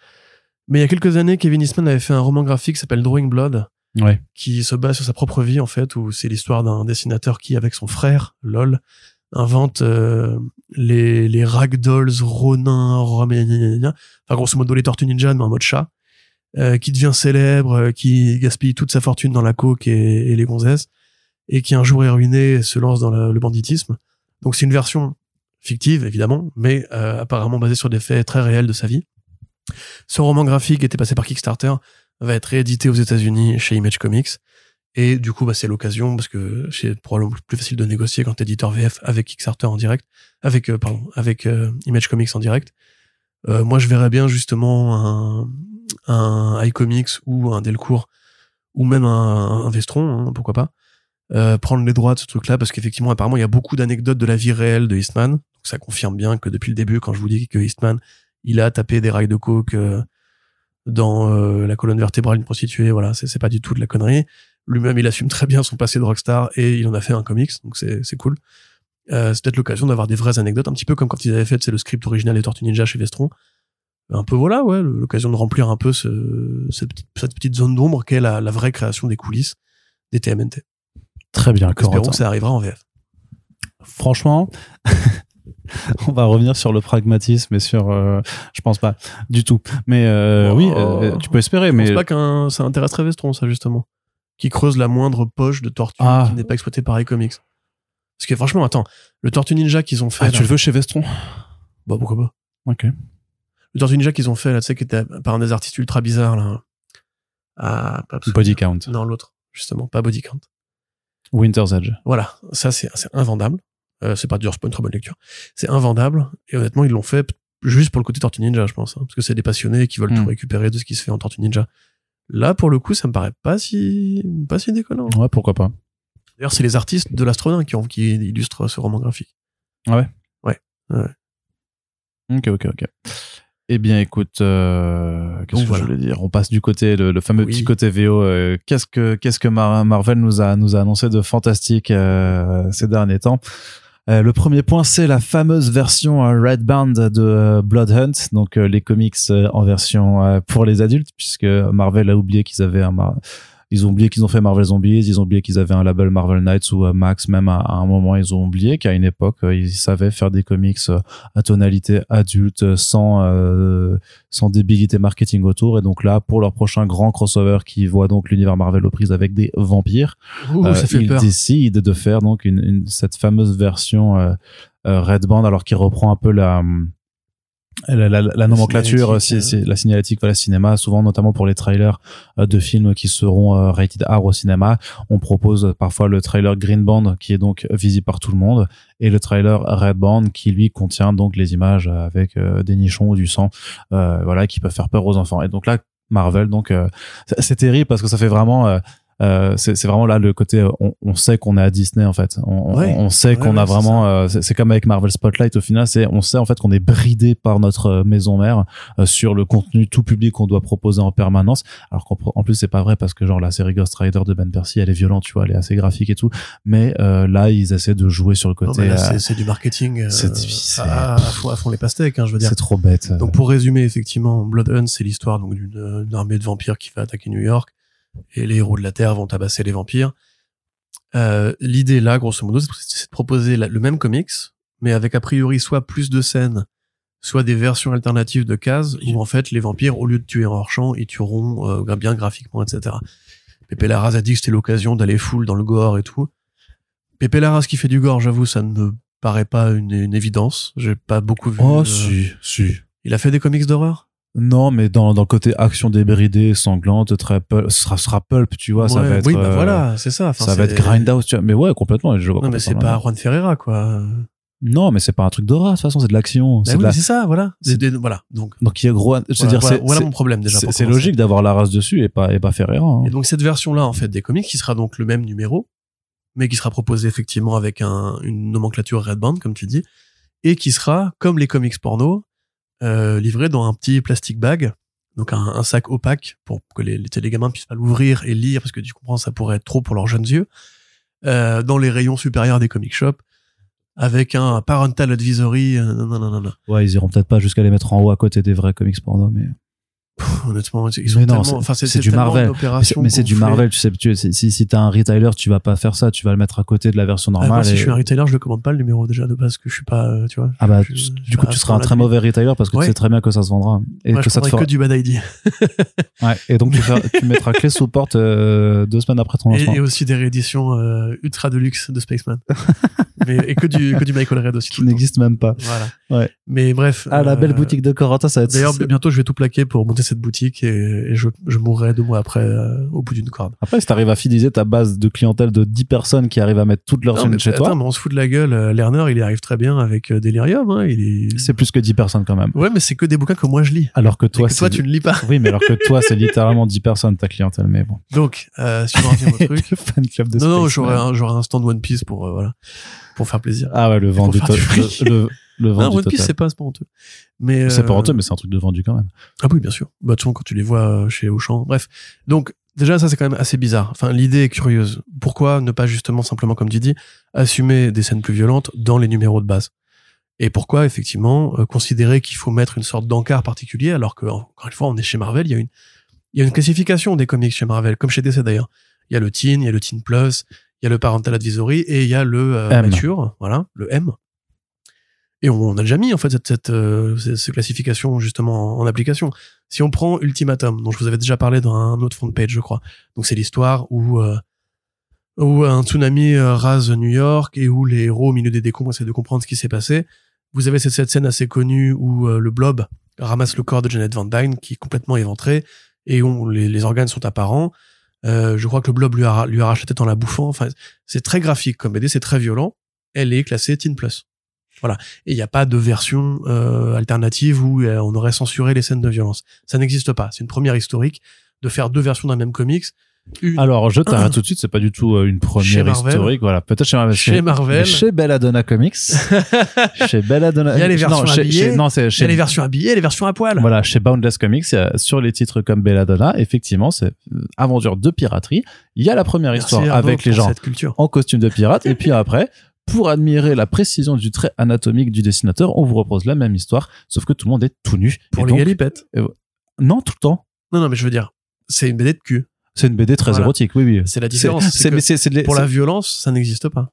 Mais il y a quelques années, Kevin Eastman avait fait un roman graphique qui s'appelle Drawing Blood, Ouais. qui se base sur sa propre vie en fait, où c'est l'histoire d'un dessinateur qui, avec son frère, lol, invente euh, les, les ragdolls, Ronin, Romain, enfin grosso modo les Tortues Ninja, mais en mode chat, euh, qui devient célèbre, euh, qui gaspille toute sa fortune dans la coke et, et les gonzesses, et qui un jour est ruiné et se lance dans le, le banditisme. Donc c'est une version fictive évidemment, mais euh, apparemment basée sur des faits très réels de sa vie. Ce roman graphique était passé par Kickstarter, va être réédité aux États-Unis chez Image Comics. Et du coup, bah, c'est l'occasion parce que c'est probablement plus facile de négocier quand éditeur VF avec Kickstarter en direct, avec euh, pardon, avec euh, Image Comics en direct. Euh, moi, je verrais bien justement un, un iComics ou un Delcourt ou même un, un Vestron, hein, pourquoi pas, euh, prendre les droits de ce truc-là parce qu'effectivement, apparemment, il y a beaucoup d'anecdotes de la vie réelle de Eastman. Donc, ça confirme bien que depuis le début, quand je vous dis que Eastman, il a tapé des rails de coke dans euh, la colonne vertébrale d'une prostituée, voilà, c'est pas du tout de la connerie. Lui-même, il assume très bien son passé de rockstar et il en a fait un comics, donc c'est c'est cool. Euh, c'est peut-être l'occasion d'avoir des vraies anecdotes, un petit peu comme quand ils avaient fait, c'est le script original des Tortues Ninja chez Vestron. Un peu voilà, ouais, l'occasion de remplir un peu ce, cette, petite, cette petite zone d'ombre qu'est la, la vraie création des coulisses des TMNT. Très bien, Espérons que ça arrivera en VF. Franchement, on va revenir sur le pragmatisme et sur. euh, je pense pas du tout. Mais euh, Oh. oui, euh, tu peux espérer. Je mais pense pas qu'un ça intéresserait Vestron, ça justement, qui creuse la moindre poche de tortue Ah. qui n'est pas exploitée par iComics. Parce que franchement, attends, le Tortue Ninja qu'ils ont fait, ah, là- tu le veux chez Vestron? Bah pourquoi pas. Ok. Le Tortue Ninja qu'ils ont fait là, tu sais, qui était par un des artistes ultra bizarres là. Ah, pas Body count. Non, l'autre, justement, pas Body Count. Winter's Edge. Voilà, ça c'est invendable. Euh, c'est pas dur, c'est pas une très bonne lecture. C'est invendable et honnêtement ils l'ont fait juste pour le côté Tortue Ninja, je pense, hein, parce que c'est des passionnés qui veulent Hmm. tout récupérer de ce qui se fait en Tortue Ninja. Là, pour le coup, ça me paraît pas si pas si déconnant. Ouais, pourquoi pas. D'ailleurs, c'est les artistes de l'astronaute qui ont qui illustrent ce roman graphique. Ok, ok, ok. Eh bien, écoute, euh, qu'est-ce que voilà. je voulais dire? On passe du côté, le, le fameux Oui. petit côté VO. euh, qu'est-ce que qu'est-ce que Mar- Marvel nous a nous a annoncé de fantastique euh, ces derniers temps? Euh, le premier point, c'est la fameuse version euh, Red Band de euh, Blood Hunt, donc les comics en version pour les adultes, puisque Marvel a oublié qu'ils avaient un ils ont oublié qu'ils ont fait Marvel Zombies, ils ont oublié qu'ils avaient un label Marvel Knights ou euh, Max, même à, à un moment ils ont oublié qu'à une époque euh, ils savaient faire des comics euh, à tonalité adulte sans euh, sans débilité marketing autour et donc là pour leur prochain grand crossover qui voit donc l'univers Marvel aux prises avec des vampires Ouh, euh, ils peur. décident de faire donc une, une- cette fameuse version euh, euh, Red Band alors qui reprend un peu la la, la- la nomenclature, signalétique, c'est euh. c'est la signalétique, voilà, cinéma, souvent notamment pour les trailers euh, de films qui seront euh, rated R au cinéma, on propose parfois le trailer Green Band qui est donc visible par tout le monde et le trailer Red Band qui lui contient donc les images avec euh, des nichons ou du sang, euh, voilà, qui peuvent faire peur aux enfants. Et donc là, Marvel, donc euh, c'est- c'est terrible parce que ça fait vraiment euh, c'est vraiment là le côté euh, on, on sait qu'on est à Disney en fait on, on- Ouais. on sait Ouais, qu'on ouais, a vraiment euh, c'est comme avec Marvel Spotlight au final c'est on sait en fait qu'on est bridé par notre euh, maison mère euh, sur le contenu tout public qu'on doit proposer en permanence alors qu'en en plus c'est pas vrai parce que genre la série Ghost Rider de Ben Percy elle est violente tu vois elle est assez graphique et tout mais euh, là ils essaient de jouer sur le côté c'est- du marketing. c'est- c'est- à, à fond, à fond les pastèques, hein, je veux dire. c'est trop bête Donc pour résumer, effectivement, Blood Hunt, c'est l'histoire donc d'une armée de vampires qui va attaquer New York et les héros de la Terre vont tabasser les vampires. Euh, L'idée là, grosso modo, c'est de proposer la- le même comics, mais avec a priori soit plus de scènes, soit des versions alternatives de cases où en fait les vampires, au lieu de tuer hors champ, ils tueront euh, bien graphiquement, etc. Pepe Larraz a dit que c'était l'occasion d'aller full dans le gore et tout. Pepe Larraz qui fait du gore, j'avoue, ça ne me paraît pas une, une évidence. J'ai pas beaucoup vu. oh euh, si si il a fait des comics d'horreur? Non, mais dans, dans le côté action débridée, sanglante, très pulp, ce sera, pulp, tu vois, ça va être. Oui, bah euh, voilà, c'est ça. Enfin, ça va c'est- être grindhouse, tu vois. Mais ouais, complètement. Je vois Non, mais c'est pas. Juan Ferreira, quoi. Non, mais c'est pas un truc d'horreur, de toute façon, c'est de l'action. Bah c'est oui, la- c'est ça, voilà. c'est- C'est des- Voilà. Donc, Donc il y a gros. voilà, C'est-à-dire, voilà, c'est- voilà c'est- mon problème déjà. c'est c'est logique d'avoir la race dessus et pas, et pas Ferreira. hein. Et donc, cette version-là, en fait, des comics, qui sera donc le même numéro, mais qui sera proposé effectivement avec un, une nomenclature Red Band, comme tu dis, et qui sera, comme les comics porno, euh, livré dans un petit plastic bag, donc un, sac opaque pour que les, les, gamins puissent pas l'ouvrir et lire, parce que tu comprends, ça pourrait être trop pour leurs jeunes yeux, euh, dans les rayons supérieurs des comic shops, avec un parental advisory, euh, non, non, non. Ouais, ils iront peut-être pas jusqu'à les mettre en haut à côté des vrais comics porno, mais. Pff, honnêtement, ils non, tellement, c'est- enfin, c'est du Marvel. Mais c'est du. Marvel, tu sais. Tu, si si, t'as un retailer, tu vas pas faire ça. Tu vas le mettre à côté de la version Ah, normale. moi, si et- je suis un retailer, je le commande pas le numéro déjà de base, que je suis pas, euh, tu vois. Ah bah, je- tu- je- du coup, tu seras un très mauvais retailer parce que Ouais. tu sais très bien que ça se vendra et Moi, que je ça te fera. que du bad ID. Ouais, et donc tu, feras- tu mettras clé sous porte euh, deux semaines après ton Et, lancement. et aussi des rééditions euh, ultra deluxe de Spaceman. Mais, et que du, que du Michael Red aussi. qui n'existe même pas. Voilà. Ouais. Mais bref. Ah, la euh, belle boutique de Corota, ça va être. D'ailleurs, bientôt, je vais tout plaquer pour monter cette boutique et, et je, je mourrai deux mois après euh, au bout d'une corde. Après, si t'arrives à fidéliser ta base de clientèle de 10 personnes qui arrivent à mettre toutes leurs mais chez attends, toi, mais on se fout de la gueule. euh, Lerner, il y arrive très bien avec euh, Delirium. Hein, il est... c'est plus que 10 personnes quand même. Ouais, mais c'est que des bouquins que moi je lis. Alors que toi, que toi, tu ne lis pas. Oui, mais alors que toi, c'est littéralement 10 personnes ta clientèle, mais bon. Donc, euh, si on en revient au truc. Le fan club de Non, non, j'aurais un, un stand One Piece pour, euh, voilà, pour faire plaisir. Ah ouais, le vent du du le, le vent non, One Piece, c'est pas, honteux. Mais, C'est pas euh, honteux, mais c'est un truc de vendu quand même. Ah oui, bien sûr. Bah, de toute quand tu les vois euh, chez Auchan. Bref. Donc, déjà, ça, c'est quand même assez bizarre. Enfin, l'idée est curieuse. Pourquoi ne pas justement, simplement, comme tu dis, assumer des scènes plus violentes dans les numéros de base? Et pourquoi, effectivement, euh, considérer qu'il faut mettre une sorte d'encart particulier, alors que, encore une fois, on est chez Marvel, il y a une, il y a une classification des comics chez Marvel, comme chez DC d'ailleurs. Il y a le teen, il y a le teen plus, il y a le parental advisory et il y a le euh, mature, voilà, le M. Et on a déjà mis en fait cette, cette, euh, ces, classifications justement en, application. Si on prend Ultimatum, dont je vous avais déjà parlé dans un autre front page, je crois. Donc c'est l'histoire où euh, où un tsunami euh, rase New York et où les héros au milieu des décombres essaient de comprendre ce qui s'est passé. Vous avez cette, scène assez connue où euh, le blob ramasse le corps de Janet Van Dyne qui est complètement éventré et où les, les organes sont apparents. Euh, je crois que le blob lui, a, lui arrache la tête en la bouffant. Enfin, c'est très graphique comme BD, c'est très violent. Elle est classée Teen Plus. Voilà. Et il n'y a pas de version euh, alternative où euh, on aurait censuré les scènes de violence. Ça n'existe pas. C'est une première historique de faire deux versions d'un même comics. Une Alors, je t'arrête tout de suite, c'est pas du tout euh, une Chez première Marvel. historique. Voilà, peut-être chez Marvel. chez Marvel. Chez Belladonna Comics. chez Belladonna. Il y a les non, versions chez- habillées, chez- Non, c'est Il y a chez les versions habillées et les versions à poil. Voilà, chez Boundless Comics, il y a- sur les titres comme Belladonna, effectivement, c'est aventure de piraterie. Il y a la première Merci, histoire avec les gens culture. en costume de pirate, et puis après, pour admirer la précision du trait anatomique du dessinateur, on vous repose la même histoire, sauf que tout le monde est tout nu. Pour les donc- galipettes. Non, tout le temps. Non, non, mais je veux dire, c'est une BD de cul. C'est une BD très Voilà. érotique, oui, oui. C'est la différence. C'est, Pour la violence, ça n'existe pas.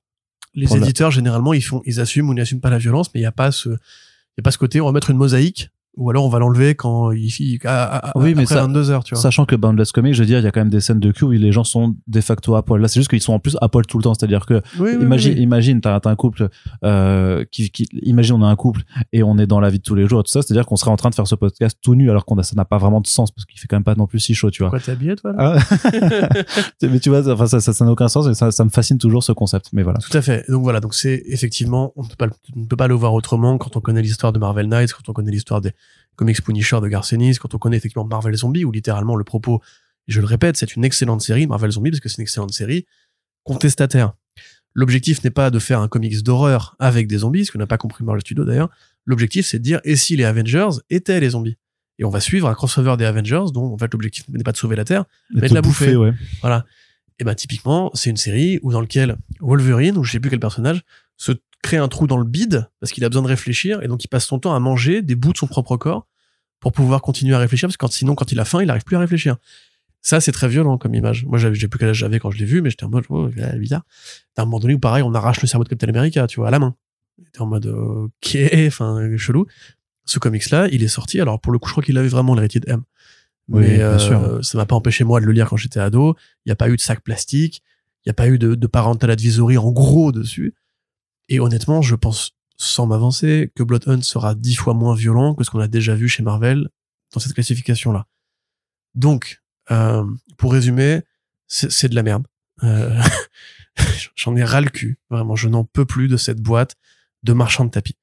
Les la- éditeurs, généralement, ils font, ils assument ou n'assument pas la violence, mais il n'y a pas ce, il y a pas ce côté, on va mettre une mosaïque ou alors on va l'enlever quand il à, à- Oui, mais après ça- 22 heures, tu vois. Sachant que Boundless Comics, je veux dire, il y a quand même des scènes de cul où les gens sont de facto à poil. Là, c'est juste qu'ils sont en plus à poil tout le temps. C'est-à-dire que, Oui, imagine, oui, imagine, t'as un couple, euh, qui, qui, imagine, on a un couple et on est dans la vie de tous les jours, tout ça. C'est-à-dire qu'on serait en train de faire ce podcast tout nu alors qu'on a, ça n'a pas vraiment de sens parce qu'il fait quand même pas non plus si chaud, tu vois. Pourquoi t'es habillé, toi, là Ah. mais tu vois, enfin, ça, n'a aucun sens et ça, ça me fascine toujours ce concept. Mais voilà. Tout à fait. Donc voilà, donc c'est effectivement, on ne peut pas, le- on ne peut pas le voir autrement quand on connaît l'histoire de Marvel Knights, quand on connaît l'histoire des comics Punisher de Garcenis, quand on connaît effectivement Marvel Zombie, où littéralement le propos, je le répète, c'est une excellente série, Marvel Zombie, parce que c'est une excellente série, contestataire. L'objectif n'est pas de faire un comics d'horreur avec des zombies, ce qu'on n'a pas compris Marvel Studios d'ailleurs. L'objectif, c'est de dire, et si les Avengers étaient les zombies? Et on va suivre un crossover des Avengers, dont en fait l'objectif n'est pas de sauver la Terre, Mais de la bouffer. ouais. voilà. Et ben typiquement, c'est une série où dans lequel Wolverine, ou je sais plus quel personnage, se crée un trou dans le bide parce qu'il a besoin de réfléchir et donc il passe son temps à manger des bouts de son propre corps pour pouvoir continuer à réfléchir parce que quand, sinon quand il a faim, il arrive plus à réfléchir. Ça, c'est très violent comme image. Moi, j'ai plus quel âge j'avais quand je l'ai vu, mais j'étais en mode, oh, c'est bizarre. T'as un moment donné où pareil, on arrache le cerveau de Captain America, tu vois, à la main. T'es en mode, ok, enfin, chelou. Ce comics-là, il est sorti. Alors, pour le coup, je crois qu'il avait vraiment l'héritier de M. Oui, mais bien euh, sûr. ça m'a pas empêché moi de le lire quand j'étais ado. Il n'y a pas eu de sac plastique. Il n'y a pas eu de, de parental advisory en gros dessus. Et honnêtement, je pense, sans m'avancer, que Blood Hunt sera dix fois moins violent que ce qu'on a déjà vu chez Marvel dans cette classification-là. Donc, euh, pour résumer, c'est de la merde. Euh, J'en ai ras le cul. Vraiment, je n'en peux plus de cette boîte de marchand de tapis.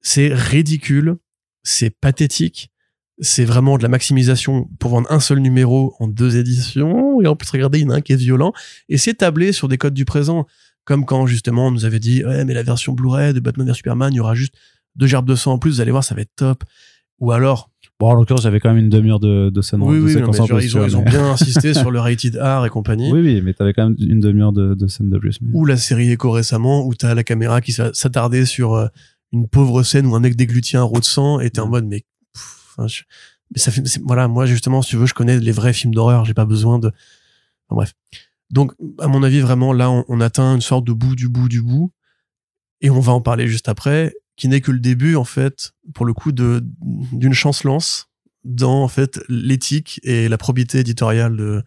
C'est ridicule, c'est pathétique, c'est vraiment de la maximisation pour vendre un seul numéro en deux éditions. Et en plus, regardez, il y en a un qui est violent. Et c'est tablé sur des codes du présent. Comme quand, justement, on nous avait dit, ouais, mais la version Blu-ray de Batman vs Superman, il y aura juste deux gerbes de sang en plus, vous allez voir, ça va être top. Ou alors, Bon, en l'occurrence, j'avais quand même une demi-heure de, de scène oui, de oui, non, mais genre, ils, ont, ils bien insisté sur le rated R et compagnie. Oui, oui, mais t'avais quand même une demi-heure de, de scène de plus. mais- Ou la série Echo récemment, où t'as la caméra qui s'a- s'attardait sur euh, une pauvre scène où un mec déglutit un rot de sang, et t'es en mode, mais, pff, enfin, je- mais ça fait, voilà, moi, justement, si tu veux, je connais les vrais films d'horreur, j'ai pas besoin de, enfin, bref. Donc, à mon avis, vraiment, là, on, atteint une sorte de bout du bout du bout, et on va en parler juste après, qui n'est que le début, en fait, pour le coup, de, d'une chancelance dans, en fait, l'éthique et la probité éditoriale de,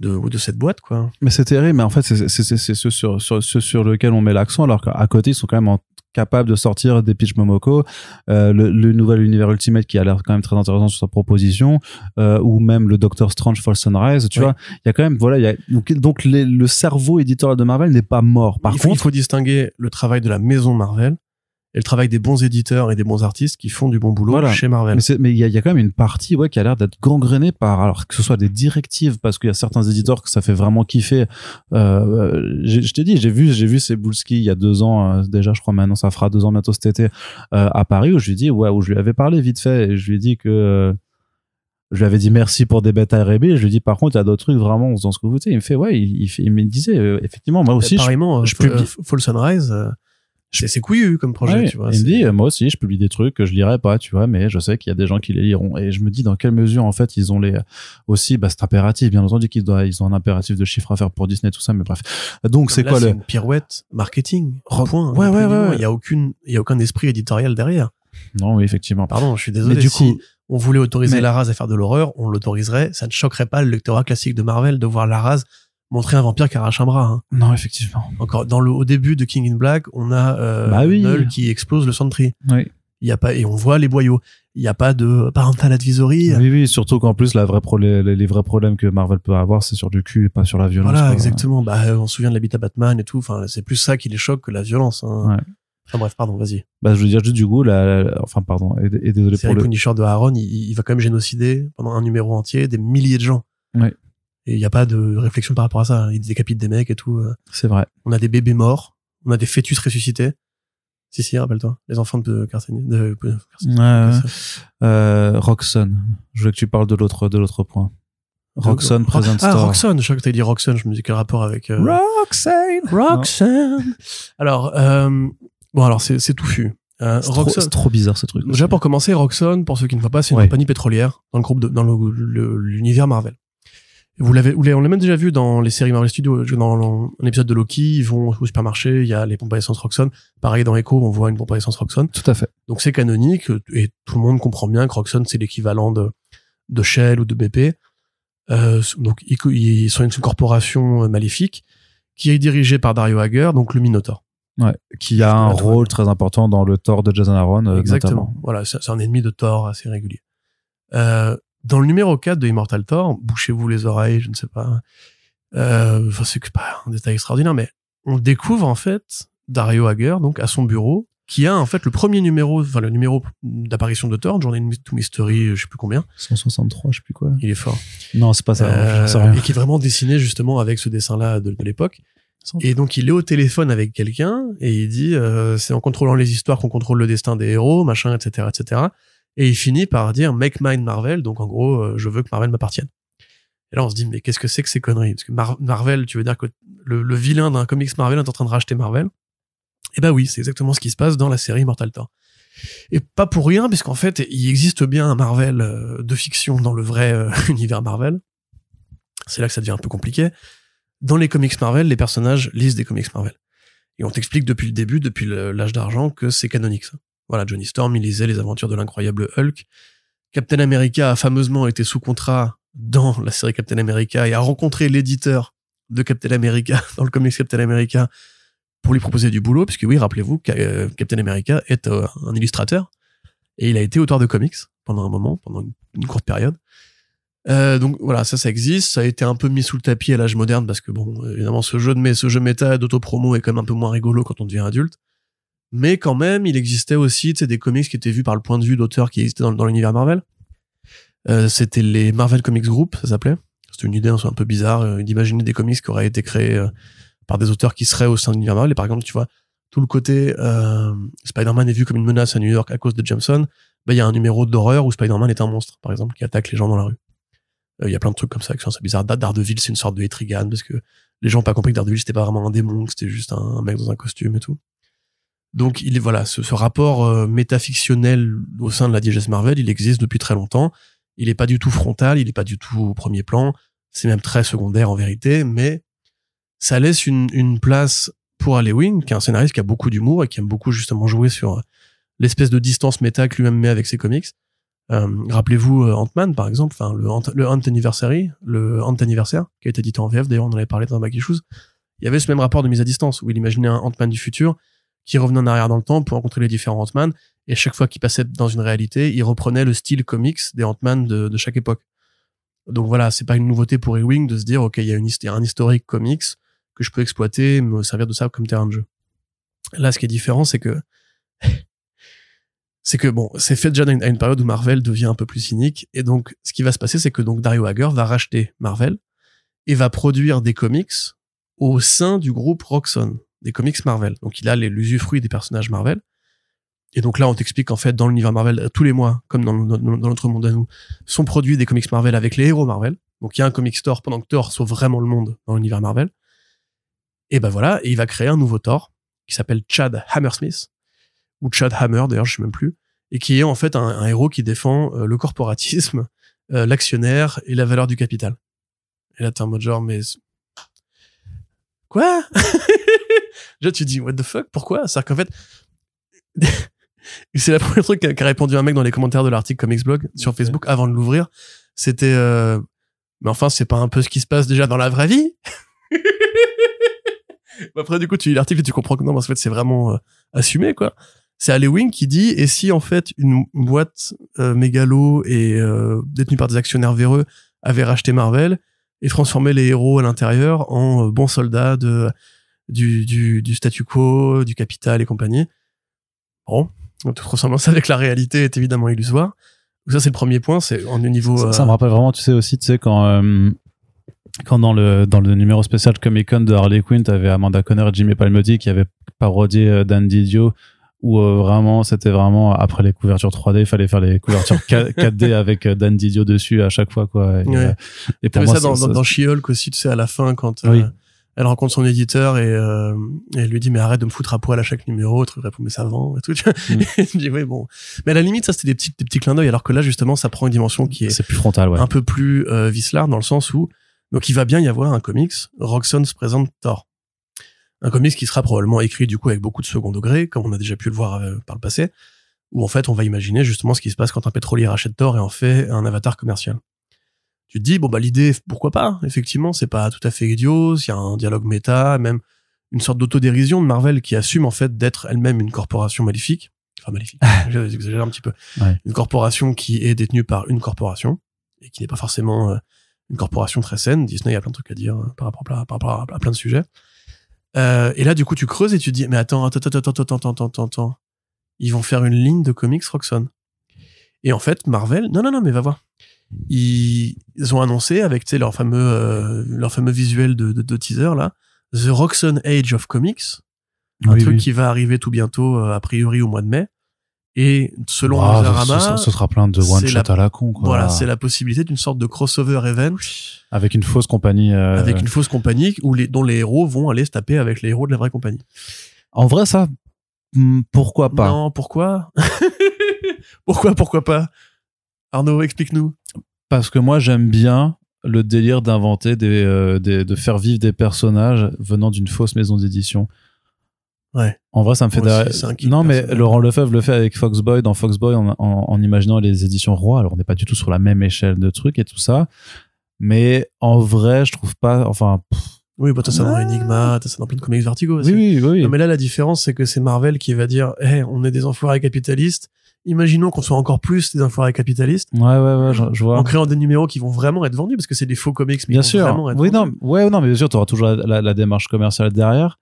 de, cette boîte, quoi. Mais c'est terrible, mais en fait, c'est ce sur, sur, ce sur lequel on met l'accent, alors qu'à côté, ils sont quand même en- capables de sortir des pitch Momoko, euh, le, le nouvel univers Ultimate qui a l'air quand même très intéressant sur sa proposition, euh, ou même le Doctor Strange Fall Sunrise, tu Oui. vois. Il y a quand même, voilà, il y a, donc, donc les- le cerveau éditorial de Marvel n'est pas mort. Par il, faut, il contre, faut distinguer le travail de la maison Marvel et le travail des bons éditeurs et des bons artistes qui font du bon boulot Voilà. chez Marvel. Mais il y a, il y a quand même une partie ouais, qui a l'air d'être gangrénée par alors que ce soit des directives parce qu'il y a certains éditeurs que ça fait vraiment kiffer. Euh, j'ai- je t'ai dit, j'ai vu j'ai vu Cebulski il y a deux ans euh, déjà, je crois maintenant ça fera deux ans bientôt cet été euh, à Paris où je lui dit ouais où je lui avais parlé vite fait et je lui ai dit que euh, je lui avais dit merci pour des bêtes à RB et je lui ai dit par contre il y a d'autres trucs vraiment dans ce que vous faites. Il me fait ouais il, il, fait- il me disait euh, effectivement moi aussi Et je- je euh, publie- euh, Fall Sunrise, euh, c'est couillu comme projet, Ouais, tu vois. il me dit, euh, moi aussi, je publie des trucs que je lirai pas, tu vois, mais je sais qu'il y a des gens qui les liront. Et je me dis dans quelle mesure, en fait, ils ont les aussi, bah, cet impératif, bien entendu, qu'ils ils ont un impératif de chiffre à faire pour Disney, tout ça, mais bref. Donc, c'est quoi le, une pirouette marketing Point. Ouais, ouais, ouais. Il y a aucune, il y a aucun esprit éditorial derrière. non, oui, effectivement. Pardon, je suis désolé. Mais du si coup, on voulait autoriser mais- Laraz à faire de l'horreur, on l'autoriserait. Ça ne choquerait pas le lectorat classique de Marvel de voir Laraz montrer un vampire qui arrache un bras. hein. non, effectivement. Encore dans le au début de King in Black, on a euh, Bah oui. Null qui explose le Sentry. Oui. Il y a pas et on voit les boyaux. Il n'y a pas de parental advisory. Oui, oui, surtout qu'en plus, la vraie pro- les, vrais problèmes que Marvel peut avoir, c'est sur du cul et pas sur la violence. Voilà, quoi. exactement. Bah, euh, on se souvient de l'habitat Batman et tout. Enfin, c'est plus ça qui les choque que la violence. Hein. Ouais. Enfin bref, pardon, vas-y. Bah, je veux dire, juste du coup, la, la- enfin, pardon, et, et désolé pour Série le, Punisher de Aaron, il, il va quand même génocider pendant un numéro entier des milliers de gens. Ouais. Et il n'y a pas de réflexion par rapport à ça. Il décapite des mecs et tout. euh. c'est vrai. On a des bébés morts. On a des fœtus ressuscités. Si, si, rappelle-toi. Les enfants de Carceni. De, de- Ouais, ouais. Euh, Roxanne. Je voulais que tu parles de l'autre, de l'autre point. Roxanne Ro- Present Ah, Store. Roxanne. Je crois que t'as dit Roxanne. Je me dis quel rapport avec... euh, Roxanne. Roxanne. Alors, euh, bon, alors c'est c'est touffu. Euh, C'est trop, Roxanne. c'est trop bizarre ce truc. Déjà pour commencer, Roxxon, pour ceux qui ne voient pas, c'est une Ouais. compagnie pétrolière dans le groupe de, dans le- le- l'univers Marvel. Vous l'avez, on l'a même déjà vu dans les séries Marvel Studios. Dans un épisode de Loki, ils vont au supermarché, il y a les pompes à essence Roxxon. Pareil dans Echo, on voit une pompe à essence Roxxon. Tout à fait. Donc c'est canonique et tout le monde comprend bien que Roxxon c'est l'équivalent de, de Shell ou de BP. Euh, donc ils, sont une corporation euh, maléfique qui est dirigée par Dario Hager, donc le Minotaur. Qui a un Ouais, rôle très important dans le Thor de Jason Aaron, euh, Exactement. notamment. Voilà, c'est c'est un ennemi de Thor assez régulier. Euh, dans le numéro 4 de Immortal Thor, bouchez-vous les oreilles, je ne sais pas. Euh, Enfin, c'est pas un détail extraordinaire, mais on découvre en fait Dario Hager, donc à son bureau, qui a en fait le premier numéro, enfin le numéro d'apparition de Thor, Journée to Mystery, je sais plus combien. 163, je sais plus quoi. Il est fort. Non, c'est pas ça. Euh, rien. et qui est vraiment dessiné justement avec ce dessin-là de, de l'époque. Et donc il est au téléphone avec quelqu'un et il dit euh, c'est en contrôlant les histoires qu'on contrôle le destin des héros, machin, etc., etc. Et il finit par dire make mine Marvel, donc en gros euh, je veux que Marvel m'appartienne. Et là on se dit mais qu'est-ce que c'est que ces conneries? Parce que Mar- Marvel, tu veux dire que le, vilain d'un comics Marvel est en train de racheter Marvel? Eh ben oui, c'est exactement ce qui se passe dans la série Mortal Thor. Et pas pour rien, puisqu'en fait il existe bien un Marvel euh, de fiction dans le vrai euh, univers Marvel. C'est là que ça devient un peu compliqué dans les comics Marvel, les personnages lisent des comics Marvel. Et on t'explique depuis le début, depuis l'âge d'argent, que c'est canonique ça. Voilà, Johnny Storm, il lisait les aventures de l'incroyable Hulk. Captain America a fameusement été sous contrat dans la série Captain America et a rencontré l'éditeur de Captain America dans le comics Captain America pour lui proposer du boulot, puisque oui, rappelez-vous, euh, Captain America est euh, un illustrateur et il a été auteur de comics pendant un moment, pendant une, une courte période. Euh, donc voilà, ça, ça existe. Ça a été un peu mis sous le tapis à l'âge moderne parce que bon, évidemment, ce jeu de mais ce jeu méta d'autopromo est quand même un peu moins rigolo quand on devient adulte. Mais quand même, il existait aussi, des comics qui étaient vus par le point de vue d'auteurs qui existaient dans, l'univers Marvel. Euh, c'était les Marvel Comics Group, ça s'appelait. C'était une idée un un peu bizarre euh, d'imaginer des comics qui auraient été créés euh, par des auteurs qui seraient au sein de l'univers Marvel. Et par exemple, tu vois, tout le côté euh, Spider-Man est vu comme une menace à New York à cause de Jameson. Bah, il y a un numéro d'horreur où Spider-Man est un monstre, par exemple, qui attaque les gens dans la rue. Il y a plein de trucs comme ça qui sont assez bizarres. Da- Daredevil, c'est une sorte de Etrigan parce que les gens n'ont pas compris que Daredevil, c'était pas vraiment un démon, c'était juste un, un mec dans un costume et tout. Donc, il est, voilà, ce, ce rapport euh, métafictionnel au sein de la diégèse Marvel, il existe depuis très longtemps. Il est pas du tout frontal, il est pas du tout au premier plan. C'est même très secondaire en vérité, mais ça laisse une, une place pour Halloween, qui est un scénariste qui a beaucoup d'humour et qui aime beaucoup justement jouer sur l'espèce de distance méta que lui-même met avec ses comics. Euh, Rappelez-vous euh, Ant-Man, par exemple, enfin le, Ant- le Ant Anniversary, le Ant Anniversaire, qui a été édité en VF, d'ailleurs on en avait parlé dans Back Issues. Il y avait ce même rapport de mise à distance, où il imaginait un Ant-Man du futur qui revenait en arrière dans le temps pour rencontrer les différents Ant-Man, et chaque fois qu'il passait dans une réalité, il reprenait le style comics des Ant-Man de, chaque époque. Donc voilà, c'est pas une nouveauté pour Ewing de se dire, ok, il y a une, un historique comics que je peux exploiter, me servir de ça comme terrain de jeu. Là, ce qui est différent, c'est que c'est que bon, c'est fait déjà à une, à une période où Marvel devient un peu plus cynique, et donc ce qui va se passer, c'est que donc Dario Hager va racheter Marvel et va produire des comics au sein du groupe Roxxon, des comics Marvel. Donc il a l'usufruit des personnages Marvel. Et donc là, on t'explique qu'en fait, dans l'univers Marvel, tous les mois, comme dans, dans- notre monde à nous, sont produits des comics Marvel avec les héros Marvel. Donc il y a un comic store pendant que Thor sauve vraiment le monde dans l'univers Marvel. Et ben voilà, et il va créer un nouveau Thor qui s'appelle Chad Hammersmith ou Chad Hammer d'ailleurs, je sais même plus, et qui est en fait un, un héros qui défend euh, le corporatisme, euh, l'actionnaire et la valeur du capital. Et là t'es en mode genre mais quoi? Déjà tu dis what the fuck? Pourquoi? C'est-à-dire qu'en fait c'est la première truc qu'a répondu un mec dans les commentaires de l'article Comics Blog sur Ok. Facebook avant de l'ouvrir. C'était euh, mais enfin c'est pas un peu ce qui se passe déjà dans la vraie vie? Après du coup tu lis l'article et tu comprends que non mais en fait c'est vraiment euh, assumé quoi. C'est Halloween qui dit et si en fait une boîte euh, mégalo et euh, détenue par des actionnaires véreux avait racheté Marvel et transformé les héros à l'intérieur en euh, bons soldats de du, du, du statu quo, du capital et compagnie. Bon, toute ressemblance avec la réalité est évidemment illusoire. Donc ça c'est le premier point, c'est en niveau Ça, euh, ça me rappelle vraiment, tu sais aussi, tu sais, quand, euh, quand dans, le, dans le numéro spécial Comic Con de Harley Quinn, t'avais Amanda Conner et Jimmy Palmiotti qui avaient parodié euh, Dan Didio, où euh, vraiment, c'était vraiment, après les couvertures 3D, il fallait faire les couvertures 4- 4D avec euh, Dan Didio dessus à chaque fois, quoi. Et, Ouais. euh, et pour moi, ça dans, ça- dans, She-Hulk aussi, tu sais, à la fin, quand euh, elle rencontre son éditeur et, euh, et elle lui dit, mais arrête de me foutre à poil à chaque numéro, tu répond, mais ça vend, et tout. Mm. Et dis, oui, bon. Mais à la limite, ça, c'était des petits, des petits clins d'œil, alors que là, justement, ça prend une dimension qui est c'est plus frontal, ouais. un peu plus euh, vicelard, dans le sens où Donc il va bien y avoir un comics, Roxxon se présente Thor. Un comics qui sera probablement écrit du coup avec beaucoup de second degré, comme on a déjà pu le voir euh, par le passé, où en fait on va imaginer justement ce qui se passe quand un pétrolier rachète Thor et en fait un avatar commercial. Tu te dis, bon bah l'idée, pourquoi pas Effectivement, c'est pas tout à fait idiot, il y a un dialogue méta, même une sorte d'autodérision de Marvel qui assume en fait d'être elle-même une corporation maléfique. Enfin maléfique, j'exagère un petit peu. Ouais. Une corporation qui est détenue par une corporation et qui n'est pas forcément euh, une corporation très saine. Disney, il y a plein de trucs à dire par, rapport à, par rapport à plein de sujets. Euh, et là, du coup, tu creuses et tu te dis, mais attends, attends, attends, attends, attends, attends, attends, attends. Ils vont faire une ligne de comics Roxxon. Et en fait, Marvel, non, non, non, mais va voir. Ils, ont annoncé avec tu sais, leur fameux, euh, leur fameux visuel de, de, de teaser là, The Roxxon Age of Comics, un Oui, truc oui. qui va arriver tout bientôt, euh, a priori au mois de mai. Et selon Ah, ce- Newsarama, ce, ce sera plein de one shot la- à la con, quoi. voilà, c'est la possibilité d'une sorte de crossover event Avec une fausse compagnie. euh, avec une fausse compagnie où les, dont les héros vont aller se taper avec les héros de la vraie compagnie. En vrai, ça, hmm, pourquoi pas? Non, pourquoi? Pourquoi, pourquoi pas? Arnaud, explique-nous. Parce que moi, j'aime bien le délire d'inventer des, euh, des- de faire vivre des personnages venant d'une fausse maison d'édition. Ouais. En vrai, ça me fait kiff Non, mais. Laurent Lefebvre le fait avec Foxboy dans Foxboy en, en, en imaginant les éditions Roi. Alors, on n'est pas du tout sur la même échelle de trucs et tout ça. Mais en vrai, je trouve pas. Enfin, pff, Oui, bah t'as ça dans Ah. Enigma, t'as ça dans plein de comics Vertigo aussi. oui, oui, oui. Non, mais là, la différence, c'est que c'est Marvel qui va dire, hey, on est des enfoirés capitalistes. Imaginons qu'on soit encore plus des enfoirés capitalistes Ouais, ouais, ouais, je, je vois. en créant des numéros qui vont vraiment être vendus parce que c'est des faux comics, mais Bien vont sûr. vraiment être Oui, non, vendus. ouais, non, mais bien sûr, tu auras toujours la, la- la démarche commerciale derrière.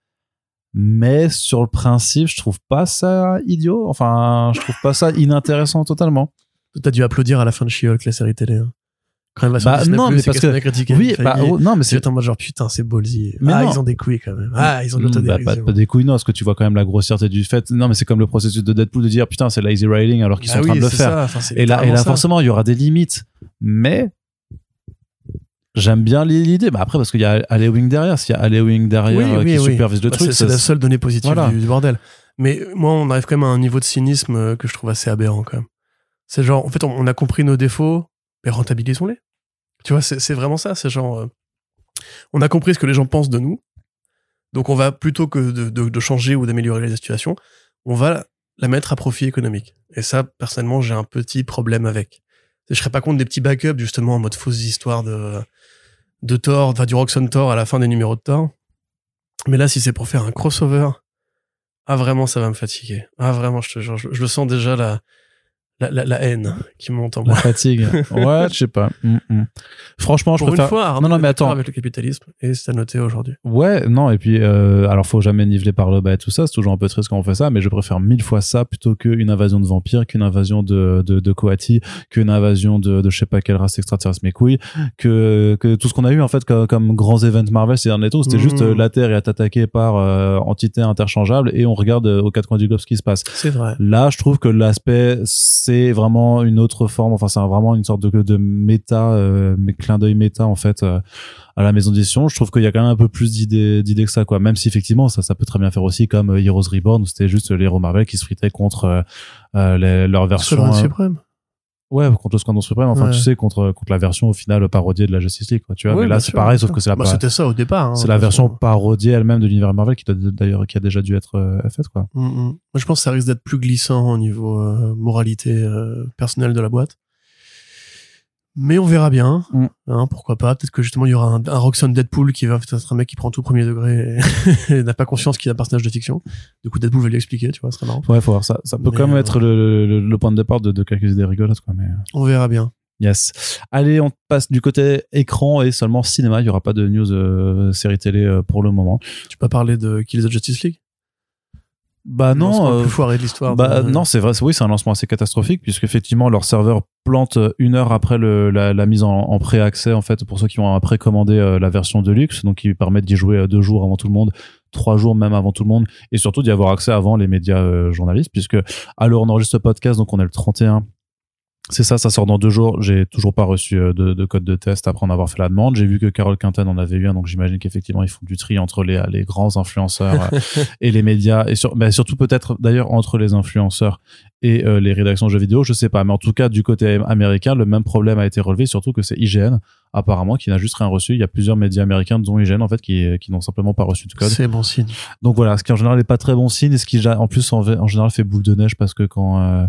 Mais sur le principe, je trouve pas ça idiot. Enfin, je trouve pas ça inintéressant totalement. T'as dû applaudir à la fin de She-Hulk, la série télé. hein. Quand elle va Bah, non, mais et parce que- critiquer Oui, bah, oh, non, mais c'est. es en mode genre, putain, c'est ballsy. Mais ah, non. ils ont des couilles quand même. Ah, ils ont de Hmm, bah, pas, pas des couilles, non, parce que tu vois quand même la grossièreté du fait. Non, mais c'est comme le processus de Deadpool de dire putain, c'est lazy writing alors qu'ils sont Ah en train oui, de le faire. ça. Et là, et là ça. forcément, il y aura des limites. Mais j'aime bien l'idée. Bah, après, parce qu'il y a Halloween derrière. S'il y a Halloween derrière Oui, euh, oui, qui oui. supervise le Bah, truc, c'est- la seule donnée positive Voilà. du, du bordel. Mais euh, moi, on arrive quand même à un niveau de cynisme euh, que je trouve assez aberrant quand même. C'est genre, en fait, on, on a compris nos défauts, mais rentabilisons-les. Tu vois, c'est c'est vraiment ça. C'est genre, euh, on a compris ce que les gens pensent de nous. Donc, on va plutôt que de, de- de changer ou d'améliorer la situation, on va la mettre à profit économique. Et ça, personnellement, j'ai un petit problème avec. Je serais pas contre des petits backups, justement, en mode fausse histoire de, de Thor, enfin, du Roxxon Thor à la fin des numéros de Thor. Mais là, si c'est pour faire un crossover, ah vraiment, ça va me fatiguer. Ah vraiment, je te jure, je, le sens déjà la, la, la, la haine qui monte en La moi. fatigue. ouais, je sais pas. Mm, mm. Franchement, je une préfère. fois, non, non, mais attends. avec le capitalisme, et c'est à noter aujourd'hui. Ouais, non, et puis, euh, alors faut jamais niveler par le bas et tout ça, c'est toujours un peu triste quand on fait ça, mais je préfère mille fois ça plutôt qu'une invasion de vampires, qu'une invasion de, de, de Coati, qu'une invasion de, de je sais pas quelle race extraterrestre mes couilles, que, que tout ce qu'on a eu en fait comme, comme grands events Marvel ces derniers temps, c'était juste euh, la Terre est attaquée par euh, entités interchangeables et on regarde euh, aux quatre coins du globe ce qui se passe. C'est vrai. Là, je trouve que l'aspect, c'est vraiment une autre forme. Enfin, c'est vraiment une sorte de, de méta, euh, mais clin d'œil méta en fait euh, à la maison d'édition. Je trouve qu'il y a quand même un peu plus d'idées, d'idées que ça, quoi. Même si effectivement, ça, ça peut très bien faire aussi comme euh, Heroes Reborn, où c'était juste les héros Marvel qui se fritaient contre euh, euh, les- leur version. Euh. Ouais, contre le Squadron Suprême. Enfin, Ouais. tu sais, contre contre la version au final parodiée de la Justice League, quoi. Tu vois. Ouais, mais là, c'est pareil, sauf que c'est la, Bah, c'était ça au départ. hein, c'est la version façon. parodiée elle-même de l'univers Marvel qui d'ailleurs qui a déjà dû être euh, faite, quoi. Mm, mm. Moi, je pense que ça risque d'être plus glissant au niveau euh, moralité euh, personnelle de la boîte. Mais on verra bien. Mm. Hein, pourquoi pas Peut-être que justement il y aura un, un Roxanne Deadpool qui va être un mec qui prend tout premier degré et, n'a pas conscience qu'il est un personnage de fiction. Du coup, Deadpool va lui expliquer, tu vois, ce serait marrant. Ouais, faut voir ça. Ça peut Mais, quand même euh, être le, le, le point de départ de, de quelques idées rigolotes, quoi. Mais euh, On verra bien. yes. Allez, on passe du côté écran et seulement cinéma. Il y aura pas de news euh, série télé euh, pour le moment. Tu peux pas parler de Kills the Justice League? Bah non. euh, plus foiré de l'histoire. bah de- non, c'est vrai. Oui, c'est un lancement assez catastrophique puisque effectivement leur serveur plante euh, une heure après le, la, la mise en, en pré-accès en fait pour ceux qui ont précommandé euh, la version de luxe, donc qui permettent d'y jouer euh, deux jours avant tout le monde, trois jours même avant tout le monde, et surtout d'y avoir accès avant les médias euh, journalistes puisque l'heure on enregistre ce podcast, donc on est le 31 C'est ça, ça sort dans deux jours. J'ai toujours pas reçu euh, de, de code de test après en avoir fait la demande. J'ai vu que Carole Quinten en avait eu un, donc j'imagine qu'effectivement ils font du tri entre les, les grands influenceurs euh, et les médias et sur, bah, surtout peut-être d'ailleurs entre les influenceurs et euh, les rédactions de jeux vidéo, je sais pas. Mais en tout cas, du côté américain, le même problème a été relevé, surtout que c'est IGN apparemment qui n'a juste rien reçu. Il y a plusieurs médias américains, dont IGN en fait, qui, qui n'ont simplement pas reçu de code. C'est bon signe. Donc voilà, ce qui en général n'est pas très bon signe, et ce qui en plus en, en général fait boule de neige parce que quand euh,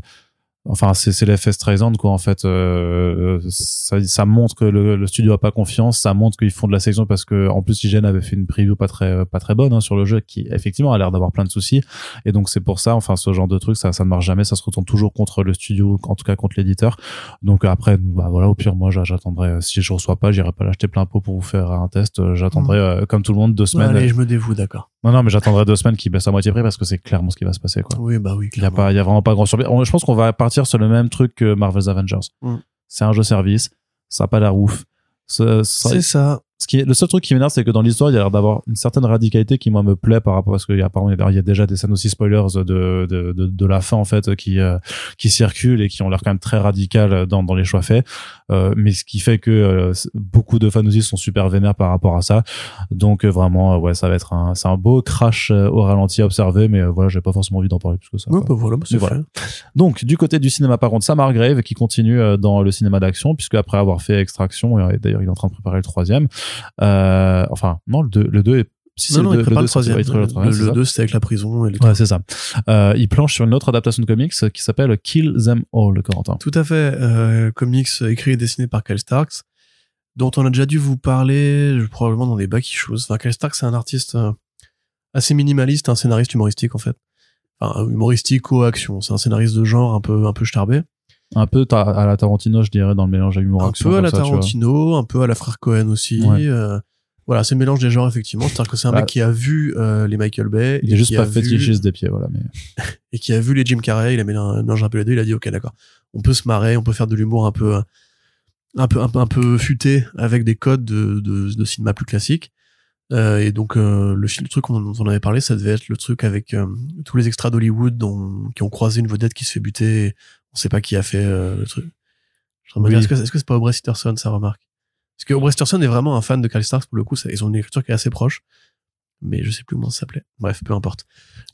enfin c'est c'est l'effet Streisand quoi en fait. Euh, ça, ça montre que le, le, studio a pas confiance. Ça montre qu'ils font de la sélection parce que en plus IGN avait fait une preview pas très pas très bonne hein, sur le jeu qui effectivement a l'air d'avoir plein de soucis. Et donc c'est pour ça enfin ce genre de truc ça ça ne marche jamais. Ça se retourne toujours contre le studio en tout cas contre l'éditeur. Donc après bah voilà au pire moi j'attendrai si je reçois pas j'irai pas l'acheter plein pot pour vous faire un test j'attendrai euh, comme tout le monde deux semaines. Allez, je me dévoue d'accord non non mais j'attendrai deux semaines qui baisse à moitié prix parce que c'est clairement ce qui va se passer quoi oui bah oui il y a pas il y a vraiment pas grand surprise je pense qu'on va partir sur le même truc que Marvel's Avengers. Mm. C'est un jeu service, ça a pas l'air ouf. C'est ça. Ce qui est, le seul truc qui m'énerve, c'est que dans l'histoire, il y a l'air d'avoir une certaine radicalité qui, moi, me plaît par rapport à ce qu'il y a, apparemment, il y a déjà des scènes aussi spoilers de, de, de, de la fin, en fait, qui, euh, qui circulent et qui ont l'air quand même très radicales dans, dans les choix faits. Euh, mais ce qui fait que euh, beaucoup de fans aussi sont super vénères par rapport à ça. Donc, euh, vraiment, ouais, ça va être un, c'est un beau crash euh, au ralenti à observer, mais voilà, j'ai pas forcément envie d'en parler plus que ça. Ouais, bah voilà, c'est voilà. Donc, du côté du cinéma, par contre, Sam Hargrave qui continue dans le cinéma d'action, puisque après avoir fait Extraction, et d'ailleurs, il est en train de préparer le troisième, euh, enfin, non, le 2, le 2 est si non, non, le, il prépare le le troisième. Le 2, c'était avec la prison. Et le ouais, c'est ça. Euh, il planche sur une autre adaptation de comics qui s'appelle Kill Them All, Corentin. Tout à fait. Euh, comics écrit et dessiné par Kyle Starks, dont on a déjà dû vous parler, probablement dans des back issues. Enfin, Kyle Starks, c'est un artiste euh, assez minimaliste, un scénariste humoristique, en fait. Enfin, humoristique ou action. C'est un scénariste de genre un peu, un peu starbé. Un peu à la Tarantino, je dirais, dans le mélange à humour-action. Un peu à la ça, Tarantino, un peu à la frère Cohen aussi. Ouais. Euh, voilà, c'est le mélange des genres effectivement. C'est-à-dire que c'est un Bah, mec qui a vu euh, les Michael Bay, Il est juste pas a vu- fétichiste des pieds, voilà. Mais... et qui a vu les Jim Carrey. Il a mis un un peu les deux. Il a dit ok d'accord, on peut se marrer, on peut faire de l'humour un peu, un peu, un peu, un peu futé avec des codes de, de, de cinéma plus classique. Euh, et donc euh, le, le truc dont on avait parlé, ça devait être le truc avec euh, tous les extras d'Hollywood qui ont croisé une vedette qui se fait buter. On sait pas qui a fait euh, le truc. Je me Oui. est-ce que est-ce que c'est pas Aubrey Sitterson, ça remarque? Parce que Aubrey Sitterson est vraiment un fan de Kyle Starks pour le coup. ça- Ils ont une écriture qui est assez proche, mais je sais plus comment ça s'appelait. Bref, peu importe.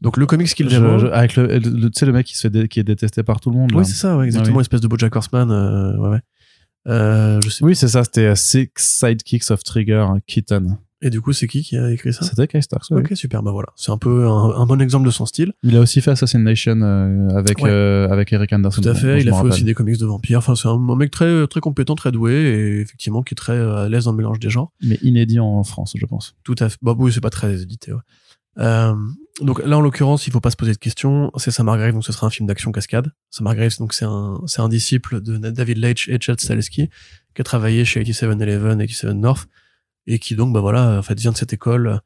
Donc le comics qu'il avec le, le- le- tu sais, le mec qui, se fait dé- qui est détesté par tout le monde. Oui, c'est ça, ouais, exactement, Ah oui. espèce de BoJack Horseman, euh, ouais, ouais. Euh, je sais. Oui, c'est ça, c'était Six Sidekicks of Trigger Kitten. Et du coup, c'est qui qui a écrit ça? C'était Kyle Starks, oui. Ok, super, bah voilà. C'est un peu un, un bon exemple de son style. Il a aussi fait Assassination euh, avec, Ouais. euh, avec Eric Anderson. Tout à fait. Il a fait aussi des comics de vampires. Enfin, c'est un, un mec très, très compétent, très doué et effectivement qui est très euh, à l'aise dans le mélange des genres. Mais inédit en France, je pense. Tout à fait. Bah oui, c'est pas très édité. Ouais. Euh, donc là, en l'occurrence, il faut pas se poser de questions. C'est Sam Hargrave, donc ce sera un film d'action cascade. Sam Hargrave, donc c'est un, c'est un disciple de David Leitch et Chad Stahelski qui a travaillé chez 8711 et 87 North et qui donc, bah voilà, en fait, vient de cette école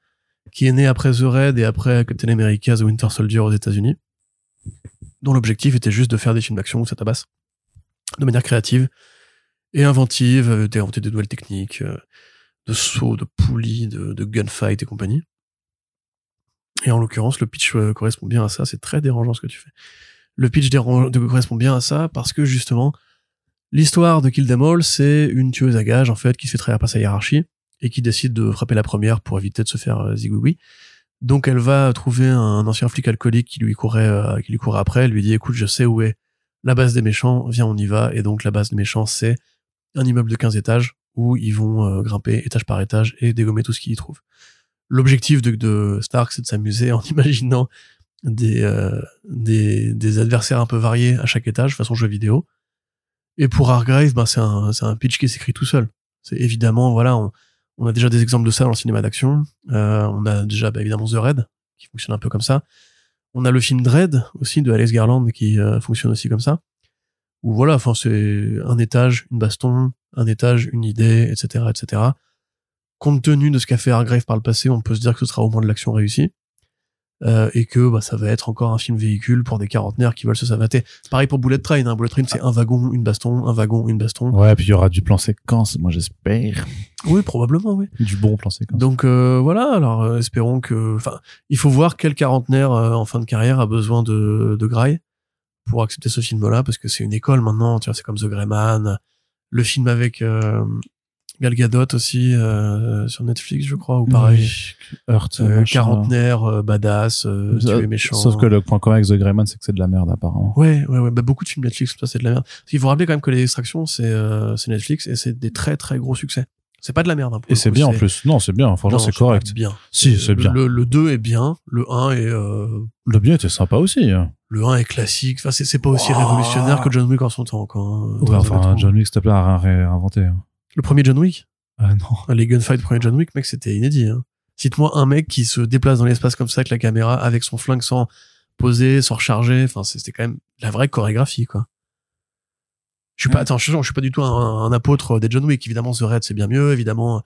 qui est née après The Raid et après Captain America The Winter Soldier aux États-Unis, dont l'objectif était juste de faire des films d'action où ça tabasse de manière créative et inventive, euh, d'inventer des nouvelles techniques, euh, de sauts, de poulies, de, de gunfight et compagnie. Et en l'occurrence, le pitch euh, correspond bien à ça. C'est très dérangeant ce que tu fais. Le pitch correspond bien à ça parce que justement, l'histoire de Kill Them All, c'est une tueuse à gages en fait qui se fait trahir par sa hiérarchie et qui décide de frapper la première pour éviter de se faire euh, zigouigoui. Donc elle va trouver un ancien flic alcoolique qui lui courait, euh, qui lui courait après. Elle lui dit écoute, je sais où est la base des méchants, viens on y va. Et donc la base des méchants, c'est un immeuble de 15 étages où ils vont euh, grimper étage par étage et dégommer tout ce qu'ils y trouvent. L'objectif de, Stark, c'est de s'amuser en imaginant des, adversaires un peu variés à chaque étage, façon jeu vidéo. Et pour Hargrave, ben, c'est un, pitch qui s'écrit tout seul. C'est évidemment, voilà, on a déjà des exemples de ça dans le cinéma d'action. Euh, on a déjà, bah, évidemment, The Raid, qui fonctionne un peu comme ça. On a le film Dread, aussi, de Alex Garland, qui euh, fonctionne aussi comme ça. Où voilà, enfin, c'est un étage, une baston, un étage, une idée, etc., etc. Compte tenu de ce qu'a fait Hargrave par le passé, on peut se dire que ce sera au moins de l'action réussie. Euh, et que bah, ça va être encore un film véhicule pour des quarantenaires qui veulent se savater. Pareil pour Bullet Train. Hein. Bullet Train, c'est un wagon, une baston, un wagon, une baston. Ouais, puis il y aura du plan séquence, moi j'espère. Oui, probablement, oui. Du bon plan séquence. Donc euh, voilà, alors euh, espérons que... Enfin, il faut voir quel quarantenaire euh, en fin de carrière a besoin de, de graille pour accepter ce film-là parce que c'est une école maintenant. Tu vois, c'est comme The Grey Man, le film avec euh, Gal Gadot aussi euh, sur Netflix, je crois, ou pareil. Heurt, Euh, quarantenaire, euh, badass, euh, tuer méchant. Sauf que le point commun avec The Greyman, c'est que c'est de la merde, apparemment. Ouais, ouais, ouais. Bah, beaucoup de films Netflix, ça, c'est de la merde. Parce qu'il faut rappeler quand même que les extractions, c'est euh, c'est Netflix et c'est des très très gros succès. C'est pas de la merde. Hein, Et c'est bien en plus. Non, c'est bien. Franchement, c'est correct. Bien. Si, c'est bien. Le, le 2 est bien, le 1 est euh, Le bien était sympa aussi. hein. le 1 est classique. Enfin, c'est pas aussi Ouah. révolutionnaire que John Wick en son temps. Quoi, hein, Ouais, enfin. John Wick, s'il te plaît, réinventé. hein. Le premier John Wick, Ah non. les gunfights du premier John Wick, mec, c'était inédit. Hein. Cite-moi un mec qui se déplace dans l'espace comme ça avec la caméra, avec son flingue sans poser, sans recharger. Enfin, c'était quand même la vraie chorégraphie, quoi. Je suis pas, Ouais. attends, je, je suis pas du tout un, un apôtre des John Wick. Évidemment, The Red, c'est bien mieux. Évidemment,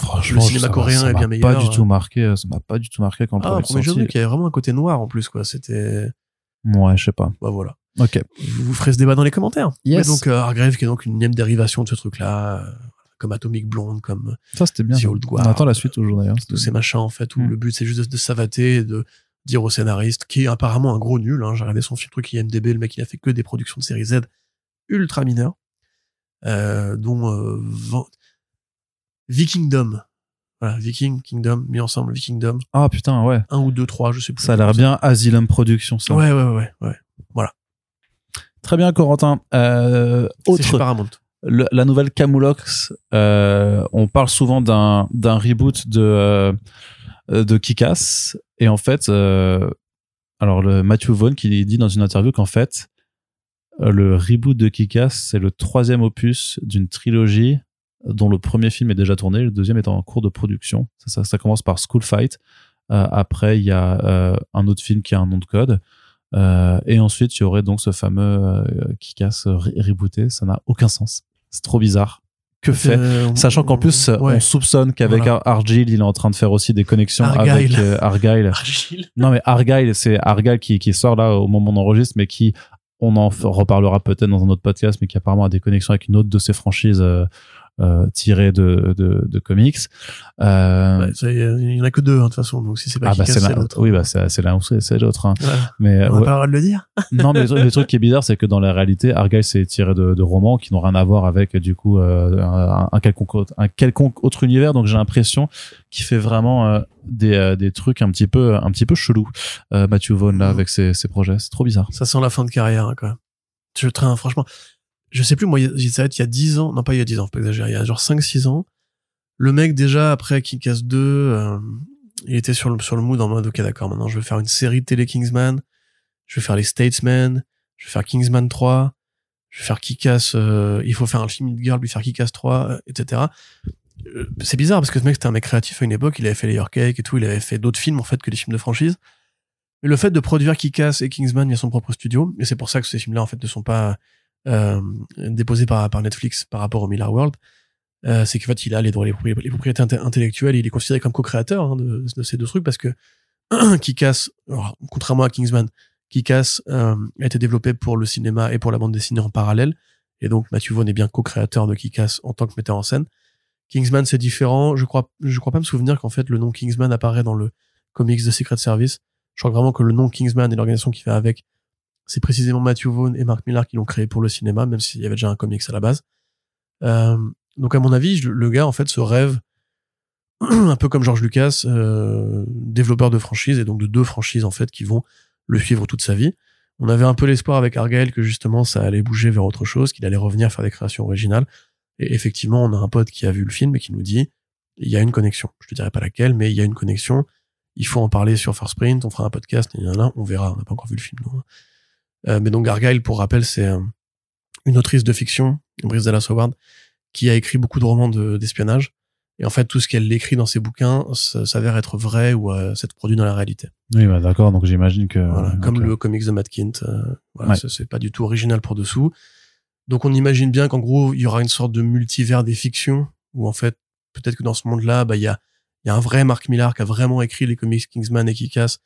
Franchement, cinéma ça m'a- coréen ça est m'a bien Pas meilleur, du euh. tout marqué. Ça m'a pas du tout marqué quand le ah, le premier John. Wick, il y avait vraiment un côté noir en plus, quoi. C'était, Ouais, je sais pas. bah voilà. Ok. vous ferez ce débat dans les commentaires. Yes. Mais donc euh, Hargrave qui est donc une énième dérivation de ce truc-là, euh, comme Atomic Blonde, comme Ça, c'était bien. The. Old On Guard, attend la suite toujours d'ailleurs. tous ces machins en fait où Mm. le but c'est juste de, de savater, et de dire au scénariste qui est apparemment un gros nul. Hein, J'ai regardé son film truc IMDb, le mec il a fait que des productions de série Z ultra mineures, euh, dont euh, Vikingdom. Voilà, Viking, Kingdom, mis ensemble, Vikingdom, Ah putain, ouais. un ou deux, trois, je sais plus. Ça a l'air bien Asylum Production, ça. Ouais, ouais, ouais, ouais. Très bien, Corentin. Euh, autre, Paramount. le- la nouvelle Camoulox, euh, on parle souvent d'un d'un reboot de euh, de Kick-Ass et en fait, euh, alors le Matthew Vaughn qui dit dans une interview qu'en fait le reboot de Kick-Ass c'est le troisième opus d'une trilogie dont le premier film est déjà tourné, le deuxième est en cours de production. Ça, ça, ça commence par School Fight. Euh, après, il y a euh, un autre film qui a un nom de code. Euh, et ensuite, il y aurait donc ce fameux euh, Kick-Ass re- rebooté. Ça n'a aucun sens. C'est trop bizarre. Que fait Euh, Sachant qu'en plus, ouais. on soupçonne qu'avec Voilà. Ar- Argyle, il est en train de faire aussi des connexions Argyle. avec euh, Argyle. Argyle. Non, mais Argyle, c'est Argyle qui, qui sort là au moment où on enregistre, mais qui, on en reparlera peut-être dans un autre podcast, mais qui apparemment a des connexions avec une autre de ses franchises euh, euh, tirées de, de, de comics. Euh, Ouais, ça, Il y en a que deux, hein, de toute façon. Donc si c'est pas ah bah c'est c'est la, l'autre. oui bah c'est l'un ou c'est l'autre hein. Mais On ouais. n'a pas le droit de le dire. non mais le, truc- le truc qui est bizarre c'est que dans la réalité Argyle c'est tiré de, de romans qui n'ont rien à voir avec du coup euh, un, un quelconque autre, un quelconque autre univers donc j'ai l'impression qu'il fait vraiment des, des trucs un petit peu un petit peu chelou Matthew Vaughn là Mhm. avec ses, ses projets c'est trop bizarre Ça sent la fin de carrière, hein, même. Je traîne, franchement. Je sais plus, moi, il il y a 10 ans. Non, pas il y a 10 ans, faut pas exagérer. Il y a genre 5-6 ans. Le mec, déjà, après Kick-Ass 2, euh, il était sur le, sur le mood en mode, ok, d'accord, maintenant, je vais faire une série de télé Kingsman. Je vais faire les Statesmen. Je vais faire Kingsman 3. Je vais faire Kick-Ass, euh, il faut faire un film de girl, lui faire Kick-Ass 3, euh, etc. Euh, C'est bizarre parce que ce mec, c'était un mec créatif à une époque. Il avait fait les Your Cake et tout. Il avait fait d'autres films, en fait, que des films de franchise. Mais le fait de produire Kick-Ass et Kingsman via son propre studio, et c'est pour ça que ces films-là, en fait, ne sont pas euh, déposés par, par Netflix par rapport au Miller World, euh, c'est qu'en fait, il a les droits, les propriétés, intellectuelles, il est considéré comme co-créateur hein, de, ces deux trucs parce que Kick-Ass, alors, contrairement à Kingsman, Kick-Ass euh, a été développé pour le cinéma et pour la bande dessinée en parallèle, et donc Matthew Vaughn est bien co-créateur de Kick-Ass en tant que metteur en scène. Kingsman, c'est différent. Je crois, je crois pas me souvenir qu'en fait le nom Kingsman apparaît dans le comics de Secret Service. Je crois vraiment que le nom Kingsman et l'organisation qui va avec, c'est précisément Matthew Vaughn et Mark Millar qui l'ont créé pour le cinéma, même s'il y avait déjà un comics à la base. Euh, donc à mon avis, le gars en fait se rêve un peu comme George Lucas, euh, développeur de franchises et donc de deux franchises en fait qui vont le suivre toute sa vie. On avait un peu l'espoir avec Argyle que justement ça allait bouger vers autre chose, qu'il allait revenir faire des créations originales. Et effectivement, on a un pote qui a vu le film et qui nous dit il y a une connexion. Je te dirai pas laquelle, mais il y a une connexion. Il faut en parler sur First Print. On fera un podcast. Et là, on verra. On n'a pas encore vu le film. nous. Euh, mais donc Argyle, pour rappel, c'est euh, une autrice de fiction, Brice Dallas Howard, qui a écrit beaucoup de romans de- d'espionnage. et en fait, tout ce qu'elle écrit dans ses bouquins s'avère être vrai ou euh, s'être produit dans la réalité. oui bah, d'accord donc j'imagine que Voilà, comme le comics de Matt Kint. euh, voilà, Ouais. c'est- c'est pas du tout original pour dessous. Donc on imagine bien qu'en gros, il y aura une sorte de multivers des fictions, où en fait, peut-être que dans ce monde-là, bah, il y a, il y a un vrai Mark Millar qui a vraiment écrit les comics Kingsman et Kick-Ass,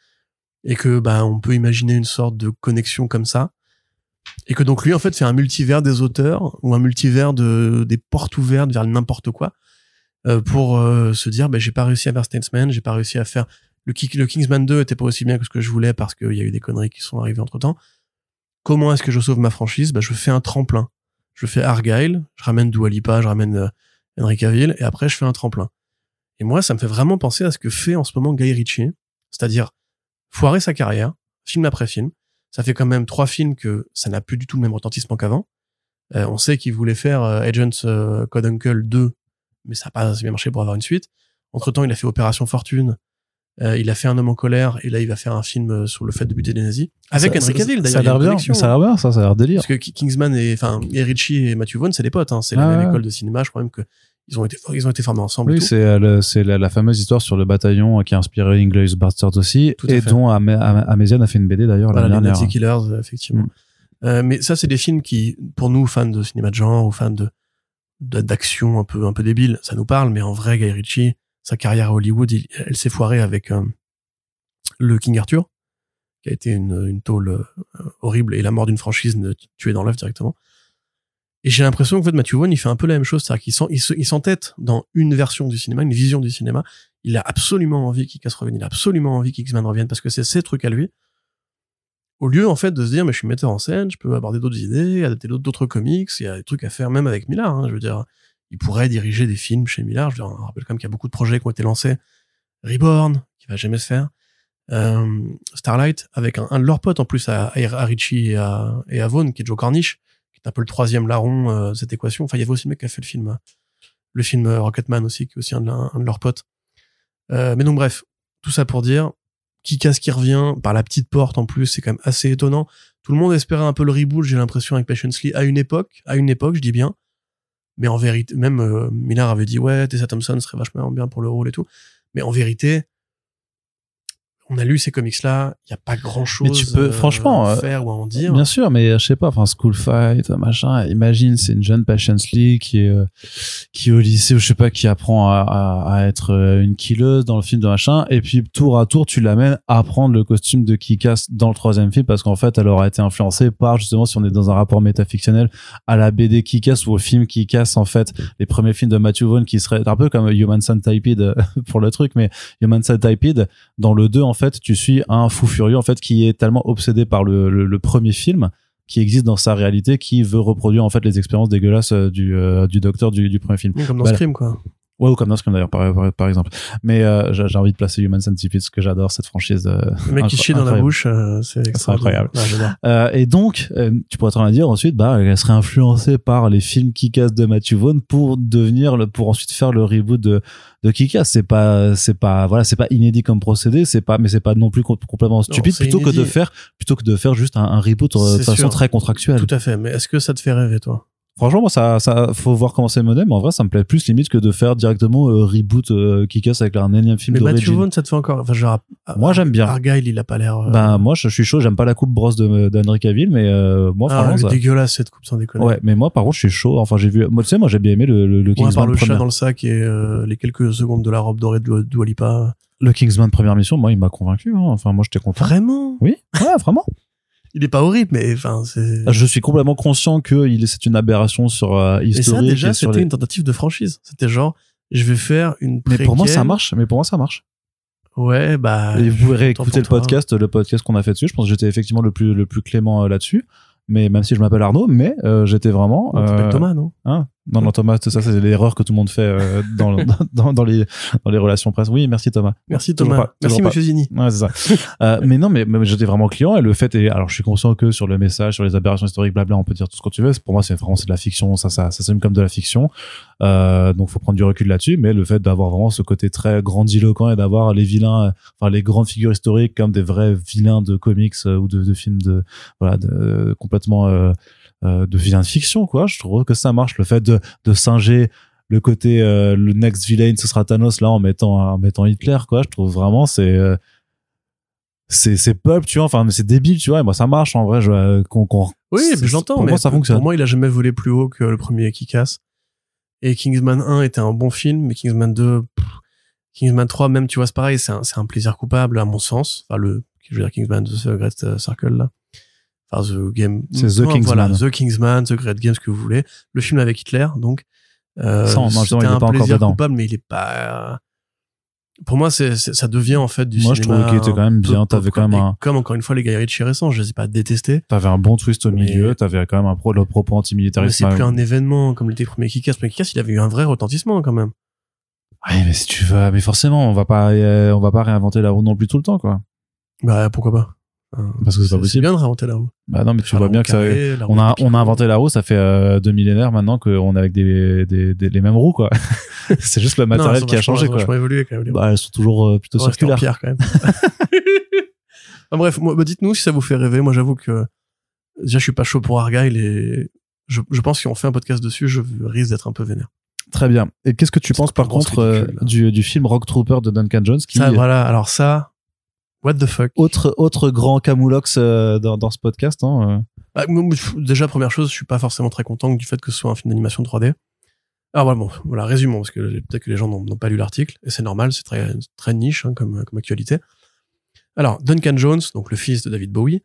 et que bah, on peut imaginer une sorte de connexion comme ça. Et que donc lui, en fait, c'est un multivers des auteurs, ou un multivers de, des portes ouvertes vers n'importe quoi, euh, pour euh, se dire, bah, j'ai pas réussi à faire Statesman, j'ai pas réussi à faire le, Kick- le Kingsman 2 était pas aussi bien que ce que je voulais parce qu'il y a eu des conneries qui sont arrivées entre temps. comment est-ce que je sauve ma franchise? Bah, je fais un tremplin je fais Argyle je ramène Dua Lipa je ramène euh, Henry Cavill et après je fais un tremplin et moi ça me fait vraiment penser à ce que fait en ce moment Guy Ritchie c'est-à-dire foirer sa carrière film après film ça fait quand même trois films que ça n'a plus du tout le même retentissement qu'avant euh, on sait qu'il voulait faire euh, Agents euh, Code Uncle 2 mais ça n'a pas assez bien marché pour avoir une suite entre temps il a fait Opération Fortune euh, il a fait un homme en colère et là il va faire un film euh, sur le fait de buter des nazis avec Ça- Henry ça- Cavill Ça a d'ailleurs. il y a l'air bien, ça a l'air bien, ça, ça a l'air délire. Parce que Ki- Kingsman et enfin et Ritchie et Matthew Vaughn c'est des potes, hein. c'est la Ah même ouais. école de cinéma. Je crois même que ils ont été ils ont été formés ensemble. Oui, c'est euh, c'est la, la fameuse histoire sur le bataillon euh, qui a inspiré Inglourious Basterds aussi, Tout et fait. dont Am- Am- Améziane a fait une BD d'ailleurs Voilà, l'année les dernière. Nazi Killers, euh, effectivement. Mm. Euh, mais ça, c'est des films qui, pour nous, fans de cinéma de genre ou fans de d'action un peu un peu débile, ça nous parle. Mais en vrai, Guy Ritchie, sa carrière à Hollywood, il- elle s'est foirée avec euh, le King Arthur, qui a été une, une tôle euh, horrible et la mort d'une franchise tuée dans l'œuf directement. Et j'ai l'impression que en fait, Matthew Vaughn, il fait un peu la même chose, c'est-à-dire qu'il s'en- il se- il s'entête dans une version du cinéma, une vision du cinéma. Il a absolument envie qu'il casse revienne, il a absolument envie qu'X-Men revienne parce que c'est ses trucs à lui au lieu en fait de se dire mais je suis metteur en scène, je peux aborder d'autres idées, adapter d'autres- comics, il y a des trucs à faire même avec Millard. hein, je veux dire, il pourrait diriger des films chez Millard. Je veux dire, on rappelle quand même qu'il y a beaucoup de projets qui ont été lancés. Reborn, qui va jamais se faire. Euh, Starlight, avec un, de leurs potes en plus à, à Ritchie et à, et à Vaughn, qui est Joe Cornish, est un peu le troisième larron euh, de cette équation. Enfin, il y avait aussi le mec qui a fait le film, euh, le film euh, Rocketman aussi, qui est aussi un de, leurs potes. Euh, mais donc bref, tout ça pour dire, qui casse qui revient par la petite porte en plus, c'est quand même assez étonnant. Tout le monde espérait un peu le reboot, j'ai l'impression avec Patiently à une époque, à une époque, je dis bien. Mais en vérité, même euh, avait dit ouais, Tessa Thompson serait vachement bien pour le rôle et tout. Mais en vérité, on a lu ces comics là, il y a pas grand chose Mais tu peux- franchement, à euh, faire ou à en dire. Bien sûr, mais euh, je sais pas, enfin, School Fight, machin, imagine, c'est une jeune Patience Lee qui est, euh, qui est au lycée ou je sais pas, qui apprend à, à, à être euh, une killeuse dans le film de machin, et puis tour à tour, tu l'amènes à prendre le costume de Kikas dans le troisième film parce qu'en fait, elle aura été influencée par, justement, si on est dans un rapport métafictionnel, à la BD Kikas ou au film Kikas, en fait, les premiers films de Matthew Vaughn qui seraient un peu comme Human Centipede pour le truc, mais Human Centipede, dans le 2, en fait, tu suis un fou furieux, en fait, qui est tellement obsédé par le, le, le premier film, qui existe dans sa réalité, qui veut reproduire, en fait, les expériences dégueulasses euh, du, euh, du docteur du, du premier film. Comme dans Voilà. Scream quoi. Ouais, ou comme dans Scream, d'ailleurs, par, par, par exemple. Mais euh, j'ai envie de placer Human Centipede, parce que j'adore cette franchise. euh, Le mec qui chie dans la bouche, euh, c'est incroyable. Ouais. Euh, et donc, tu pourrais bien dire ensuite, bah, elle serait influencée par les films Kick-Ass de Matthew Vaughn pour devenir, le, pour ensuite faire le reboot de, de Kick-Ass. C'est pas, c'est pas, voilà, c'est pas inédit comme procédé, c'est pas, mais c'est pas non plus com- complètement stupide plutôt que de faire, plutôt que de faire juste un, un reboot de façon sûr. très contractuelle. Tout à fait. Mais est-ce que ça te fait rêver toi? Franchement, moi, ça, ça, faut voir comment c'est mené, mais en vrai, ça me plaît plus limite que de faire directement euh, reboot euh, Kick-Ass avec un énième film Mais Matthew. Vaughn, ça te fait encore. Enfin, genre, Moi, j'aime bien. Argyle, il a pas l'air. euh, Ben, moi, je, je suis chaud, j'aime pas la coupe brosse de, d'Henry Cavill, mais euh, moi, ah, franchement, elle est ça- dégueulasse cette coupe sans déconner. Ouais, mais moi, par contre, je suis chaud. Enfin, j'ai vu. Moi, tu sais, moi, j'ai bien aimé le, le, le Ouais, par Kingsman le chat dans le sac et euh, les quelques secondes de la robe dorée de Dua Lipa. Le Kingsman première mission, moi, il m'a convaincu. Hein. Enfin, moi, j'étais content. Vraiment? Oui, ouais, vraiment. Il est pas horrible, mais enfin, c'est. Je suis complètement conscient que il c'est une aberration sur euh, Et ça, historique. déjà, et c'était les- une tentative de franchise. C'était genre, je vais faire une. Mais pour moi, ça marche. Mais pour moi, ça marche. Ouais, bah. et vous pouvez réécouter le toi. podcast, le podcast qu'on a fait dessus. Je pense que j'étais effectivement le plus, le plus clément euh, là-dessus. Mais même si je m'appelle Arnaud, mais euh, j'étais vraiment. On euh, Thomas, non? Hein? Non, non, Thomas, c'est ça, c'est l'erreur que tout le monde fait euh, dans, dans, dans, les, dans les relations presse. Oui, merci Thomas. Merci Thomas. pas, Merci pas. Monsieur Zini. Ouais, c'est ça. Euh, mais non, mais, mais j'étais vraiment client et le fait est, alors je suis conscient que sur le message, sur les aberrations historiques, blabla, on peut dire tout ce que tu veux. Pour moi, c'est vraiment c'est de la fiction, ça, ça, ça s'aime comme de la fiction. Euh, donc faut prendre du recul là-dessus. Mais le fait d'avoir vraiment ce côté très grandiloquent et d'avoir les vilains, enfin les grandes figures historiques comme des vrais vilains de comics euh, ou de, de films de, voilà, de, complètement euh, de fiction, quoi. Je trouve que ça marche. Le fait de, de singer le côté euh, le next villain ce sera Thanos là en mettant en mettant Hitler quoi je trouve vraiment c'est euh, c'est c'est pulp tu vois enfin c'est débile tu vois et moi ça marche en vrai je, qu'on qu'on- Oui, j'entends. mais moi ça fonctionne Pour moi, il a jamais volé plus haut que le premier qui casse. Et Kingsman 1 était un bon film, mais Kingsman 2, pff, Kingsman 3, même, tu vois, c'est pareil, c'est un, c'est un plaisir coupable, à mon sens. Enfin, le, je veux dire, Kingsman, The Great Circle, là. Enfin, The Game. C'est The Non, Voilà, Kingsman. The Kingsman, The Great Game, ce que vous voulez. Le film avec Hitler, donc. Euh, justement, c'était il est un pas encore plaisir dedans. coupable, mais il est pas, pour moi, c'est, ça devient en fait du Moi, je cinéma. trouvais qu'il était quand même bien. T'avais quand même un- Comme encore une fois, les Guy Ritchie récents, je les ai pas détestés. T'avais un bon twist au Mais- milieu, t'avais quand même un pro, le propos Mais antimilitariste. c'est plus un événement comme l'était le premier Kick-Ass. Le Kick-Ass, il avait eu un vrai retentissement quand même. Ouais, mais si tu veux, mais forcément, on va pas, euh, on va pas réinventer la roue non plus tout le temps, quoi. Bah, pourquoi pas? Hein, Parce que c'est pas C'est possible. bien de réinventer la roue. Bah non, mais tu vois bien que ça, on a, on a inventé la roue, ça fait euh, deux millénaires maintenant qu'on est avec des, des, des- les mêmes roues, quoi. c'est juste le matériel qui a changé, quoi. évolué quand même. Bah, elles sont toujours euh, plutôt en circulaires. pierre quand même. Bref, bah, dites-nous si ça vous fait rêver. Moi, j'avoue que déjà, je suis pas chaud pour Argyle et je, je pense que si on fait un podcast dessus, je risque d'être un peu vénère. Très bien. Et qu'est-ce que tu penses par contre euh, ridicule, du, du film Rock Trooper de Duncan Jones qui Ça, voilà. Alors ça, what the fuck? autre autre grand camoulox euh, dans, dans ce podcast hein, euh. Bah, déjà, première chose, je suis pas forcément très content du fait que ce soit un film d'animation 3D. Alors voilà, bon, voilà, résumons, parce que peut-être que les gens n'ont n'ont pas lu l'article, et c'est normal, c'est très, très niche hein, comme, comme actualité. Alors, Duncan Jones, donc le fils de David Bowie,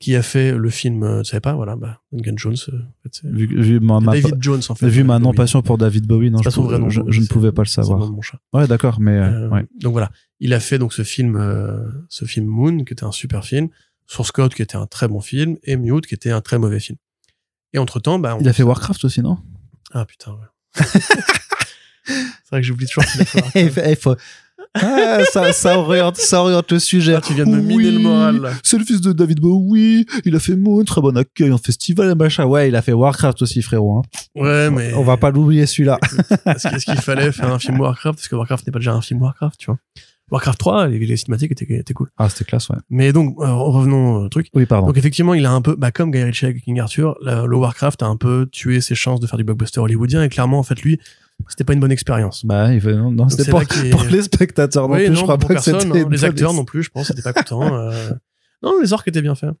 qui a fait le film, euh, tu savais pas, voilà, bah, Duncan Jones, euh, en fait, vu, vu ma, ma- David Jones, en fait. vu ma non passion pour David Bowie non je, nom, je, ne pouvais pas le savoir de mon chat. ouais d'accord mais euh, ouais. Donc voilà, il a fait donc ce film, euh, ce film Moon, qui était un super film, Source Code, qui était un très bon film, et Mute, qui était un très mauvais film. Et entre temps, bah, on- il a fait Warcraft aussi non? Ah putain, ouais. c'est vrai que j'oublie toujours eh, faut- Ah, ça, ça, oriente, ça oriente le sujet. Ah, tu viens de me miner le moral, là. C'est le fils de David Bowie. Il a fait Moon, très bon accueil en festival et machin. Ouais, il a fait Warcraft aussi, frérot. hein. Ouais, mais. On va pas l'oublier celui-là. Est-ce qu'il fallait faire un film Warcraft? Parce que Warcraft n'est pas déjà un film Warcraft, tu vois. Warcraft 3, les, les cinématiques étaient, étaient cool. Ah, c'était classe, ouais. Mais donc, euh, revenons au truc. Oui, pardon. Donc effectivement, il a un peu, bah, comme Guy Ritchie avec King Arthur, le Warcraft a un peu tué ses chances de faire du blockbuster hollywoodien et clairement, en fait, lui, c'était pas une bonne expérience. Bah, il fait, non, non, c'était pour, les spectateurs non oui, plus. non, je crois pas que c'était hein. les acteurs non plus, je pense, c'était pas contents. euh. Non, les orques étaient bien faits.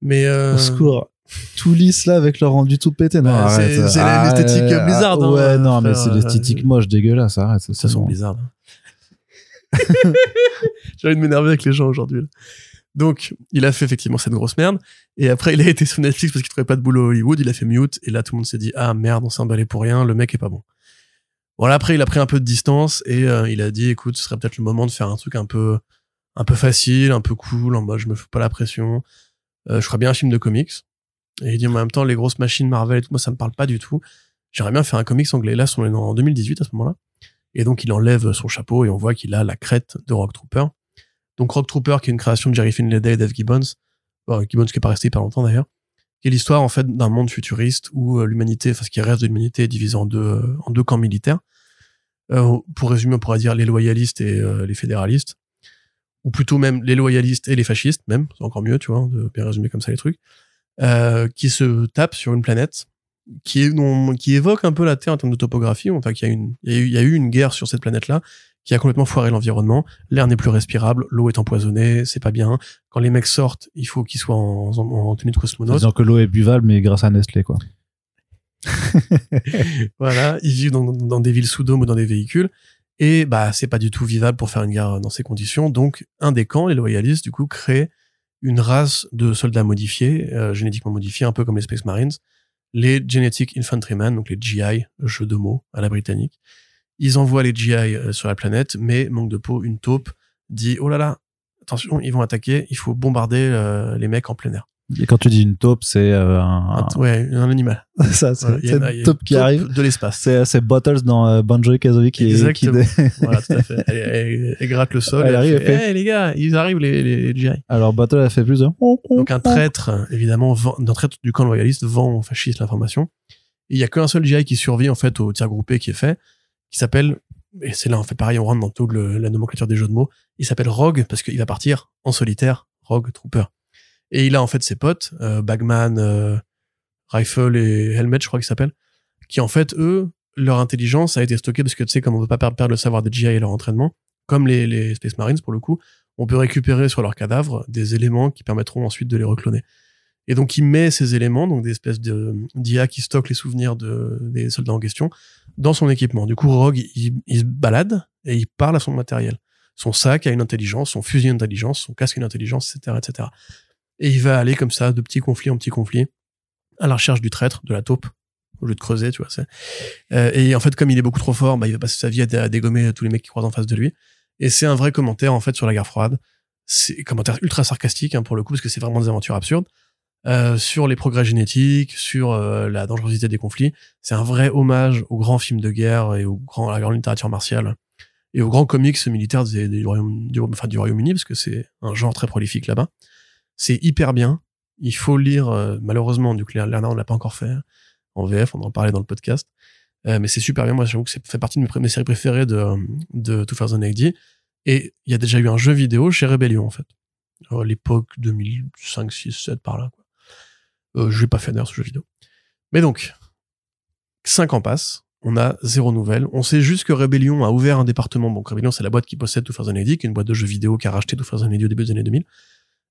Mais euh... Au secours. Tout lisse là avec leur rendu tout pété. Non, Bah, arrête. c'est- Ah, l'esthétique ah, hein, ouais, non, mais c'est euh, l'esthétique moche, dégueulasse. Arrête. Ça bon. bizarres. J'ai envie de m'énerver avec les gens aujourd'hui. Donc, il a fait effectivement cette grosse merde. Et après, il a été sur Netflix parce qu'il trouvait pas de boulot à Hollywood. Il a fait Mute. Et là, tout le monde s'est dit, ah merde, on s'est emballé pour rien. Le mec est pas bon. Voilà, après, il a pris un peu de distance et euh, il a dit, écoute, ce serait peut-être le moment de faire un truc un peu, un peu facile, un peu cool. En mode, je me fais pas la pression. Euh, je ferais bien un film de comics. Et il dit, en même temps, les grosses machines Marvel et tout, moi, ça me parle pas du tout. J'aimerais bien faire un comics anglais. Là, on est en 2018 à ce moment-là. Et donc, il enlève son chapeau et on voit qu'il a la crête de Rock Trooper. Donc, Rock Trooper, qui est une création de Jerry Finlay et Dave Gibbons, bon, Gibbons qui est pas resté hyper longtemps d'ailleurs, qui est l'histoire, en fait, d'un monde futuriste où euh, l'humanité, enfin, ce qui reste de l'humanité est divisé en deux, euh, en deux camps militaires. Euh, pour résumer, on pourrait dire les loyalistes et les fédéralistes. Ou plutôt même les loyalistes et les fascistes, même. C'est encore mieux, tu vois, de bien résumer comme ça les trucs. Qui se tapent sur une planète qui, évoque un peu la Terre en termes de topographie. Enfin, qu'il il y a, eu, une guerre sur cette planète-là qui a complètement foiré l'environnement. L'air n'est plus respirable, l'eau est empoisonnée, c'est pas bien. Quand les mecs sortent, il faut qu'ils soient en, en, en tenue de cosmonaute. Disant que l'eau est buvable, mais grâce à Nestlé, quoi. voilà, ils vivent dans, dans des villes sous dôme ou dans des véhicules. Et bah, c'est pas du tout vivable pour faire une guerre dans ces conditions. Donc, un des camps, les loyalistes, du coup, crée une race de soldats modifiés, euh, génétiquement modifiés, un peu comme les Space Marines, les Genetic Infantrymen, donc les GI, jeu de mots à la britannique. Ils envoient les GI euh, sur la planète, mais manque de peau, une taupe dit oh là là, attention, ils vont attaquer, il faut bombarder euh, les mecs en plein air. Et quand tu dis une taupe, c'est euh, un, Un- ouais, un animal. ça, c'est une taupe qui arrive. de l'espace. C'est, Bottles dans euh, Banjo et Kazooie qui, qui Exactement. dé- voilà, tout à fait. Elle, elle- elle gratte le sol. Elle arrive, fait, fait- Hey, les gars, ils arrivent les, les, les GI. Alors Bottle a fait plus de. Donc un traître, évidemment, vend, un traître du camp loyaliste vend aux fascistes l'information. Il y a qu'un seul GI qui survit en fait au tir groupé qui est fait, qui s'appelle, et c'est là on fait pareil, on rentre dans toute la nomenclature des jeux de mots. Il s'appelle Rogue parce qu'il va partir en solitaire, Rogue Trooper. Et il a en fait ses potes, euh, Bagman, euh, Rifle et Helmet, je crois qu'ils s'appellent, qui en fait eux, leur intelligence a été stockée parce que tu sais comme on veut pas perdre, le savoir des GI et leur entraînement, comme les, les Space Marines pour le coup, on peut récupérer sur leurs cadavres des éléments qui permettront ensuite de les recloner. Et donc, il met ces éléments, donc des espèces de d'IA qui stockent les souvenirs de, des soldats en question, dans son équipement. Du coup, Rogue, il, se balade et il parle à son matériel. Son sac a une intelligence, son fusil a une intelligence, son casque a une intelligence, etc., etc. Et il va aller comme ça, de petit conflit en petit conflit, à la recherche du traître, de la taupe, au lieu de creuser, tu vois. Euh, et en fait, comme il est beaucoup trop fort, bah, il va passer sa vie à, dé- à dégommer tous les mecs qui croisent en face de lui. Et c'est un vrai commentaire en fait sur la guerre froide. C'est un commentaire ultra sarcastique hein, pour le coup parce que c'est vraiment des aventures absurdes. Euh, sur les progrès génétiques, sur euh, la dangerosité des conflits. C'est un vrai hommage aux grands films de guerre et aux grands, à la grande littérature martiale et aux grands comics militaires des, Royaume, du, enfin, du Royaume-Uni parce que c'est un genre très prolifique là-bas. C'est hyper bien. Il faut lire, euh, malheureusement, du Lerner, on l'a pas encore fait en VF, on en parlait dans le podcast. Euh, mais c'est super bien. Moi, j'avoue que c'est fait partie de mes, séries préférées de, de 2080. Et il y a déjà eu un jeu vidéo chez Rebellion, en fait. À l'époque 2005, 6, 7, par là. Quoi. Euh, je l'ai pas fait d'ailleurs ce jeu vidéo. Mais donc, 5 ans passent, on a zéro nouvelle. On sait juste que Rebellion a ouvert un département. Donc Rebellion, c'est la boîte qui possède 2080, qui est une boîte de jeux vidéo qui a racheté 2080 au début des années 2000.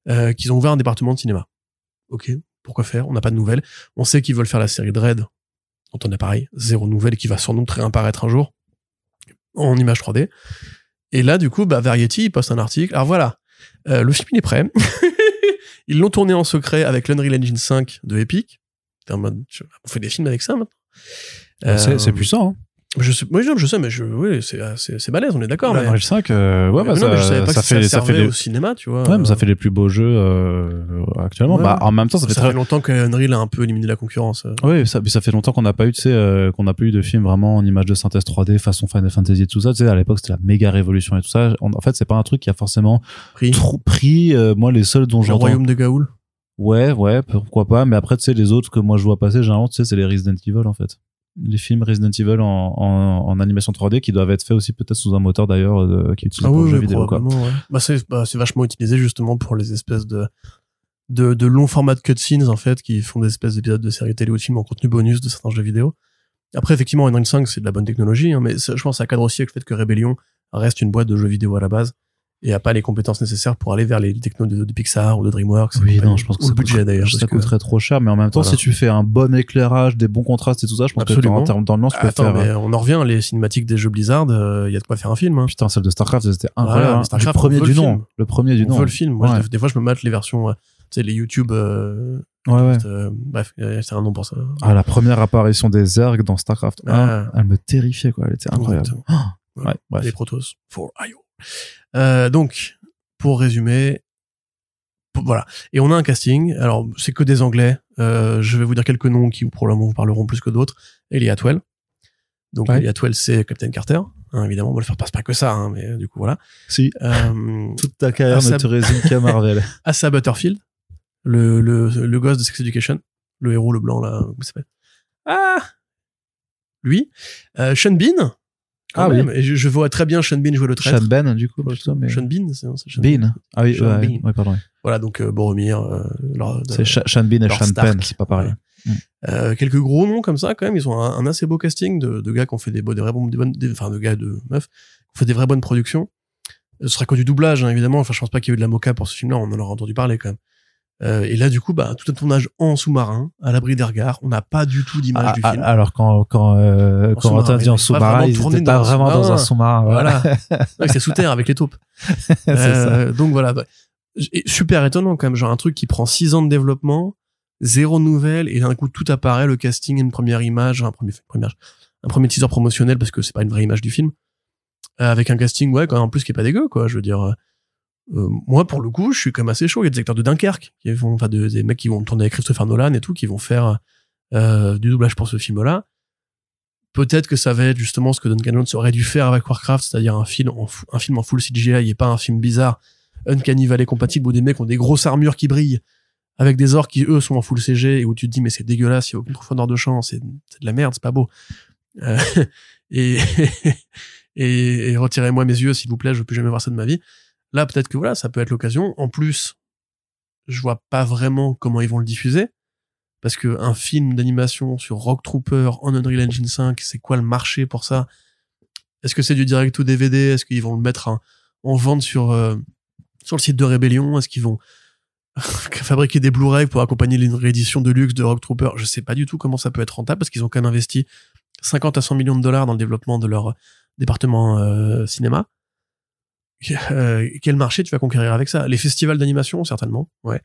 Euh, qu'ils ont ouvert un département de cinéma. Ok, pourquoi faire? On n'a pas de nouvelles. On sait qu'ils veulent faire la série Dread, dont on a pareil, zéro nouvelle, qui va sans doute réapparaître un jour en image 3D. Et là, du coup, bah, Variety il poste un article. Alors voilà, euh, le film il est prêt. Ils l'ont tourné en secret avec l'Unreal Engine 5 de Epic. On fait des films avec ça maintenant. C'est- C'est puissant. Hein. Je sais, oui, je sais, mais je, oui, c'est, c'est, c'est balèze, on est d'accord. mais- Unreal 5, euh, ouais, bah, mais non, mais je savais ça, pas ça que ça fait, ça fait les, au cinéma, tu vois. ouais, mais ça fait les plus beaux jeux euh, actuellement. Ouais. Bah, en même temps, ça fait ça très, fait longtemps que Unreal a un peu éliminé la concurrence. euh. Oui, ça, mais ça fait longtemps qu'on n'a pas eu, tu sais, euh, qu'on n'a pas eu de film vraiment en image de synthèse 3D façon Final Fantasy et tout ça. Tu sais, à l'époque, c'était la méga révolution et tout ça. En, fait, c'est pas un truc qui a forcément Pris. trop pris. euh, moi, les seuls dont Le j'entends. royaume de Gaoul. Ouais, ouais, pourquoi pas. Mais après, tu sais, les autres que moi je vois passer, généralement, tu sais, c'est les Resident Evil en fait. Les films Resident Evil en, en, en animation 3D qui doivent être faits aussi peut-être sous un moteur d'ailleurs euh, qui est utilisé Ah pour oui, le jeu oui, vidéo. Quoi. probablement, ouais. Bah, c'est, bah, c'est vachement utilisé justement pour les espèces de, de, de longs formats de cutscenes, en fait, qui font des espèces d'épisodes de séries télé ou de films en contenu bonus de certains jeux vidéo. Après, effectivement, Unreal 5, c'est de la bonne technologie, hein, mais ça, je pense que ça cadre aussi avec le fait que Rebellion reste une boîte de jeux vidéo à la base et a pas les compétences nécessaires pour aller vers les technos de, de Pixar ou de DreamWorks. Oui, non, je pense que ou le budget coûterait- d'ailleurs. Ça coûterait trop cher, mais en même temps, Voilà. si tu fais un bon éclairage, des bons contrastes et tout ça, je pense Absolument. que en termes d'ambiance, tu peux Attends, faire. mais on en revient, les cinématiques des jeux Blizzard, il y a de quoi faire un film. Hein. Putain, celle de Starcraft, c'était Voilà, incroyable. mais hein. Starcraft, le premier du nom. film. Le premier du On nom. veut le film. Moi, Ouais. je- des fois, je me mate les versions, euh, tu sais, les YouTube. euh, Ouais, ouais. euh, bref, euh, c'est un nom pour ça. Ah, la première apparition des Zerg dans Starcraft 1, Ah. elle me terrifiait, quoi. Elle était incroyable. Exactement. Voilà. ouais, bref. Les Protoss for IO. Euh, donc, pour résumer, voilà. Et on a un casting. Alors, c'est que des Anglais. Euh, je vais vous dire quelques noms qui probablement vous parleront plus que d'autres. Ellie Atwell. Donc, Ouais. Ellie Atwell, c'est Captain Carter. Hein, évidemment, on va le faire passe pas que ça, hein, mais du coup, voilà. Si, Euh, toute ta carrière ne te résume qu'à Marvel. Asa Butterfield, le, le, le gosse de Sex Education, le héros, le blanc, là, comment il s'appelle? Ah Lui. Euh, Sean Bean. Quand Ah oui. même. Et je, je vois très bien Sean Bean jouer le traître. Sean Ben, du coup, plutôt, mais. Sean Bean, c'est Sean Bean. Ah oui, Sean ouais, Bean. ouais, pardon. Voilà, donc euh, Boromir. euh, Lord- C'est Sean Bean et Lord Sean Stark. Penn, c'est pas pareil. Euh, quelques gros noms comme ça, quand même. Ils ont un, un assez beau casting de, de gars qui ont fait des, beaux- des vrais bons, des bonnes, des- enfin, de gars de meufs, qui ont fait des vraies bonnes productions. Ce sera que du doublage, hein, évidemment. Enfin, je pense pas qu'il y ait eu de la moca pour ce film-là. On en aura entendu parler quand même. Euh, et là, du coup, bah, tout un tournage en sous-marin, à l'abri des regards. On n'a pas du tout d'image Ah, du ah, film. alors quand quand euh, En quand Antoine dit en sous-marin, ils tourné étaient pas dans un vraiment dans un sous-marin. Voilà, c'est sous terre avec les taupes. ça. Euh, donc voilà. bah, super étonnant quand même, genre un truc qui prend six ans de développement, zéro nouvelle, et d'un coup tout apparaît, le casting, une première image, un premier, première, un premier teaser promotionnel parce que c'est pas une vraie image du film, euh, avec un casting ouais quand même en plus qui est pas dégueu quoi. Je veux dire, euh, moi pour le coup, je suis quand même assez chaud. Il y a des acteurs de Dunkerque qui vont, enfin de- des mecs qui vont tourner avec Christopher Nolan et tout, qui vont faire euh, du doublage pour ce film-là. Peut-être que ça va être justement ce que Duncan Jones aurait dû faire avec Warcraft, c'est-à-dire un film en, un film en full CGI et pas un film bizarre Uncanny Valley compatible où des mecs ont des grosses armures qui brillent avec des orques qui eux sont en full CG et où tu te dis mais c'est dégueulasse, il y a aucune profondeur de champ, c'est de la merde, c'est pas beau. Euh, et, et, et retirez-moi mes yeux s'il vous plaît, je veux plus jamais voir ça de ma vie. Là peut-être que voilà, ça peut être l'occasion. En plus, je vois pas vraiment comment ils vont le diffuser parce que un film d'animation sur Rock Trooper en Unreal Engine 5, c'est quoi le marché pour ça? Est-ce que c'est du direct ou DVD Est-ce qu'ils vont le mettre en, en vente sur euh, sur le site de Rébellion? Est-ce qu'ils vont fabriquer des Blu-ray pour accompagner une réédition de luxe de Rock Trooper? Je sais pas du tout comment ça peut être rentable parce qu'ils ont quand même investi 50 à 100 millions de dollars dans le développement de leur département euh, cinéma. Euh, quel marché tu vas conquérir avec ça? Les festivals d'animation, certainement, ouais.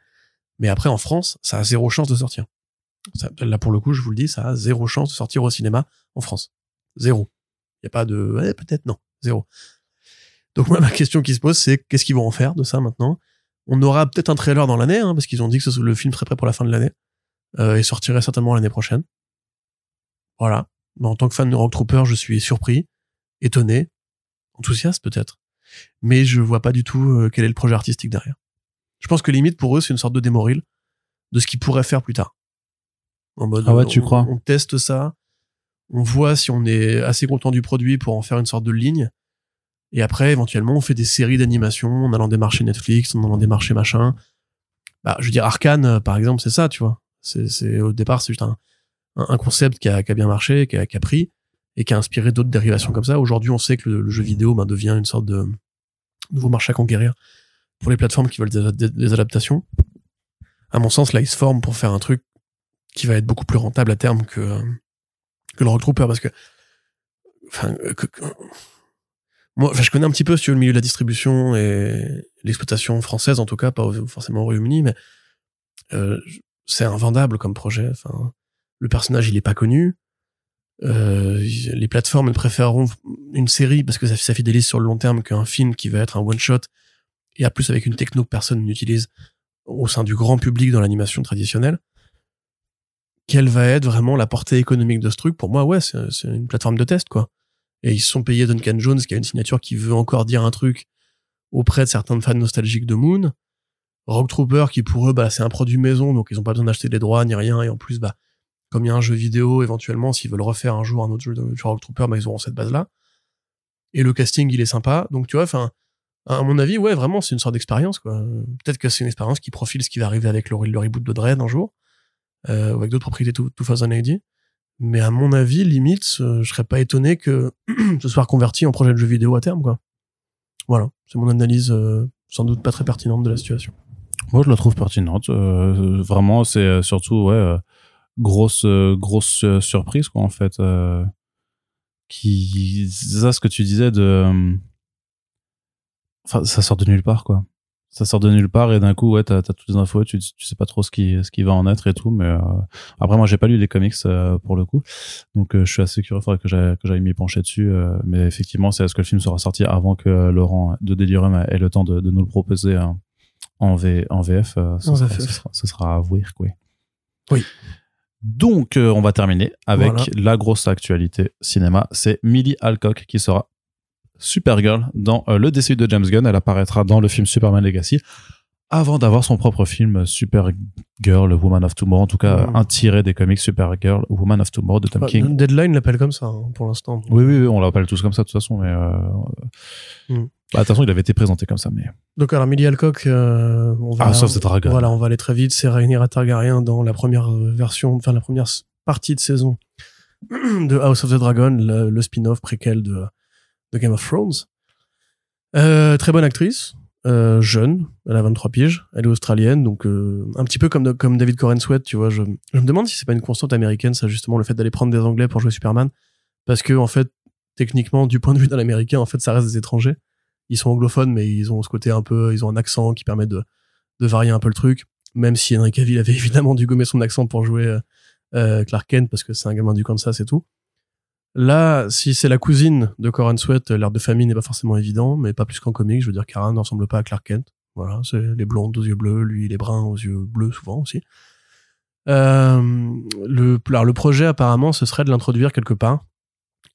Mais après, en France, ça a zéro chance de sortir. Ça, là, pour le coup, je vous le dis, ça a zéro chance de sortir au cinéma en France. Zéro. Il n'y a pas de... Ouais, peut-être, non. Zéro. Donc moi, ma question qui se pose, c'est qu'est-ce qu'ils vont en faire de ça maintenant? On aura peut-être un trailer dans l'année, hein, parce qu'ils ont dit que le film serait prêt pour la fin de l'année euh, et sortirait certainement l'année prochaine. Voilà. Mais en tant que fan de Rock Trooper, je suis surpris, étonné, enthousiaste peut-être, mais je vois pas du tout euh, quel est le projet artistique derrière. Je pense que limite pour eux, c'est une sorte de démo reel de ce qu'ils pourraient faire plus tard. En mode, Ah ouais, tu on- crois On teste ça, on voit si on est assez content du produit pour en faire une sorte de ligne. Et après, éventuellement, on fait des séries d'animation en allant démarcher Netflix, en allant démarcher machin. Bah, je veux dire, Arkane, euh, par exemple, c'est ça, tu vois. C'est, au départ, c'est juste un, concept qui a, qui a bien marché, qui a, qui a pris, et qui a inspiré d'autres dérivations comme ça. Aujourd'hui, on sait que le, le jeu vidéo ben, devient une sorte de nouveau marché à conquérir pour les plateformes qui veulent des, adaptations. À mon sens, là, ils se forment pour faire un truc qui va être beaucoup plus rentable à terme que, le Rock Trooper, parce que, enfin, que- moi, je connais un petit peu sur le milieu de la distribution et l'exploitation française, en tout cas, pas forcément au Royaume-Uni, mais euh, c'est invendable comme projet. Enfin, le personnage, il est pas connu. Euh, les plateformes préféreront une série parce que ça, ça fidélise sur le long terme qu'un film qui va être un one shot et à plus avec une techno que personne n'utilise au sein du grand public dans l'animation traditionnelle. Quelle va être vraiment la portée économique de ce truc? Pour moi, ouais, c'est une plateforme de test, quoi. Et ils sont payés Duncan Jones, qui a une signature qui veut encore dire un truc auprès de certains fans nostalgiques de Moon. Rock Trooper, qui pour eux, bah, c'est un produit maison, donc ils ont pas besoin d'acheter les droits ni rien. Et en plus, bah, comme il y a un jeu vidéo, éventuellement, s'ils veulent refaire un jour un autre jeu de Rock Trooper, bah, ils auront cette base-là. Et le casting, il est sympa. Donc, tu vois, à mon avis, ouais, vraiment, c'est une sorte d'expérience. Peut-être que c'est une expérience qui profile ce qui va arriver avec le, le reboot de Dread un jour, euh, ou avec d'autres propriétés tout, tout façon AD. Mais à mon avis, limite, euh, je serais pas étonné que ce soit reconverti en projet de jeu vidéo à terme. Voilà. C'est mon analyse, euh, sans doute pas très pertinente de la situation. Moi, je la trouve pertinente. Euh, vraiment, c'est surtout ouais, grosse euh, grosse euh, surprise quoi en fait. Euh, qui ça ce que tu disais de. euh, Enfin, ça sort de nulle part quoi. Ça sort de nulle part et d'un coup ouais t'as as toutes les infos, tu tu sais pas trop ce qui ce qui va en être et tout. Mais euh, après moi j'ai pas lu les comics euh, pour le coup, donc euh, je suis assez curieux. Faudrait que j'aille que j'aille m'y pencher dessus. euh, mais effectivement, c'est est-ce que le film sera sorti avant que Laurent de Delirium ait le temps de, de nous le proposer. hein en, v, en VF, euh, ce, sera, ce, sera, ce sera à voir, quoi. Oui. Donc, euh, on va terminer avec Voilà. la grosse actualité cinéma. C'est Millie Alcock qui sera Supergirl dans euh, le DCU de James Gunn. Elle apparaîtra dans le film Superman Legacy avant d'avoir son propre film Supergirl, Woman of Tomorrow. En tout cas, Mhm. un tiré des comics Supergirl, Woman of Tomorrow de Tom Bah, King. Deadline l'appelle comme ça, hein, pour l'instant. Oui, oui, oui, on l'appelle tous comme ça de toute façon, mais euh, Mhm. Bah, de toute façon, il avait été présenté comme ça, mais Donc alors Millie Alcock, euh, on va Ah, sauf the Dragon. Voilà, on va aller très vite. C'est Rhaenyra Targaryen dans la première euh, version, enfin la première partie de saison de House of the Dragon, le, le spin-off préquel de, de Game of Thrones. Euh, très bonne actrice, euh, jeune, elle a 23 piges, elle est australienne, donc euh, un petit peu comme comme David Coren Sweat, tu vois. Je, je me demande si c'est pas une constante américaine, ça justement le fait d'aller prendre des Anglais pour jouer Superman, parce que en fait, techniquement, du point de vue d'un Américain, en fait, ça reste des étrangers ils sont anglophones, mais ils ont ce côté un peu, ils ont un accent qui permet de, de varier un peu le truc. Même si Henry Cavill avait évidemment dû gommer son accent pour jouer euh, euh, Clark Kent parce que c'est un gamin du Kansas et tout. Là, si c'est la cousine de Coran Sweat, l'air de famille n'est pas forcément évident, mais pas plus qu'en comics. Je veux dire, Kara ne ressemble pas à Clark Kent. Voilà, c'est les blondes aux yeux bleus, lui il est brun aux yeux bleus souvent aussi. Euh, le, alors le projet apparemment ce serait de l'introduire quelque part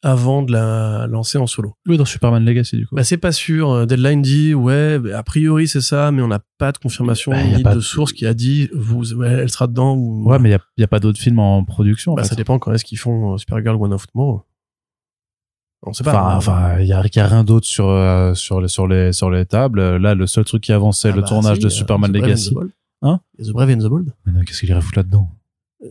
avant de la lancer en solo. oui, dans Superman Legacy, du coup. Bah, c'est pas sûr. Euh, Deadline dit, ouais, bah, a priori c'est ça, mais on n'a pas de confirmation Bah, ni de de- source qui a dit, vous, ouais, elle sera dedans ou. Ouais, mais il n'y a, pas d'autres films en production. en bah, fait. ça dépend quand est-ce qu'ils font euh, Supergirl One of Tomorrow. On sait pas. Enfin, enfin, il y a, il y a rien d'autre sur euh, sur les sur les sur les tables. Là, le seul truc qui avançait, Ah le bah, tournage si, de Superman The Brave and Legacy. the Bold. Hein? The Brave and the Bold. Mais qu'est-ce qu'il irait foutre là-dedans?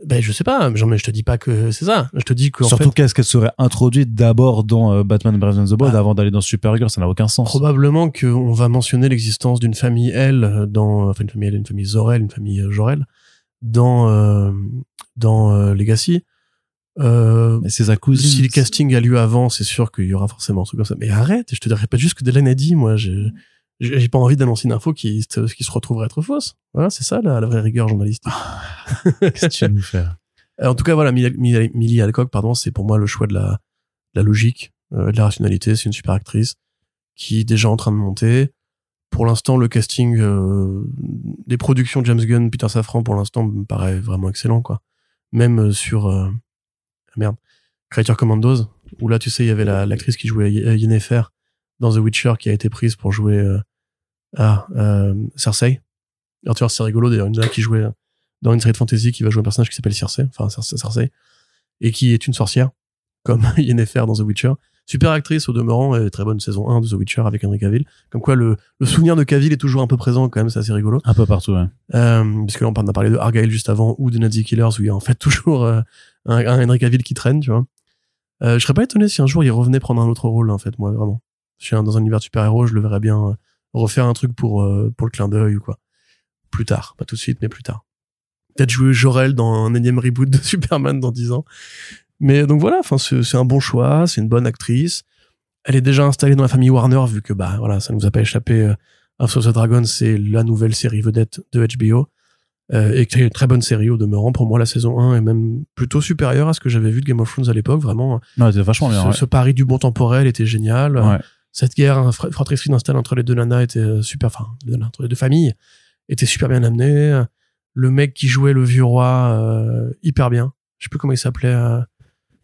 Ben, je sais pas, mais genre, mais je te dis pas que c'est ça. Je te dis qu'en Surtout fait, qu'est-ce qu'elle serait introduite d'abord dans euh, Batman Brave and the Bold Ah. avant d'aller dans Supergirl, ça n'a aucun sens. probablement qu'on va mentionner l'existence d'une famille L euh, dans, enfin, une famille L, une famille Zorel, une famille euh, Jorel dans, euh, dans euh, Legacy. Euh, Mais c'est si le casting a lieu avant, c'est sûr qu'il y aura forcément un truc comme ça. Mais arrête, je te répète juste ce que Delan a dit, moi. J'ai j'ai pas envie d'annoncer une info qui, se- qui se retrouverait être fausse. Voilà, c'est ça la, la vraie rigueur journalistique. Qu'est-ce que tu vas nous faire? Euh, en tout cas, voilà, Millie, Alcock, pardon, c'est pour moi le choix de la, de la logique, euh, de la rationalité. C'est une super actrice qui est déjà en train de monter. Pour l'instant, le casting euh, des productions de James Gunn, Peter Safran, pour l'instant, me paraît vraiment excellent, quoi. Même euh, sur euh, merde, Creature Commandos, où là, tu sais, il y avait la- l'actrice qui jouait Y- Yennefer dans The Witcher, qui a été prise pour jouer euh, ah, euh, Cersei. Alors, c'est rigolo, d'ailleurs, une nana qui jouait dans une série de fantasy qui va jouer un personnage qui s'appelle Cersei, enfin Cersei, et qui est une sorcière, comme Yennefer dans The Witcher. Super actrice au demeurant, et très bonne saison 1 de The Witcher avec Henry Cavill. Comme quoi, le, le souvenir de Cavill est toujours un peu présent quand même, c'est assez rigolo. Un peu partout, ouais. Euh, parce que là, on a parlé de Argyle juste avant, ou de Nazi Killers, où il y a en fait toujours euh, un, un Henry Cavill qui traîne, tu vois. Euh, je serais pas étonné si un jour il revenait prendre un autre rôle, en fait, moi, vraiment. Je suis dans un univers super-héros, je le verrais bien euh, refaire un truc pour, euh, pour le clin d'œil ou quoi. Plus tard, pas tout de suite, mais plus tard. Peut-être jouer Jorel dans un énième reboot de Superman dans 10 ans. Mais donc voilà, enfin, c'est un bon choix, c'est une bonne actrice. Elle est déjà installée dans la famille Warner, vu que, bah, voilà, ça nous a pas échappé. euh, House of the Dragon, c'est la nouvelle série vedette de HBO. Euh, et qui est une très bonne série au demeurant. Pour moi, la saison 1 est même plutôt supérieure à ce que j'avais vu de Game of Thrones à l'époque. Vraiment, Non, c'était vachement bien. ce, ouais. ce pari du bon temporel était génial. Ouais. Cette guerre fra- fratricide installée entre les deux nanas était euh, super, enfin, entre les deux familles, était super bien amenée. Le mec qui jouait le vieux roi, euh, hyper bien. Je sais plus comment il s'appelait. euh,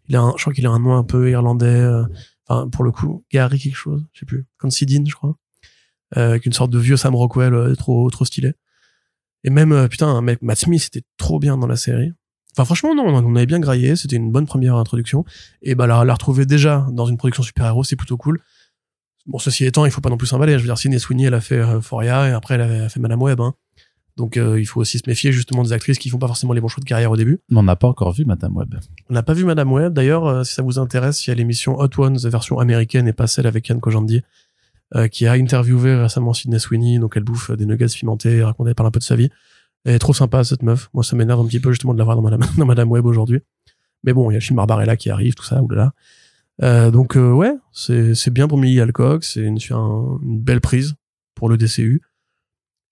il a je crois qu'il a un nom un peu irlandais. euh, Enfin, pour le coup, Gary quelque chose, je sais plus. Considine, je crois. Euh, avec une sorte de vieux Sam Rockwell trop, trop stylé. Et même, putain, mec, Matt Smith était trop bien dans la série. Enfin, franchement, non, on avait bien graillé. C'était une bonne première introduction. Et bah, la retrouver déjà dans une production super-héros, c'est plutôt cool. Bon, ceci étant, il faut pas non plus s'emballer. Je veux dire, Sidney Sweeney, elle a fait euh, Foria et après, elle a, elle a fait Madame Web. Hein. Donc, euh, il faut aussi se méfier justement des actrices qui font pas forcément les bons choix de carrière au début. Mais on n'a pas encore vu Madame Web. On n'a pas vu Madame Web. D'ailleurs, euh, si ça vous intéresse, il y a l'émission Hot Ones, version américaine et pas celle avec Yann Kojandi, euh, qui a interviewé récemment Sidney Sweeney. Donc, elle bouffe euh, des nuggets pimentés, raconte, elle parle un peu de sa vie. Elle est trop sympa, cette meuf. Moi, ça m'énerve un petit peu justement de la voir dans Madame, dans Madame Web aujourd'hui. Mais bon, il y a le film Barbarella qui arrive, tout ça, oulala. Euh, donc, euh, ouais, c'est c'est bien pour Millie Alcock. C'est une, un- une belle prise pour le DCU.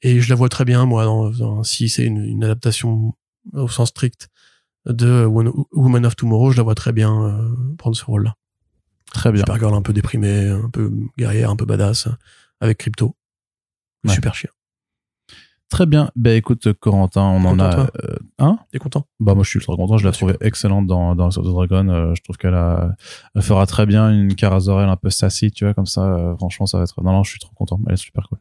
Et je la vois très bien, moi, dans, dans- si c'est une, une adaptation au sens strict de Woman of Tomorrow, je la vois très bien euh, prendre ce rôle-là. Très bien. Supergirl un peu déprimée, un peu guerrière, un peu badass, avec Crypto. Ouais. Super chien. Très bien. Ben écoute, Corentin, on en a. toi euh, hein? T'es content? Bah moi je suis ultra content, je l'ai super. excellente dans dans House of the Dragon. Euh, je trouve qu'elle a, elle fera très bien une Kara Zor-El un peu sassy, tu vois comme ça. euh, franchement, ça va être. Non non, je suis trop content. Elle est super cool.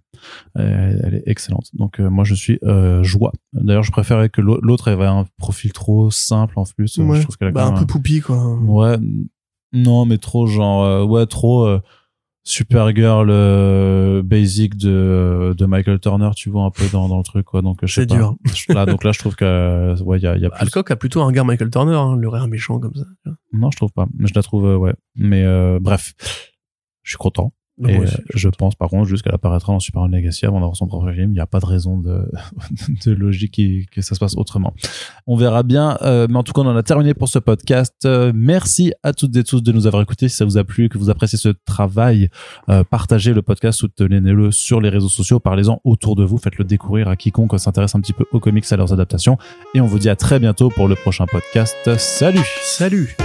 Elle, elle est excellente. Donc euh, moi je suis joie. D'ailleurs, je préférais que l'au- l'autre avait un profil trop simple en plus. Ouais. Je trouve qu'elle a Bah, quand un peu poupie, quoi. Ouais, non, mais trop genre, ouais, trop Supergirl euh, basic de, de Michael Turner, tu vois, un peu dans, dans le truc, quoi. Donc, euh, je sais C'est pas. dur. Là, donc là, je trouve que, euh, ouais, il y a, y a plus. Alcock a plutôt un gars Michael Turner, hein, le rire méchant comme ça. Non, je trouve pas. Je la trouve, euh, ouais. Mais, euh, bref. Je suis content. Et euh, aussi, je pense, par contre, juste qu'elle apparaîtra dans Superman Legacy avant d'avoir son propre film. Il n'y a pas de raison de, de logique qui- que ça se passe autrement. On verra bien. Euh, mais en tout cas, on en a terminé pour ce podcast. Euh, merci à toutes et tous de nous avoir écoutés. Si ça vous a plu, que vous appréciez ce travail, euh, partagez le podcast, soutenez-le sur les réseaux sociaux, parlez-en autour de vous, faites-le découvrir à quiconque s'intéresse un petit peu aux comics, à leurs adaptations. Et on vous dit à très bientôt pour le prochain podcast. Salut! Salut